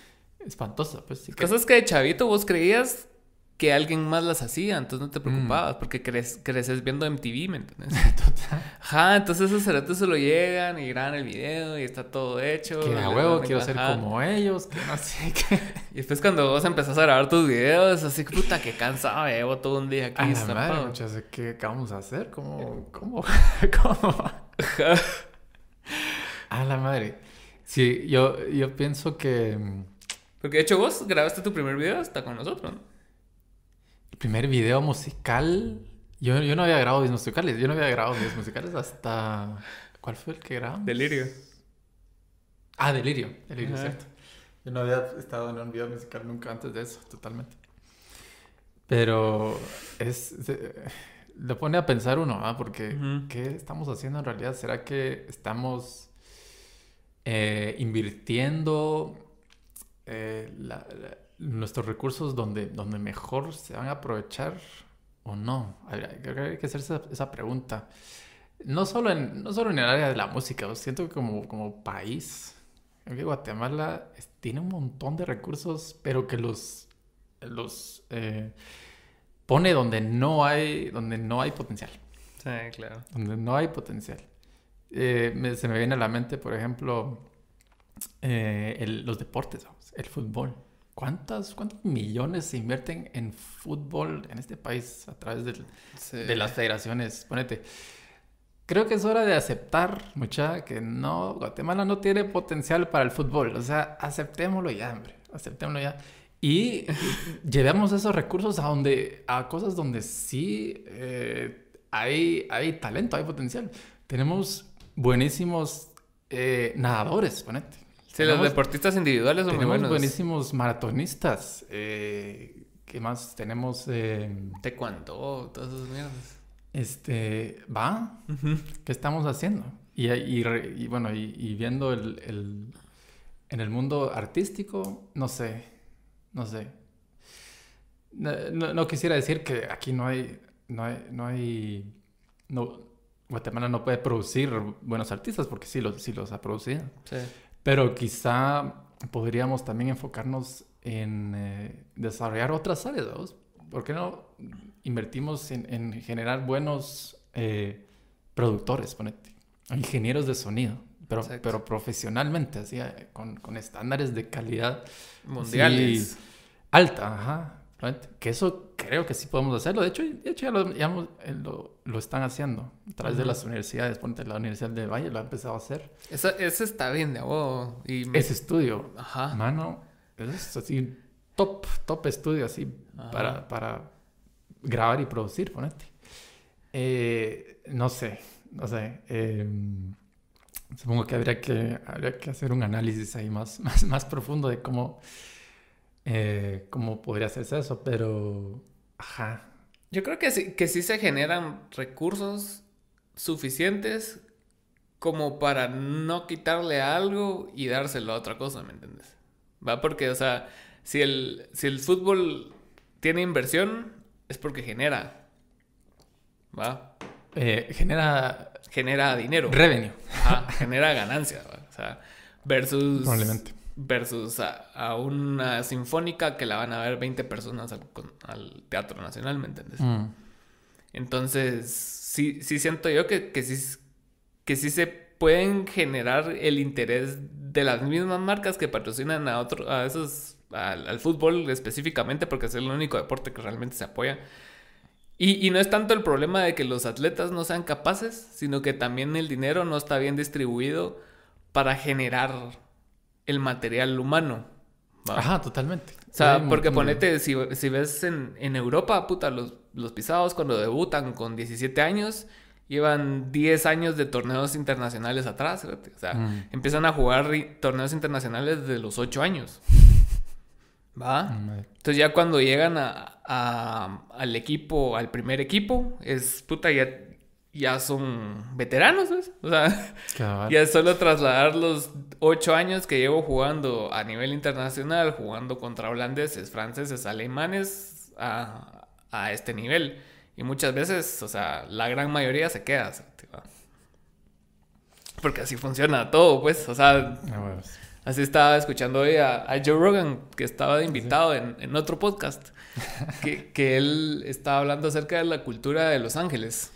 espantosa, pues. Sí Cosas que de chavito vos creías que alguien más las hacía, entonces no te mm. preocupabas, porque creces viendo MTV, ¿me entiendes? (laughs) Total. Ajá, entonces esos cerotes se lo llegan y graban el video y está todo hecho. Que a huevo quiero ser como ellos, que no sé qué. Y después cuando vos empezás a grabar tus videos, así, puta, que cansado, llevo todo un día aquí. A la madre, ¿qué, ¿qué vamos a hacer? ¿Cómo? ¿Cómo? (laughs) ¿Cómo? a la madre. Sí, yo, yo pienso que mm, porque de hecho vos grabaste tu primer video hasta con nosotros, ¿no? El primer video musical. Yo, yo no había grabado videos musicales. Yo no había grabado videos musicales hasta. ¿Cuál fue el que grabamos? Delirio. Ah, Delirio. Delirio, cierto. Yo no había estado en un video musical nunca antes de eso, totalmente. Pero es. lo pone a pensar uno, ¿ah? Porque, ¿qué estamos haciendo en realidad? ¿Será que estamos eh, invirtiendo eh, nuestros recursos donde, donde mejor se van a aprovechar o no? Hay, hay que hacerse esa, pregunta. No solo, en, no solo en el área de la música, siento que como, como país, creo que Guatemala tiene un montón de recursos, pero que los, los eh, pone donde no, hay, donde no hay potencial. Sí, claro. Donde no hay potencial. Eh, se me viene a la mente, por ejemplo, los deportes el fútbol. ¿Cuántos, ¿Cuántos millones se invierten en fútbol en este país a través de las federaciones? Ponete. Creo que es hora de aceptar, mucha, que no, Guatemala no tiene potencial para el fútbol. O sea, aceptémoslo ya, hombre. Aceptémoslo ya. Y (laughs) llevemos esos recursos a donde, a cosas donde sí eh, hay, hay talento, hay potencial. Tenemos buenísimos eh, nadadores, ponete Sí, los deportistas individuales son muy Tenemos buenos. buenísimos maratonistas. Eh, ¿Qué más? Tenemos... eh, Taekwondo, todas esas mierdas. este... ¿Va? ¿Qué estamos haciendo? Y, y re- y bueno, y, y viendo el, el- en el mundo artístico, no sé, no sé. No, no- no quisiera decir que aquí no hay, no hay, no hay, no, Guatemala no puede producir buenos artistas porque sí los, sí los ha producido. Sí. Pero quizá podríamos también enfocarnos en eh, desarrollar otras áreas, ¿vos? ¿Por qué no invertimos en, en generar buenos eh, productores, ponete, ingenieros de sonido, pero, pero profesionalmente, así, eh, con, con estándares de calidad Mundiales. Sí, alta, ajá. Que eso creo que sí podemos hacerlo. De hecho, de hecho ya, lo, ya eh, lo, lo están haciendo a través de Ujú. las universidades. Ponte, la Universidad de Valle lo ha empezado a hacer. Esa, ese está bien de huevo. Y me- Ese estudio, Ajá. Mano, es así, top, top estudio así Ajá. para, para grabar y producir, ponete. Eh, no sé, no sé. eh, supongo que habría que, habría que hacer un análisis ahí más, (laughs) más, más profundo de cómo, eh, cómo podría hacerse eso, pero, ajá. Yo creo que sí, que sí se generan recursos suficientes como para no quitarle algo y dárselo a otra cosa, ¿me entiendes? Va porque, o sea, si el, si el fútbol tiene inversión, es porque genera. ¿Va? Eh, genera Genera dinero. revenue, Ajá, genera ganancia. ¿va? O sea, versus. probablemente. Versus a, a una sinfónica que la van a ver 20 personas al, Teatro Nacional, ¿me entiendes? Mm. Entonces, sí, sí siento yo que, que, sí, que sí se pueden generar el interés de las mismas marcas que patrocinan a otro, a esos, al, al fútbol específicamente, porque es el único deporte que realmente se apoya. Y, y no es tanto el problema de que los atletas no sean capaces, sino que también el dinero no está bien distribuido para generar el material humano. ¿va? Ajá, totalmente. O sea, porque ponete, si, si ves en, en Europa, puta, los, los pisados cuando debutan con 17 años, llevan 10 años de torneos internacionales atrás, o sea, Mm. empiezan a jugar torneos internacionales desde los 8 años. ¿Va? Mm. Entonces ya cuando llegan a, a- al equipo, al primer equipo, es puta, ya, ya son veteranos, ¿ves? O sea, Cabal. (laughs) ya solo trasladar los ocho años que llevo jugando a nivel internacional, jugando contra holandeses, franceses, alemanes, a, a este nivel. Y muchas veces, o sea, la gran mayoría se queda. ¿sí? Porque así funciona todo, pues. O sea, Ah, así estaba escuchando hoy a, a Joe Rogan, que estaba de invitado en, en otro podcast, que, que él estaba hablando acerca de la cultura de Los Ángeles.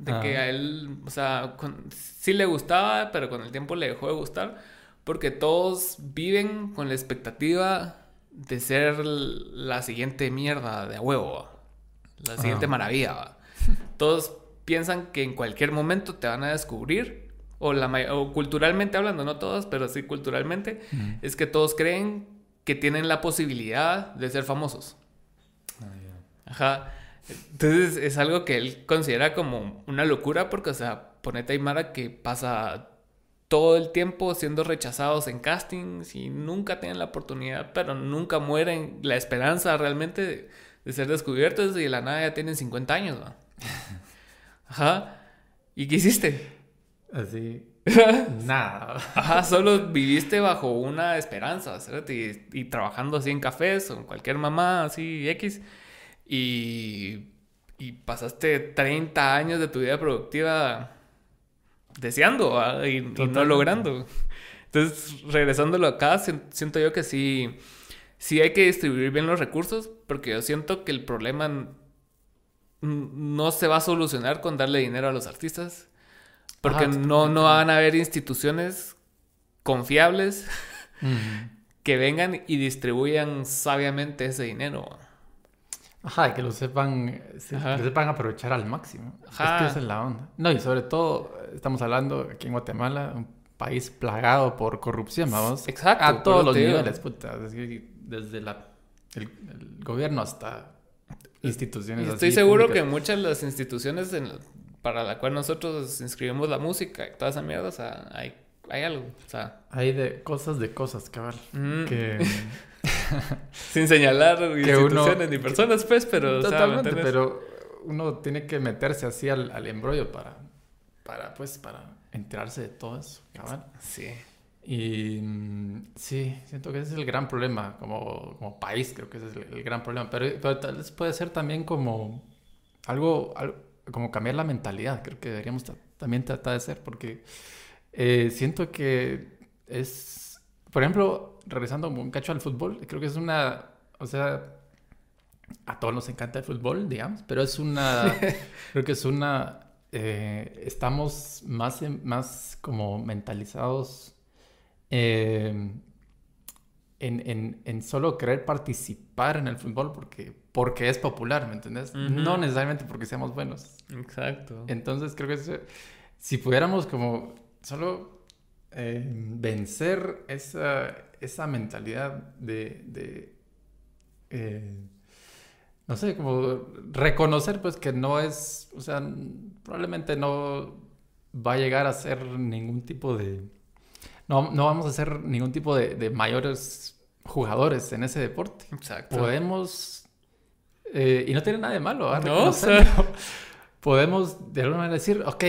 De que Ah. a él, o sea, con- sí le gustaba, pero con el tiempo le dejó de gustar, porque todos viven con la expectativa de ser la siguiente mierda de huevo, la siguiente Ah. maravilla. (laughs) Todos piensan que en cualquier momento te van a descubrir, o, la, o culturalmente hablando, no todos, pero sí culturalmente, Mm. es que todos creen que tienen la posibilidad de ser famosos. Ah. Ajá. Entonces es algo que él considera como una locura porque, o sea, ponete Aymara que pasa todo el tiempo siendo rechazados en castings y nunca tienen la oportunidad, pero nunca mueren la esperanza realmente de, de ser descubiertos y de la nada ya tienen 50 años. (laughs) Ajá. ¿Y qué hiciste? Así. (laughs) Nada. Ajá, solo viviste bajo una esperanza, ¿cierto? Y, y trabajando así en cafés o en cualquier mamá así X. Y, y pasaste 30 años de tu vida productiva deseando y, y no logrando. Entonces, regresándolo acá, si- siento yo que sí, sí hay que distribuir bien los recursos, porque yo siento que el problema no se va a solucionar con darle dinero a los artistas. Porque no, no van a haber instituciones confiables que vengan y distribuyan sabiamente ese dinero. Ajá, que lo sepan, Ajá. lo sepan aprovechar al máximo. Ajá. Es que esa es la onda. No, y sobre todo, estamos hablando aquí en Guatemala, un país plagado por corrupción, vamos. Exacto, A todos los niveles, puta. desde la, el, el gobierno hasta instituciones Y estoy así seguro que muchas de las instituciones en- para la cual nosotros inscribimos la música y toda esa mierda, o sea, hay hay algo, o sea. Hay de cosas de cosas, cabal. mm, Que... (laughs) (laughs) Sin señalar Que uno- instituciones ni personas, pues, pero... o sea, Totalmente, pero uno tiene que meterse así al, al embrollo para, para, pues, para enterarse de todo eso, cabal. Sí. Y mm, sí, siento que ese es el gran problema, como, como país creo que ese es el, el gran problema, pero, pero tal vez puede ser también como algo, algo- como cambiar la mentalidad, creo que deberíamos ta- también tratar de hacer, porque eh, siento que es, por ejemplo, regresando un cacho al fútbol, creo que es una, o sea, a todos nos encanta el fútbol, digamos, pero es una, (laughs) creo que es una, eh, estamos más, en- más como mentalizados eh, en, en- en solo querer participar en el fútbol porque, porque es popular, ¿me entendés? No necesariamente porque seamos buenos. Exacto. Entonces creo que eso- si pudiéramos como solo eh, vencer esa, esa mentalidad de, de, eh, no sé, como reconocer pues que no es, o sea, probablemente no va a llegar a ser ningún tipo de, no, no vamos a ser ningún tipo de, de mayores jugadores en ese deporte. Exacto. Podemos, eh, y no tiene nada de malo, ¿ah? No, o sea- Reconocerlo. podemos de alguna manera decir, ok,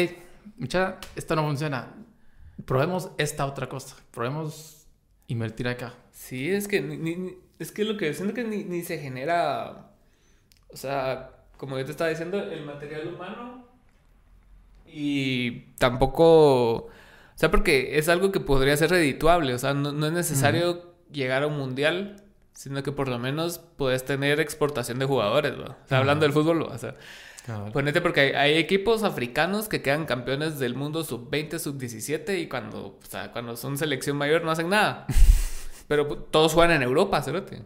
mucha, esto no funciona, probemos esta otra cosa, probemos invertir acá. Sí, es que ni, ni- ni- es que lo que siento que ni, ni se genera, o sea, como yo te estaba diciendo, el material humano y tampoco, o sea, porque es algo que podría ser redituable, o sea, no, no es necesario llegar a un mundial, sino que por lo menos puedes tener exportación de jugadores, ¿va? O sea, hablando del fútbol, o sea, ponete porque hay, hay equipos africanos que quedan campeones del mundo sub-20, sub-17 y cuando, o sea, cuando son selección mayor no hacen nada. (laughs) Pero pu- todos juegan en Europa, cerote.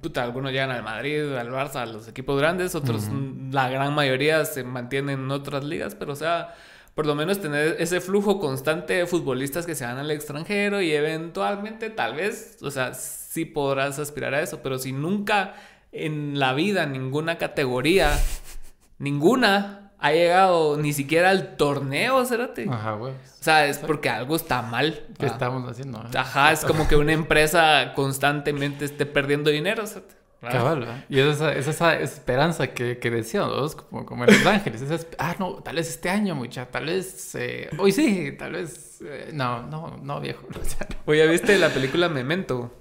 Puta, algunos llegan al Madrid, al Barça, a los equipos grandes, otros, la gran mayoría se mantienen en otras ligas, pero o sea, por lo menos tener ese flujo constante de futbolistas que se van al extranjero y eventualmente, tal vez, o sea, sí podrás aspirar a eso, pero si nunca en la vida, ninguna categoría, ninguna ha llegado ni siquiera al torneo, cerote. Ajá, güey. O sea, es porque algo está mal. ¿Qué estamos haciendo? ah? Ajá, es como que una empresa constantemente esté perdiendo dinero. ¿Va? Cabal, ¿verdad? Y es esa, es esa esperanza que, que decíamos, como, como en Los Ángeles. Ah, no, tal vez este año, mucha, tal vez eh, hoy sí, tal vez. eh, no, no, no, viejo. (laughs) o sea, no. Oye, ¿ya viste la película Memento?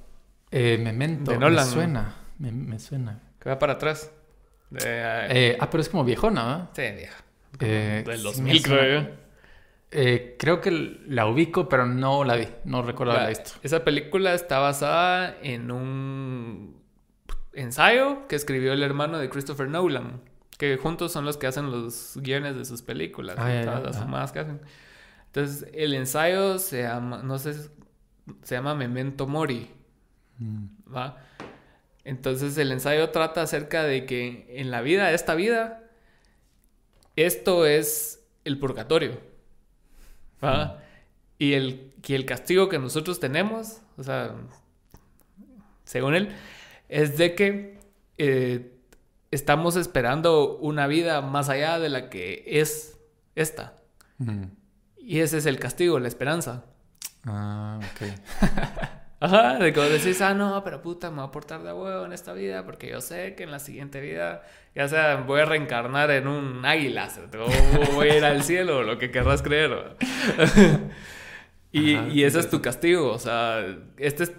Eh, Memento, De Nolan. me suena, me, me suena. Que va para atrás. De, Eh, ah, pero es como viejona, ¿verdad? sí, vieja. Eh, Del sí 2000, me suena. creo yo. Eh, creo que la ubico, pero no la vi. No recuerdo haberla La- visto. Esa película está basada en un ensayo que escribió el hermano de Christopher Nolan. Que juntos son los que hacen los guiones de sus películas. Ah, ya, ya, todas las fumadas que hacen. Entonces, el ensayo se llama, no sé, se llama Memento Mori. Mm. ¿va? Entonces el ensayo trata acerca de que en la vida, esta vida, esto es el purgatorio. ¿va? Y el, que el castigo que nosotros tenemos, o sea, según él, es de que eh, estamos esperando una vida más allá de la que es esta. Mm. Y ese es el castigo, la esperanza. Ah, ok. (laughs) Ajá, de vos decís, ah, no, pero puta, me voy a portar de huevo en esta vida porque yo sé que en la siguiente vida, ya sea, voy a reencarnar en un águila, o voy a ir al cielo, o lo que querrás creer. (laughs) y, Ajá, y ese es tu castigo, o sea, este es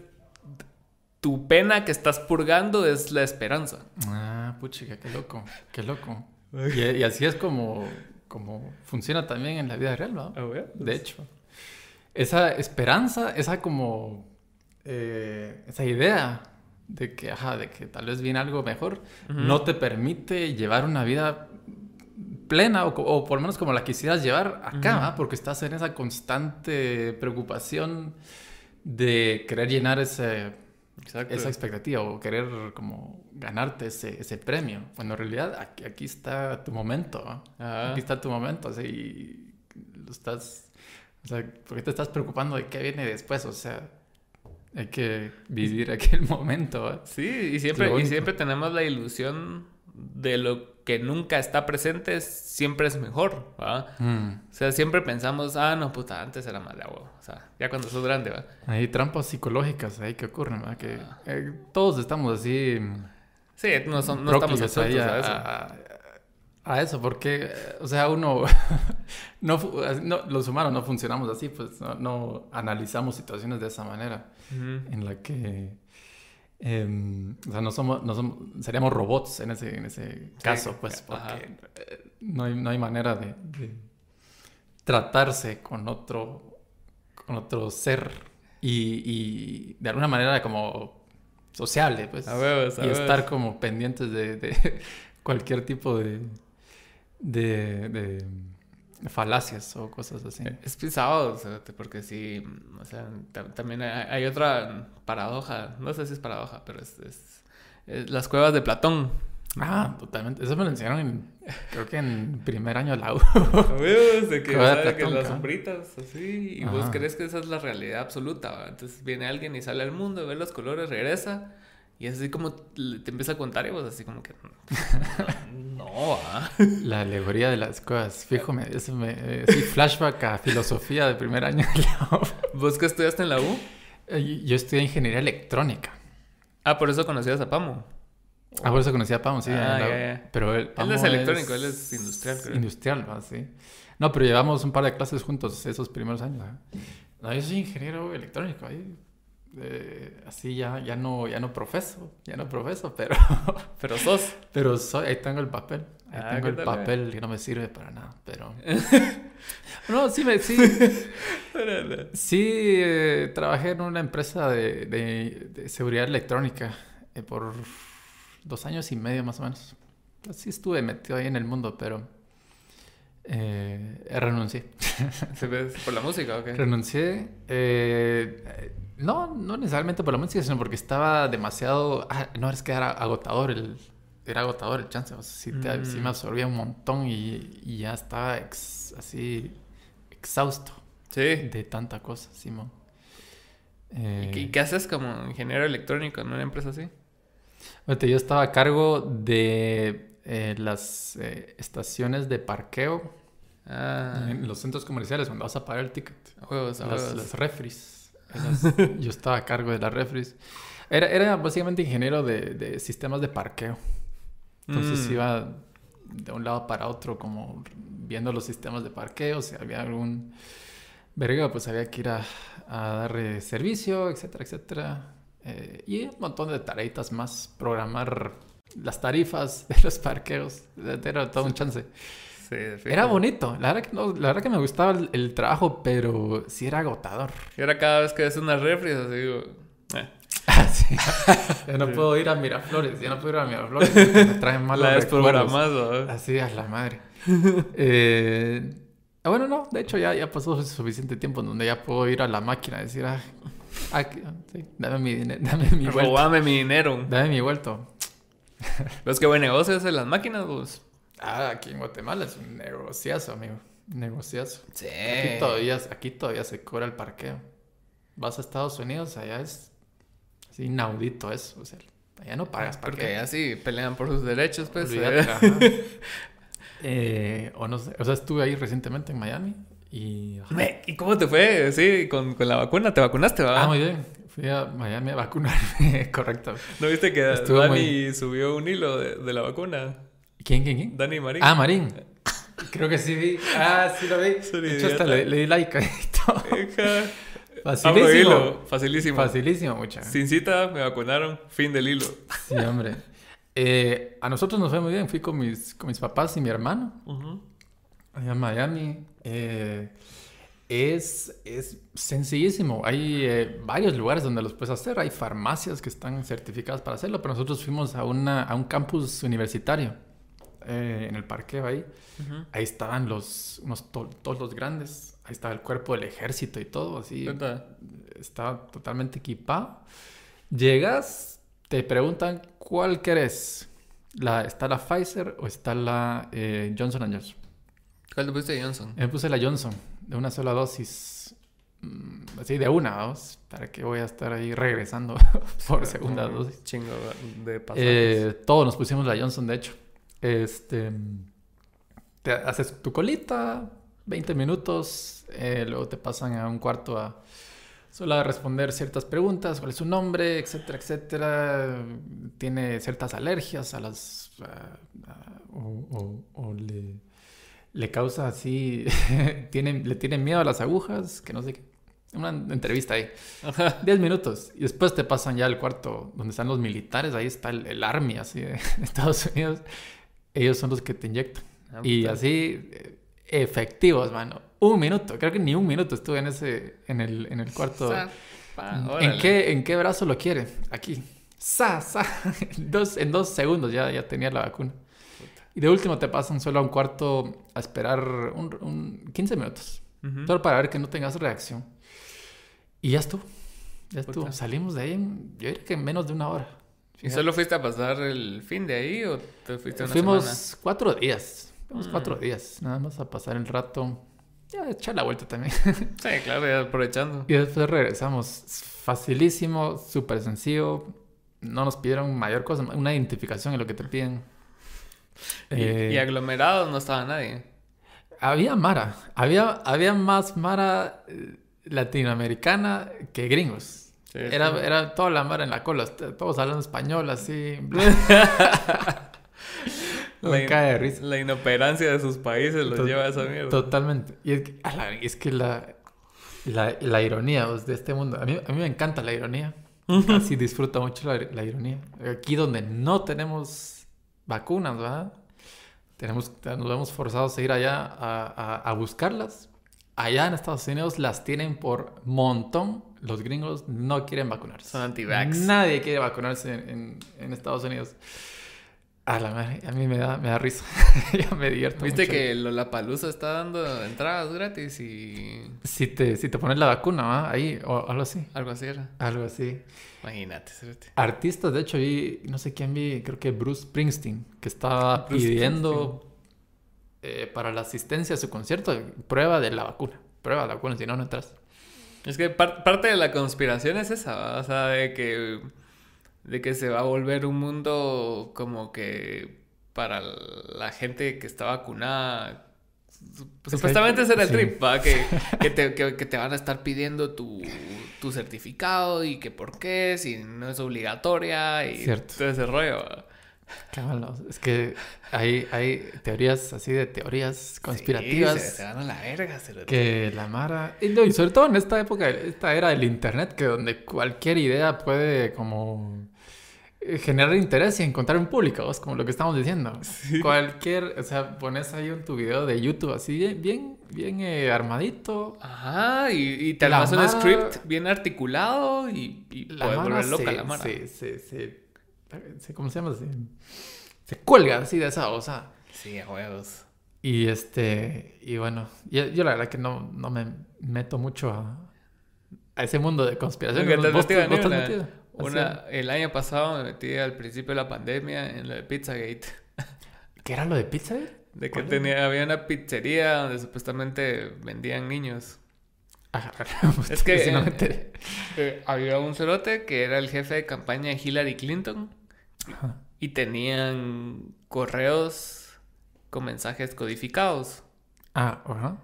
tu pena que estás purgando es la esperanza. Ah, puchica, qué loco, qué loco. Y, y así es como, como funciona también en la vida real, ¿no? De hecho. Esa esperanza, esa como... eh, esa idea de que, ajá, de que tal vez viene algo mejor, no te permite llevar una vida plena o, por lo menos como la quisieras llevar acá, porque estás en esa constante preocupación de querer llenar ese, Exacto. esa expectativa o querer como ganarte ese, ese premio. Bueno, en realidad aquí, aquí está tu momento. Aquí está tu momento. Así, y lo estás... O sea, ¿por qué te estás preocupando de qué viene después? O sea, hay que vivir (laughs) aquel momento. ¿va? Sí, y siempre, y siempre tenemos la ilusión de lo que nunca está presente siempre es mejor, ¿va? Mm. O sea, siempre pensamos, ah, no, puta, antes era más de agua. O sea, ya cuando sos grande, ¿va? Hay trampas psicológicas ahí que ocurren, ¿verdad? Que Ah. eh, todos estamos así... Sí, no, son- no estamos expuestos a, a. a- eso, porque, eh, o sea, uno, (laughs) no, fu- no- los humanos no funcionamos así, pues no, no analizamos situaciones de esa manera, en la que, em, o sea, no somos, no somos, seríamos robots en ese, en ese caso, pues, porque eh, no hay, no hay manera de, de tratarse con otro, con otro ser y, y de alguna manera como sociable, pues. A huevos, a y estar como pendientes de, de (laughs) cualquier tipo de, de, de falacias o cosas así. Es pisado, o sea, te- porque sí, o sea, ta- también hay, otra paradoja, no sé si es paradoja, pero es, es- es las cuevas de Platón. Ah, totalmente. Eso me lo enseñaron en, creo que en primer año (laughs) de la U. De que, de las sombritas, así, y vos crees que esa es la realidad absoluta, ¿va? Entonces viene alguien y sale al mundo, ve los colores, regresa, y así como te empieza a contar y vos así como que... (laughs) No, ¿va? La alegoría de las cosas. Fijo, me, eso me, eh, sí, (laughs) flashback a filosofía de primer año de la U. ¿Vos que estudiaste en la U? Eh, Yo estudié ingeniería electrónica. Ah, por eso conocías a Pamo. Ah, por eso conocí a Pamo, sí. Ah, ya, ya. Pero él, Él es electrónico, él es industrial, creo. Industrial, ¿va? sí. No, pero llevamos un par de clases juntos esos primeros años. ¿ah? No, yo soy ingeniero electrónico. Ahí, eh, así ya, ya, no, ya no profeso, ya no profeso, pero, (laughs) Pero sos. pero soy, ahí tengo el papel. Ahí Ah, tengo ¿qué el tal, papel que no me sirve para nada, pero... (laughs) no, sí, me, sí, (laughs) Sí, eh, trabajé en una empresa de, de- de seguridad electrónica eh, por dos años y medio más o menos. Sí estuve metido ahí en el mundo, pero eh, renuncié. (laughs) ¿Se ves por la música o qué? Renuncié, eh, eh, no, no necesariamente por la música, sino porque estaba demasiado... ah, no, es que era agotador el... Era agotador el chance, o sea, sí, te- Mm. sí me absorbía un montón y, y ya estaba ex- así exhausto Sí. de tanta cosa, Simón. Eh, ¿Y qué, y qué haces como ingeniero electrónico en una empresa así? yo estaba a cargo de eh, las eh, estaciones de parqueo Ah, en los centros comerciales cuando vas a pagar el ticket. huevos, Las, huevos. las refris. Esas- yo estaba a cargo de las refris. Era, era básicamente ingeniero de, de sistemas de parqueo. Entonces Mm. iba de un lado para otro como viendo los sistemas de parqueo, si había algún verga, pues había que ir a, a darle servicio, etcétera, etcétera. Eh, y un montón de tareitas más, programar las tarifas (laughs) de los parqueos, era todo un chance. Sí. Era bonito, la verdad que, no, la verdad que me gustaba el, el trabajo, pero sí era agotador. Y ahora cada vez que ves unas refries, así digo... eh, (laughs) Sí. (laughs) Ya no puedo ir a Miraflores, ya no puedo ir a Miraflores porque me traen malos la recuerdos. ¿no? Así a la madre. Eh, ah, bueno, no, de hecho ya, ya pasó suficiente tiempo en donde ya puedo ir a la máquina y decir, ah, aquí, sí, dame mi dinero, dame mi vuelto. Robame mi dinero. Dame mi vuelto. (laughs) ¿Ves qué buen negocio es en las máquinas, vos? Ah, aquí en Guatemala es un negociazo, amigo. Negociazo. Sí. Aquí todavía, aquí todavía se cobra el parqueo. Vas a Estados Unidos, allá es así inaudito eso. O sea, allá no pagas parqueo. Porque así pelean por sus derechos, pues. Olvídate, eh. (laughs) Eh, o no sé, o sea, estuve ahí recientemente en Miami y... ¿Y cómo te fue? Sí, con, con la vacuna. ¿Te vacunaste, va? Ah, muy bien. Fui a Miami a vacunarme, (laughs) correcto. ¿No viste que Estuvo Dani subió un hilo de, de la vacuna? ¿Quién, quién, quién? Dani Marín. Ah, Marín. (laughs) Creo que sí vi. Ah, sí lo vi. Soy De hecho, hasta le, le di like y todo. Hija. Abro Facilísimo. hilo. Facilísimo. Facilísimo, mucha. Sin cita, me vacunaron. Fin del hilo. Sí, hombre. Eh, a nosotros nos fue muy bien. Fui con mis, con mis papás y mi hermano allá en Miami. Eh, es, es sencillísimo. Hay eh, varios lugares donde los puedes hacer. Hay farmacias que están certificadas para hacerlo, pero nosotros fuimos a, una, a un campus universitario eh, en el parqueo ahí. Ahí estaban los, unos to- todos los grandes. Ahí estaba el cuerpo del ejército y todo, así. Estaba totalmente equipado. Llegas, te preguntan cuál querés. La, ¿Está la Pfizer o está la eh, Johnson Johnson? ¿Cuál te pusiste Johnson? Me puse la Johnson, de una sola dosis. Mm, Así, de una, vamos. ¿Para qué voy a estar ahí regresando (laughs) por segunda Un dosis? Chingo de pasajes. Eh, todos nos pusimos la Johnson, de hecho. Este. Te haces tu colita, 20 minutos, eh, luego te pasan a un cuarto a solo a responder ciertas preguntas, cuál es su nombre, etcétera, etcétera. Tiene ciertas alergias a las... o, le, le, causa así... (laughs) tiene, le tiene miedo a las agujas, que no sé qué. Una entrevista ahí. 10 minutos. Y después te pasan ya al cuarto donde están los militares. Ahí está el, el Army, así, de (laughs) Estados Unidos. Ellos son los que te inyectan. Ah, y así efectivos, mano. Un minuto, creo que ni un minuto estuve en ese, en el, en el cuarto. ¿En qué, ¿En qué brazo lo quiere? Aquí. Sa, sa. (laughs) dos, en dos segundos ya, ya tenía la vacuna. Y de último te pasan solo a un cuarto a esperar un, 15 minutos. Solo para ver que no tengas reacción. Y ya estuvo. Ya estuvo. Salimos de ahí, yo diría que en menos de una hora. ¿Y solo fuiste a pasar el fin de ahí o te fuiste una Fuimos cuatro días. Cuatro mm. días, nada más a pasar el rato. Ya, echar la vuelta también. (laughs) sí, claro, ya aprovechando. Y después regresamos. Facilísimo, súper sencillo. No nos pidieron mayor cosa, una identificación en lo que te piden. ¿Y, eh, aglomerados no estaba nadie? Había Mara. Había, había más Mara eh, latinoamericana que gringos. era, era toda la Mara en la cola. Todos hablando español así. (laughs) La, inoperancia de sus países los lleva a esa mierda. Totalmente. Y es que, la, la, ironía de este mundo, a mí, a mí me encanta la ironía. Así disfruto mucho la, ironía. Aquí donde no tenemos vacunas, ¿verdad? Tenemos, nos vemos forzados a ir allá a, buscarlas. Allá en Estados Unidos las tienen por montón. Los gringos no quieren vacunarse. Son anti-vax. Nadie quiere vacunarse en, en Estados Unidos. A la madre, a mí me da, me da risa. (laughs) ya me divierto. Viste que la palusa está dando entradas gratis y. Si te, si te pones la vacuna, ¿ah? Ahí, o algo así. Algo así era. Algo así. Imagínate, Artistas, de hecho, vi, no sé quién vi, creo que Bruce Springsteen, que estaba pidiendo eh, para la asistencia a su concierto prueba de la vacuna. Prueba de la vacuna, si no, no entras. Es que parte de la conspiración es esa, o sea, de que de que se va a volver un mundo como que para la gente que está vacunada. Supuestamente ese era el trip, ¿va? Que, (laughs) que, te, que, te, van a estar pidiendo tu, tu, certificado y que por qué, si no es obligatoria y todo ese rollo. es que hay, hay teorías así de teorías conspirativas. Sí, se, van a la verga. que la Mara. Y, y, sobre todo en esta época, esta era del internet, que donde cualquier idea puede como generar interés y encontrar un público, es como lo que estamos diciendo. Cualquier, o sea, pones ahí en tu video de YouTube así bien, bien, bien eh, armadito. Ajá, y, te armas un script bien articulado y, y puedes volver loca la mano. Sí, sí, sí. ¿Cómo se llama? Se, cuelga así de esa cosa. Sí, a huevos. Y este, y bueno, yo, yo, la verdad que no, no me meto mucho a, a ese mundo de conspiración. ¿Vos, una, el año pasado me metí al principio de la pandemia en lo de Pizzagate. (laughs) ¿Qué era lo de Pizzagate? De que tenía, había una pizzería donde supuestamente vendían niños. Ah, (laughs) es que eh, eh, había un cerote que era el jefe de campaña de Hillary Clinton y tenían correos con mensajes codificados. Ah, ajá.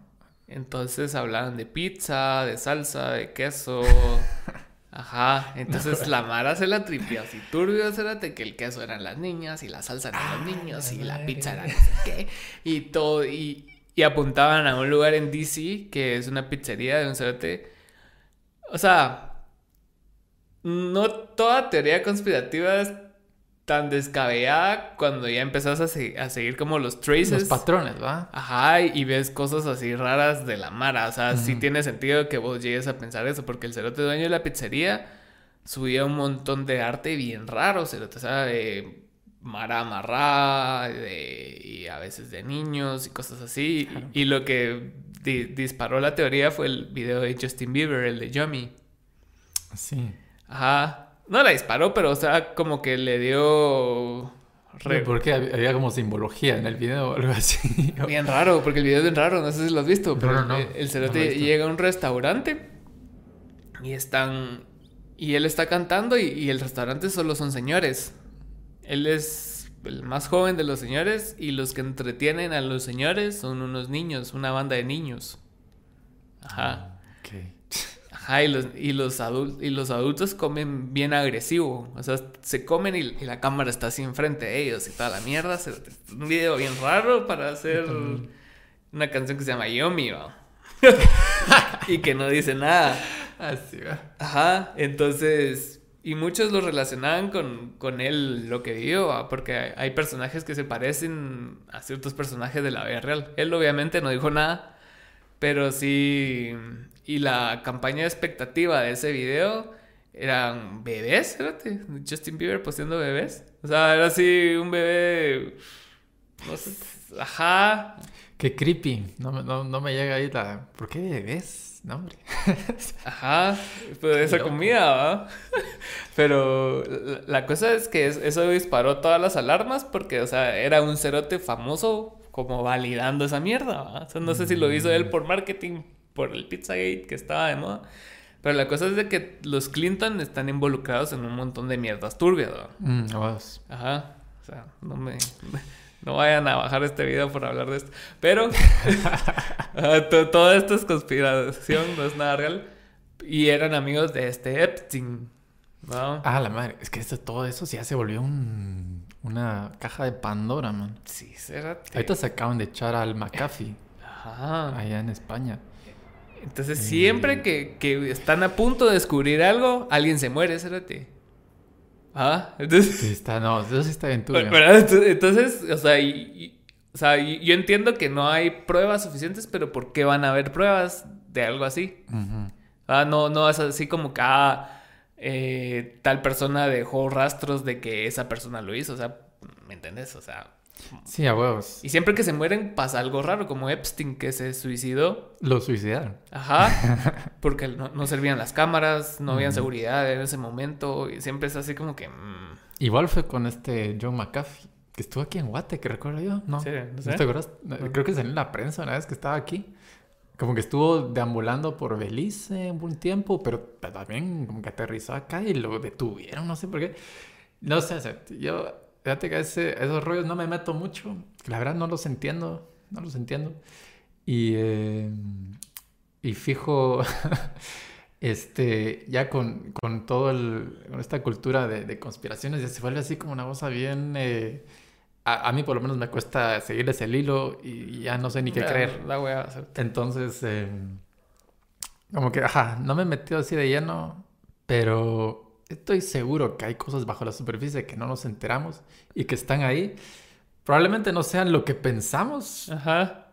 Entonces hablaban de pizza, de salsa, de queso. Ajá, entonces la Mara se la tripió así turbio, de que el queso eran las niñas y la salsa eran los niños y la pizza era no sé qué y todo y, apuntaban a un lugar en DC que es una pizzería de un cerote. O sea, no toda teoría conspirativa es tan descabellada cuando ya empezás a, seguir como los traces. Los patrones, ¿va? Ajá, y, ves cosas así raras de la Mara. O sea, sí tiene sentido que vos llegues a pensar eso, porque el cerote dueño de la pizzería subía un montón de arte bien raro, cerote, o sea, de Mara amarrada, y a veces de niños y cosas así. Y, lo que disparó la teoría fue el video de Justin Bieber, el de Yummy. Sí. Ajá. No la disparó, pero o sea, como que le dio. Porque había como simbología en el video o algo así. (laughs) Bien raro, porque el video es bien raro, no sé si lo has visto, pero el cerote llega a un restaurante y están. Y él está cantando y, el restaurante solo son señores. Él es el más joven de los señores y los que entretienen a los señores son unos niños, una banda de niños. Ajá. Ajá, y los, y los, adultos, y los adultos comen bien agresivo. O sea, se comen y, la cámara está así enfrente de ellos y toda la mierda. un video bien raro para hacer una canción que se llama Yomi, (laughs) y que no dice nada. Así va. Ajá, entonces y muchos lo relacionaban con, con él, lo que vio, porque hay, personajes que se parecen a ciertos personajes de la vida real. Él obviamente no dijo nada, pero sí... Y la campaña de expectativa de ese video eran bebés, espérate, Justin Bieber posteando bebés. O sea, era así un bebé... No sé, ajá. Qué creepy. No, no, no me llega ahí la... ¿Por qué bebés? No, hombre. (laughs) Ajá, pues esa comida, ¿va? Pero la, cosa es que eso disparó todas las alarmas porque, o sea, era un cerote famoso como validando esa mierda, ¿va? O sea, no sé si lo hizo él por marketing, por el Pizzagate que estaba de moda. Pero la cosa es de que los Clinton están involucrados en un montón de mierdas turbias. Mm, Ajá. O sea, no me... (laughs) No vayan a bajar este video por hablar de esto. Pero (laughs) toda esta es conspiración, no es nada real. Y eran amigos de este Epstein. ¿no? Ah, la madre. Es que todo eso ya se volvió un, una caja de Pandora, man. Sí, será. Ahorita se acaban de echar al McAfee. Ajá. Allá en España. Entonces, siempre que, que, están a punto de descubrir algo, alguien se muere, cérate. Ah, entonces. Sí, está, no, eso sí está bien (laughs) Entonces, o sea, o sea, yo entiendo que no hay pruebas suficientes, pero ¿por qué van a haber pruebas de algo así? Ah, no, no es así como que ah, eh, tal persona dejó rastros de que esa persona lo hizo. O sea, ¿me entiendes? O sea, Sí, a huevos. Y siempre que se mueren pasa algo raro, como Epstein que se suicidó. Lo suicidaron. Ajá. (laughs) Porque no, servían las cámaras, no había seguridad en ese momento. Y siempre es así como que. Mm. Igual fue con este John McAfee, que estuvo aquí en Guate, que recuerdo yo. No, sí, no, sé. te acuerdas? Creo que salió en la prensa una vez que estaba aquí. Como que estuvo deambulando por Belice un tiempo, pero también como que aterrizó acá y lo detuvieron, no sé por qué. No sé, yo fíjate que ese, esos rollos no me meto mucho. La verdad no los entiendo. No los entiendo. Y, eh, y fijo, (laughs) este, ya con, con todo el, con esta cultura de, de, conspiraciones, ya se vuelve así como una cosa bien... Eh, a, mí por lo menos me cuesta seguir ese hilo y ya no sé ni qué creer. La voy a hacer. Entonces, eh, como que, ajá, no me he metido así de lleno, pero estoy seguro que hay cosas bajo la superficie que no nos enteramos y que están ahí. Probablemente no sean lo que pensamos. Ajá.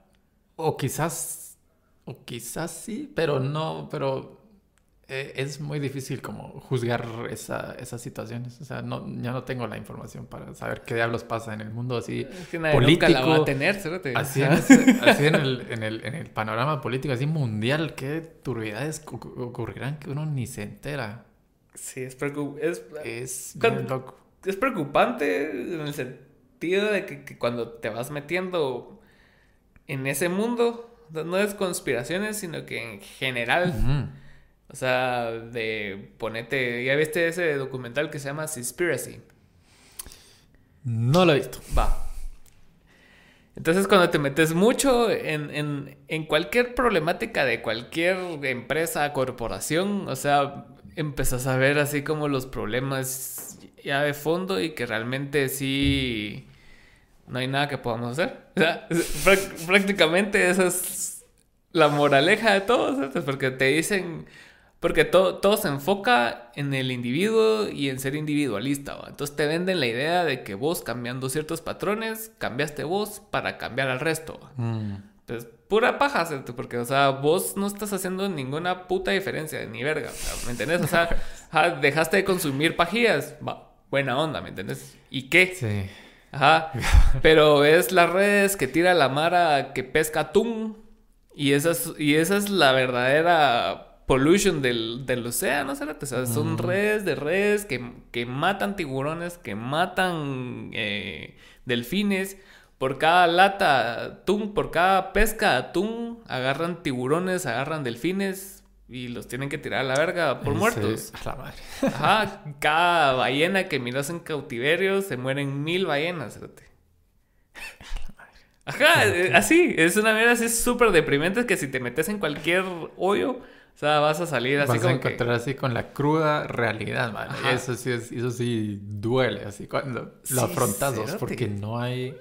O quizás, o quizás sí, pero no, pero eh, es muy difícil como juzgar esa, esas situaciones. O sea, no, ya no tengo la información para saber qué diablos pasa en el mundo así político. la va a tener, así, en, así en, el, en, el, en el panorama político, así mundial, qué turbidades ocurrirán que uno ni se entera. Sí, es, es, es, es preocupante en el sentido de que, cuando te vas metiendo en ese mundo, no es conspiraciones, sino que en general, o sea, de ponete, ¿ya viste ese documental que se llama Conspiracy? No lo he visto. Va. Entonces, cuando te metes mucho en, en, en, cualquier problemática de cualquier empresa, corporación, o sea, empezás a ver así como los problemas ya de fondo y que realmente sí no hay nada que podamos hacer. (laughs) O sea, prácticamente esa es la moraleja de todo, porque te dicen, porque todo, todo se enfoca en el individuo y en ser individualista. Entonces te venden la idea de que vos cambiando ciertos patrones, cambiaste vos para cambiar al resto. Mm. Entonces, pura paja, porque, o sea, vos no estás haciendo ninguna puta diferencia, ni verga, ¿me entendés? O sea, (laughs) dejaste de consumir pajillas, va, buena onda, ¿me entendés? ¿Y qué? Sí. Ajá. (laughs) Pero ves las redes que tira la mara que pesca atún y esa es, y esa es la verdadera pollution del, del océano, ¿sabes? O sea, son redes de redes que, que matan tiburones, que matan eh, delfines por cada lata atún, por cada pesca atún, agarran tiburones, agarran delfines, y los tienen que tirar a la verga por Sí, muertos. a la madre. Ajá, cada ballena que miras en cautiverio se mueren mil ballenas, cerote. Ajá, eh, así, es una mierda así súper deprimente que si te metes en cualquier hoyo, o sea, vas a salir así Vas a como que... encontrar así con la cruda realidad, man. Ajá. Eso sí, es- eso sí duele, así cuando Sí, lo afrontas, porque no hay,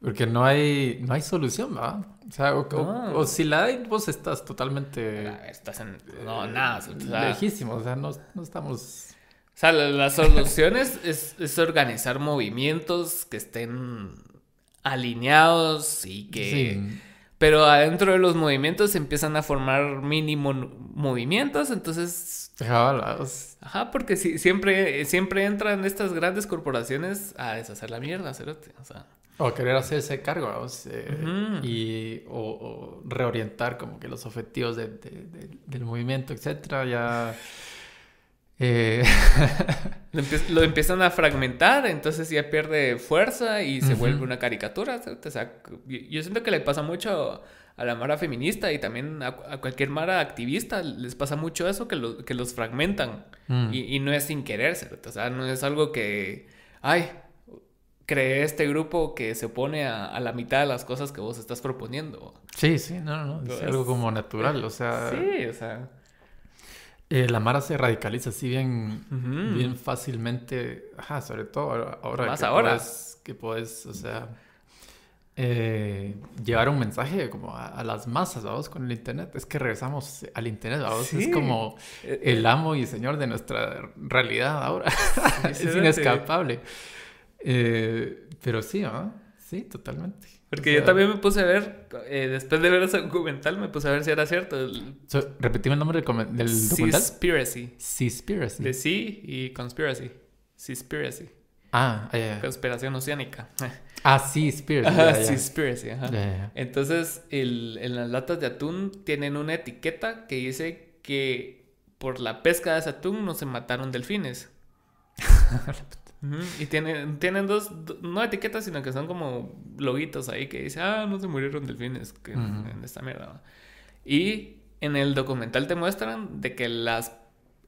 porque no hay, no hay solución, ¿va? O sea, o, No. o si la hay, vos estás totalmente ver, Estás en... No, nada, o sea, lejísimo, o sea, no, no estamos... O sea, la, la solución es, es, es organizar movimientos que estén alineados y que... Sí. Pero adentro de los movimientos se empiezan a formar mínimo movimientos, entonces... Os- Ajá, porque si, siempre, siempre entran estas grandes corporaciones a deshacer la mierda, cerote. O sea, O querer hacerse cargo, y, o, o reorientar como que los objetivos de- de- de- del movimiento, etcétera, ya... eh, (laughs) lo, empie- lo empiezan a fragmentar, entonces ya pierde fuerza y se vuelve una caricatura. cerote. O sea, yo, siento que le pasa mucho a la mara feminista y también a, a cualquier mara activista les pasa mucho eso, que, lo- que los fragmentan. mm. Y, y no es sin querer. O sea, no es algo que, ay, creé este grupo que se opone a, a la mitad de las cosas que vos estás proponiendo. Sí, sí, no, no, es Pues, algo como natural, o sea, (laughs) Sí, o sea. eh, la Mara se radicaliza así bien, bien fácilmente, ajá, sobre todo ahora, Más que ahora. puedes, que puedes, o sea, eh, llevar un mensaje como a, a las masas, vamos, con el internet, es que regresamos al internet, vamos, Sí. es como Eh, el amo y señor de nuestra realidad ahora, (laughs) es inescapable, Eh, pero sí, ¿no? Sí, totalmente. Porque O yo también me puse a ver, eh, después de ver ese documental, me puse a ver si era cierto. El so, repetime el nombre del, del documental. Seaspiracy. Seaspiracy. De Sea y Conspiracy. Seaspiracy. Ah. Conspiración oceánica. (laughs) Ah. Ajá, ya. Seaspiracy, ajá. Entonces, el- en las latas de atún tienen una etiqueta que dice que por la pesca de ese atún no se mataron delfines. (laughs) Y tienen, tienen dos, do- no etiquetas, sino que son como loguitos ahí que dice, ah, no se murieron delfines que- Ujú. en esta mierda. Y en el documental te muestran de que las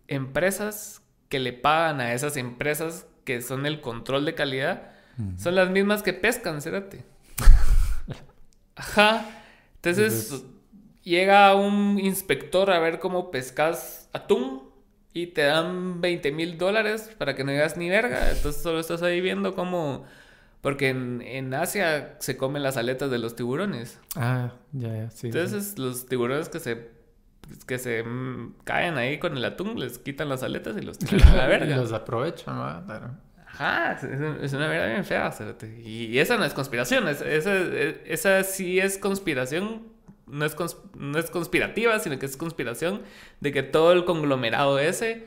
empresas que le pagan a esas empresas que son el control de calidad Ujú. son las mismas que pescan, cérate. (laughs) Ajá. Entonces, Entonces- llega un inspector a ver cómo pescas atún y te dan 20 mil dólares para que no digas ni verga. Entonces solo estás ahí viendo cómo... Porque en, en Asia se comen las aletas de los tiburones. Ah, ya, ya, sí. Entonces los tiburones que se que se mm, caen ahí con el atún les quitan las aletas y los (laughs) tiran a la verga. Los aprovechan, ¿no? Ajá, es, es una verdad bien fea. Y, esa no es conspiración. es- esa, es- esa sí es conspiración. No es, no es conspirativa, sino que es conspiración de que todo el conglomerado ese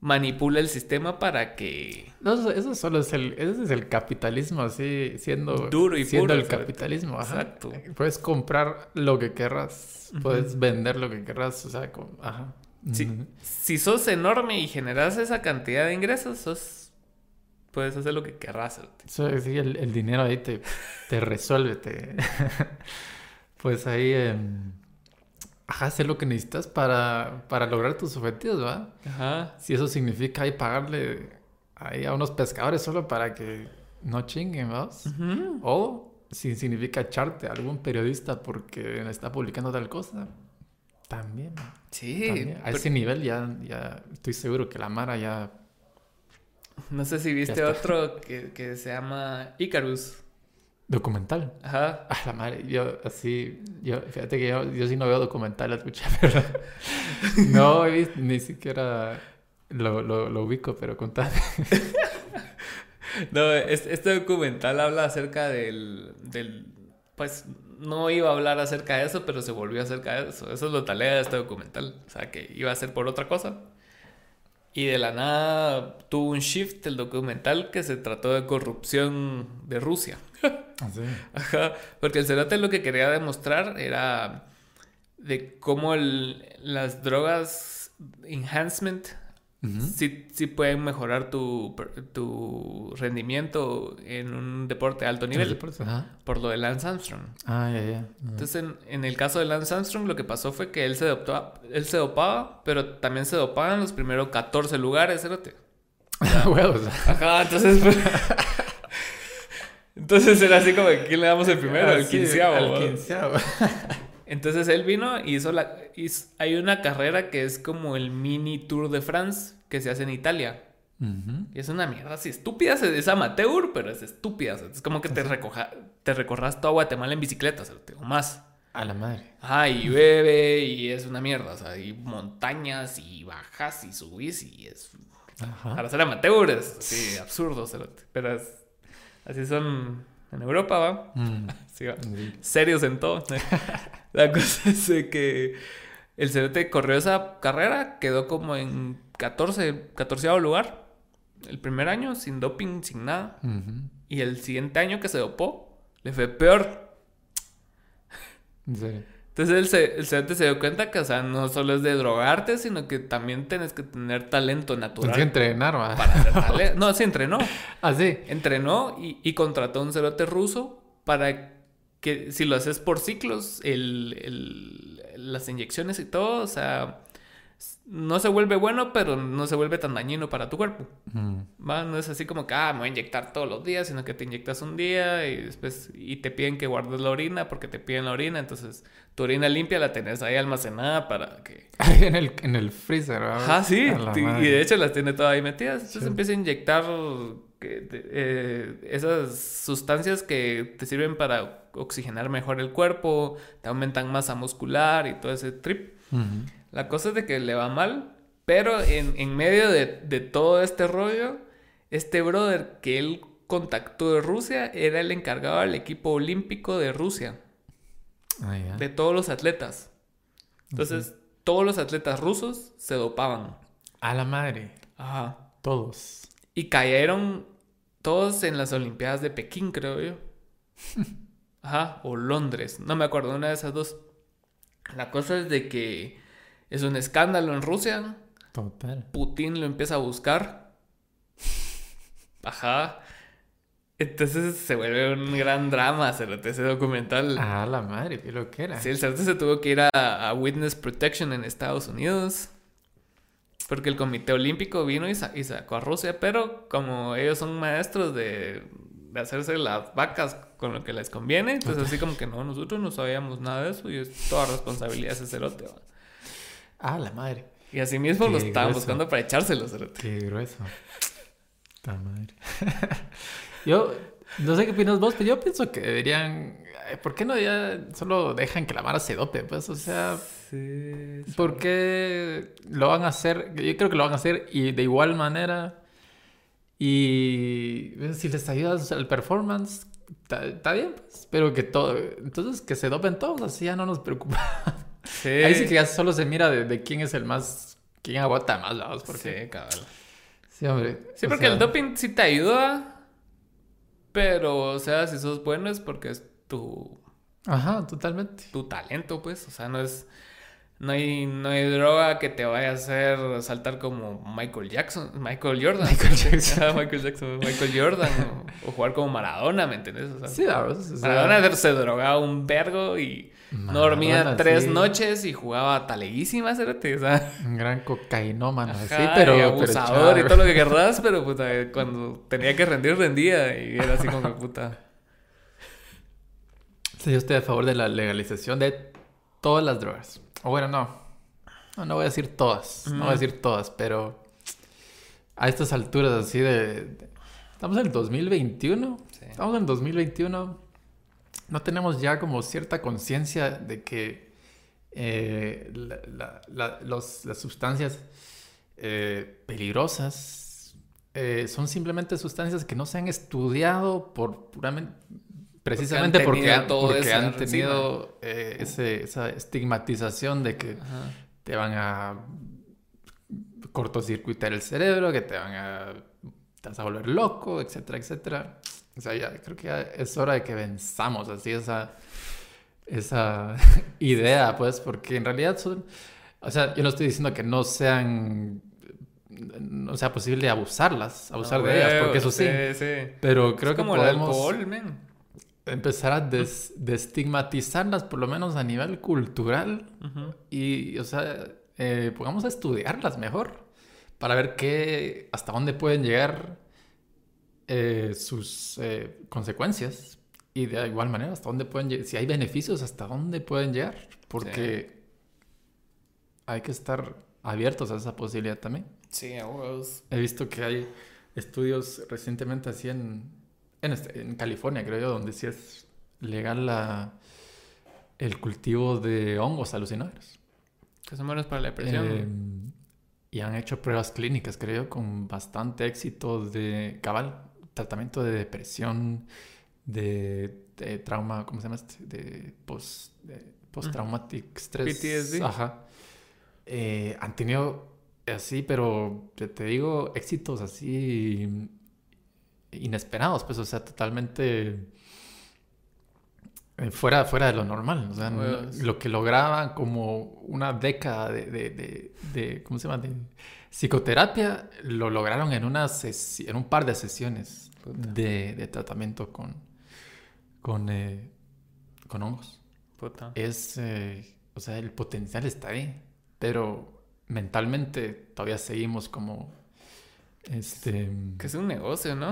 manipula el sistema para que... No, eso, solo es el, ese es el capitalismo, así, siendo, Duro y siendo puro, el capitalismo, ajá. Exacto. Puedes comprar lo que querrás, puedes vender lo que querrás, o sea, como, ajá. Si, Ujú. si sos enorme y generas esa cantidad de ingresos, sos... Puedes hacer lo que querrás. Eso, sí, el, el dinero ahí te, te resuelve, te... (laughs) pues ahí, em, ajá, hacer lo que necesitas para, para lograr tus objetivos, ¿va? Ajá. Si eso significa ahí pagarle ahí a unos pescadores solo para que no chinguen, ¿vas? Ujú. O si significa echarte a algún periodista porque está publicando tal cosa, también. Sí. También. A pero- ese nivel ya, ya estoy seguro que la Mara ya... No sé si viste otro que, que se llama Icarus. Documental. Ajá. Ah, la madre, yo así, yo, fíjate que yo, yo sí no veo documentales, escucha, (laughs) pero no ni siquiera lo, lo, lo ubico, pero contame. No, es- este documental habla acerca del, del... Pues no iba a hablar acerca de eso, pero se volvió acerca de eso. Eso es lo talea de este documental. O sea, que iba a ser por otra cosa. Y de la nada tuvo un shift el documental que se trató de corrupción de Rusia. Así. Ajá, porque el Cerote lo que quería demostrar era de cómo el- las drogas enhancement sí, sí pueden mejorar tu, tu rendimiento en un deporte de alto nivel. Por lo de Lance Armstrong. Ah, ya, ya. Entonces, en, el caso de Lance Armstrong, lo que pasó fue que él se, adoptó, él se dopaba, pero también se dopaba en los primeros 14 lugares, ¿erote? (laughs) Ajá, entonces... (laughs) Entonces era así como, ¿quién le damos el primero? el quinceavo. El quinceavo. (laughs) Entonces él vino y hizo la... hay una carrera que es como el mini Tour de France que se hace en Italia. Y es una mierda así estúpida, es amateur, pero es estúpida. es como que te, recoja, te recorras todo Guatemala en bicicleta, o más. A la madre. Ajá, y llueve y es una mierda. O sea, hay montañas y bajas y subís y es... Para ser amateur es así (laughs) absurdo, pero así son en Europa, ¿va? Mm. (laughs) Serios en todo. (laughs) La cosa es que el Cerote corrió esa carrera, quedó como en 14, 14 lugar. El primer año, sin doping, sin nada. Y el siguiente año que se dopó, le fue peor. Entonces el, el se dio cuenta que, o sea, no solo es de drogarte, sino que también tienes que tener talento natural. Tienes que entrenar, Para (laughs) No, sí, entrenó. ¿Ah, sí? Entrenó y, y contrató a un cerote ruso para que si lo haces por ciclos, el, las inyecciones y todo, o sea, no se vuelve bueno, pero no se vuelve tan dañino para tu cuerpo. No es así como que, ah, me voy a inyectar todos los días, sino que te inyectas un día y después y te piden que guardes la orina porque te piden la orina, entonces tu orina limpia la tenés ahí almacenada para que... (laughs) en el, en el freezer, Ah, sí, y de hecho las tiene todas ahí metidas, entonces empieza a inyectar eh, esas sustancias que te sirven para oxigenar mejor el cuerpo, te aumentan masa muscular y todo ese trip. La cosa es de que le va mal, pero en, medio de, todo este rollo, este brother que él contactó de Rusia era el encargado del equipo olímpico de Rusia. Ah, de todos los atletas. Entonces, todos los atletas rusos se dopaban. A la madre. Ajá. Todos. Y cayeron todos en las Olimpiadas de Pekín, creo yo. (laughs) Ajá, o Londres, no me acuerdo, una de esas dos. La cosa es de que es un escándalo en Rusia. Total. Putin lo empieza a buscar. (laughs) Ajá. Entonces se vuelve un gran drama ese documental. Ah, la madre, qué lo que era. Sí, el Cerote se tuvo que ir a, Witness Protection en Estados Unidos. Porque el Comité Olímpico vino y, sacó a Rusia, pero como ellos son maestros de, hacerse las vacas con lo que les conviene, entonces así como que no, nosotros no sabíamos nada de eso y es toda responsabilidad de ese cerote. Ah, la madre. Y así mismo lo estaban buscando para echárselos. Qué grueso. La madre. (laughs) yo, no sé qué opinas vos, pero yo pienso que deberían. ¿Por qué no ya solo dejan que la Mara se dope? Pues, o sea. Sí, ¿Por qué lo van a hacer? Yo creo que lo van a hacer y de igual manera. Y si les ayudas al performance, está bien, pues. Pero que todo. Entonces que se dopen todos, así ya no nos preocupa. Ahí sí que ya solo se mira de, quién es el más. quién aguanta más, lados. Porque... Sí, cabrón. Sí, hombre. Sí, porque el doping sí te ayuda. Pero, o sea, si sos bueno es porque es tu. Ajá, totalmente. Tu talento, pues. O sea, no es. No hay, no hay droga que te vaya a hacer saltar como Michael Jackson, Michael Jordan. (laughs) Michael (laughs) Jackson. Michael Jackson, Michael Jordan. o, jugar como Maradona, ¿me entiendes? O sea, sí, Maradona se drogaba un vergo y no dormía tres noches y jugaba taleguísima, sea, un gran cocainómano, sí, pero. Y abusador y todo lo que querrás, (laughs) pero puta, cuando tenía que rendir, rendía. Y era así como puta. Sí, yo estoy a favor de la legalización de todas las drogas. O bueno, no. No, voy a decir todas. No voy a decir todas, pero a estas alturas así de... Estamos en el 2021. Estamos en el 2021. No tenemos ya como cierta conciencia de que eh, las sustancias eh, peligrosas eh, son simplemente sustancias que no se han estudiado por puramente Precisamente porque han, porque han, tenido eh, esa estigmatización de que te van a cortocircuitar el cerebro, que te van a, te vas a volver loco, etcétera, etcétera. O sea, ya creo que ya es hora de que venzamos así esa, esa (laughs) idea, pues, porque en realidad son, o sea, yo no estoy diciendo que no sean no sea posible abusarlas, abusar No, de ellas, porque eso sí. sí. Pero creo es que como el podemos alcohol, men. empezar a des- destigmatizarlas, por lo menos a nivel cultural, y, o sea, eh, pongamos a estudiarlas mejor para ver qué, hasta dónde pueden llegar eh, sus eh, consecuencias y de igual manera hasta dónde pueden llegar, si hay beneficios, hasta dónde pueden llegar, porque hay que estar abiertos a esa posibilidad también. Sí. He visto que hay estudios recientemente así en, en, este- en California, creo yo, donde sí es legal la, el cultivo de hongos alucinógenos. Que son buenos para la depresión. Eh, y han hecho pruebas clínicas, creo yo, con bastante éxito de cabal, tratamiento de depresión, de, de trauma, ¿cómo se llama este? De post, de post-traumatic stress. PTSD. Ajá. Eh, han tenido así, pero te, digo, éxitos así inesperados, pues, o sea, totalmente eh, fuera, fuera de lo normal. O sea, lo que lograban como una década de, de, de, de- ¿cómo se llama? Psicoterapia, lo lograron en, una en un par de sesiones de, de tratamiento con, con, eh, con hongos. Puta. Es, eh, o sea, el potencial está ahí, pero mentalmente todavía seguimos como, este, Que es un negocio, ¿no?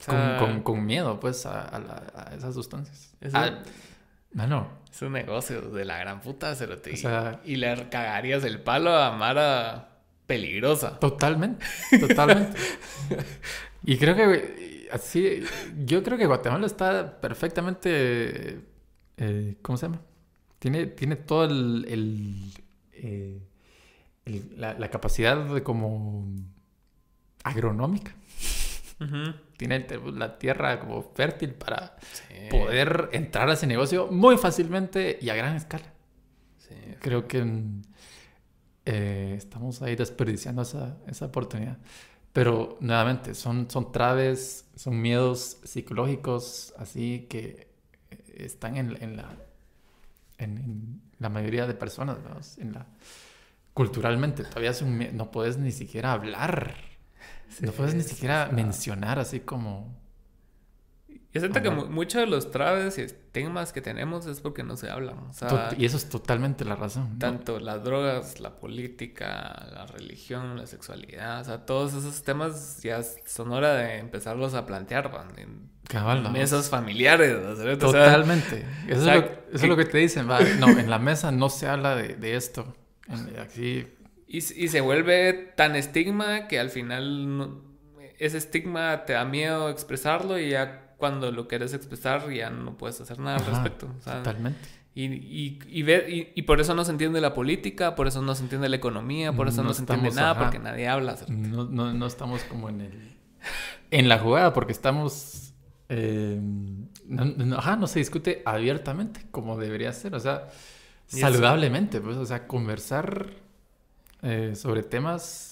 O con, sea, con- con miedo, pues, a, a la- a esas sustancias. es, Ah, un, mano, es un negocio de la gran puta, cerote. O sea- y le cagarías el palo a Mara peligrosa. totalmente, totalmente. y creo que así, yo creo que Guatemala está perfectamente, eh, ¿cómo se llama? Tiene, tiene todo el, el, eh, el- la, la capacidad de como agronómica. Tiene la tierra como fértil para Sí. poder entrar a ese negocio muy fácilmente y a gran escala. Sí. Creo que eh, estamos ahí desperdiciando esa, esa oportunidad. Pero nuevamente, son, son traves, son miedos psicológicos así que eh, están en, en la, en, en la mayoría de personas, ¿verdad? En la, culturalmente. Todavía es un no puedes ni siquiera hablar. no puedes ni sí, siquiera sí. mencionar así como... Yo siento que Ajá. mu- muchos de los traves y estigmas que tenemos es porque no se hablan. O sea, tot- y eso es totalmente la razón. ¿no? tanto las drogas, la política, la religión, la sexualidad, o sea, todos esos temas ya son hora de empezarlos a plantear van, en Cabal, ¿no? mesas familiares. ¿no? Totalmente. Eso, o sea, es, lo, eso es que- lo que te dicen. va, No, en la mesa no se habla de, de esto. En- Aquí, Y, y se vuelve tan estigma que al final no- ese estigma te da miedo expresarlo y ya cuando lo quieres expresar ya no puedes hacer nada al Ajá, respecto. o sea, totalmente. y, y, y, ver- y, y por eso no se entiende la política, por eso no se entiende la economía, por eso no, No se entiende estamos, nada, ajá. porque nadie habla. No, no, no estamos como en el... En la jugada, porque estamos... eh, no, ajá, no se discute abiertamente como debería ser. O sea, saludablemente. Pues, o sea, conversar eh, sobre temas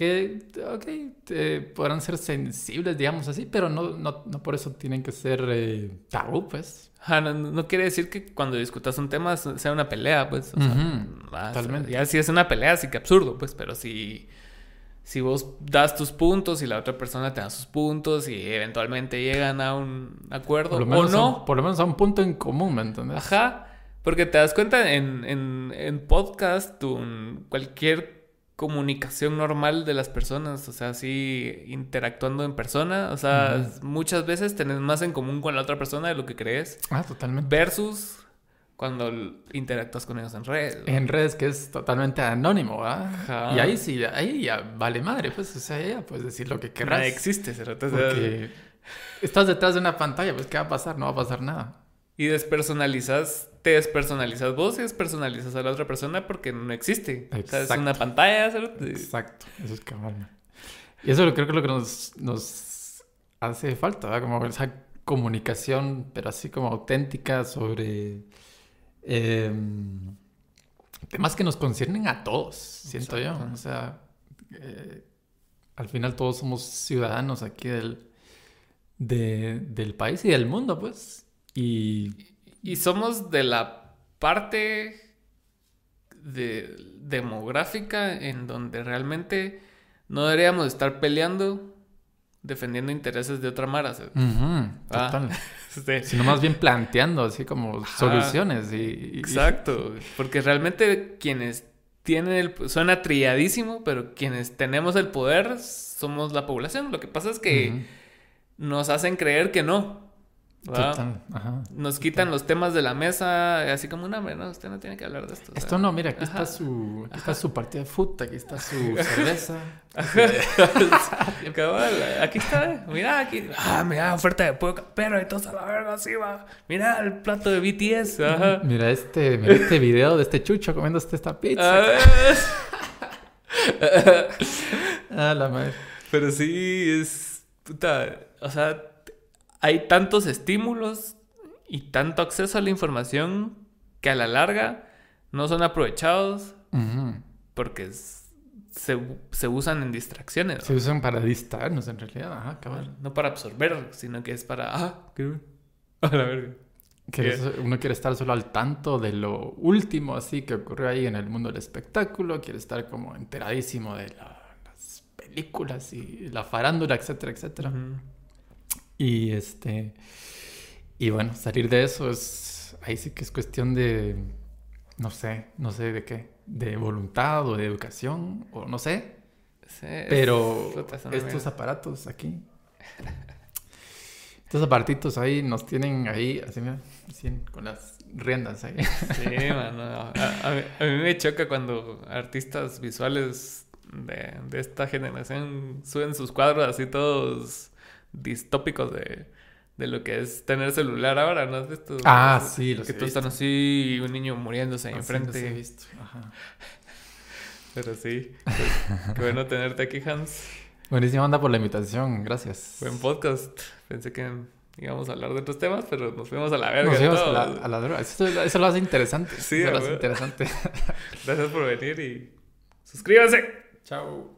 que, ok, eh, podrán ser sensibles, digamos así, pero no, no, no por eso tienen que ser eh, tabú, pues. Ajá, no, no quiere decir que cuando discutas un tema sea una pelea, pues. O sea, totalmente. Ya si es una pelea, sí que absurdo, pues. Pero si, si vos das tus puntos y la otra persona te da sus puntos y eventualmente llegan a un acuerdo Por lo o no. por lo menos a un punto en común, ¿me entiendes? Ajá. Porque te das cuenta en, en, en podcast, un- cualquier comunicación normal de las personas, o sea, así interactuando en persona, o sea, muchas veces tenés más en común con la otra persona de lo que crees. Ah, totalmente. Versus cuando interactúas con ellos en redes. ¿no? En redes que es totalmente anónimo. Ajá. Y ahí sí, ahí ya vale madre, pues, o sea, ya puedes decir lo que querrás. Nada existe, cerote, o sea, Porque estás detrás de una pantalla, pues, ¿qué va a pasar? No va a pasar nada. Y despersonalizas, te despersonalizas vos y despersonalizas a la otra persona porque no existe. O sea, es Exacto. una pantalla. Exacto, eso es cabal. man. Y eso creo que es lo que nos, nos hace falta, ¿verdad? Como esa comunicación, pero así como auténtica sobre em, temas que nos conciernen a todos, siento yo. Exacto. O sea, eh, al final todos somos ciudadanos aquí del, de- del país y del mundo, pues. Y Y somos de la parte de demográfica en donde realmente no deberíamos estar peleando defendiendo intereses de otra mara. Ah, total. (laughs) sí. Sino más bien planteando así como Ajá. soluciones y... y- Exacto, porque realmente quienes tienen el... Suena trilladísimo, pero quienes tenemos el poder somos la población. Lo que pasa es que nos hacen creer que no. ¿Verdad? Total, ajá. Nos quitan los temas de la mesa, así como, no, hombre, no, usted no tiene que hablar de esto. o sea". Esto no, mira, aquí Ajá. está su, aquí está su partida de fútbol, aquí está su (laughs) cerveza. (laughs) (laughs) Aquí está, mira, aquí, ah, mira, oferta de pollo pero entonces a la verga, así va. Mira el plato de BTS, ajá. Mira este, mira este video de este chucho comiéndose esta pizza. Ah, Ah, la madre. pero sí, es, puta, o sea, hay tantos estímulos y tanto acceso a la información que a la larga no son aprovechados Ujú. porque es- se, se usan en distracciones. ¿no? Se usan para distraernos en realidad, ajá. No para absorber, sino que es para. Ah, qué (laughs) A la verga. Que uno quiere estar solo al tanto de lo último así que ocurrió ahí en el mundo del espectáculo, quiere estar como enteradísimo de la- las películas y la farándula, etcétera, etcétera. Ujú. Y este. Y bueno, salir de eso es. Ahí sí que es cuestión de. No sé, no sé de qué. De voluntad o de educación, o no sé. Sí, Pero es estos aparatos aquí. Estos aparatitos ahí nos tienen ahí, así, así con las riendas ahí. Sí, (laughs) mano. A, a mí, a mí me choca cuando artistas visuales de, de esta generación suben sus cuadros así todos distópicos de, de lo que es tener celular ahora, ¿no has visto? Ah, sí, los Que todos están así y un niño muriéndose ahí los he enfrente. visto, ajá. (laughs) Pero sí. Qué, qué bueno tenerte aquí, Hans. Buenísima onda por la invitación, gracias. Buen podcast. Pensé que íbamos a hablar de otros temas, pero nos fuimos a la verga. Nos fuimos a la, a la droga. Eso, eso lo hace interesante. Sí, eso lo hace interesante. (laughs) Gracias por venir y suscríbanse. Chao.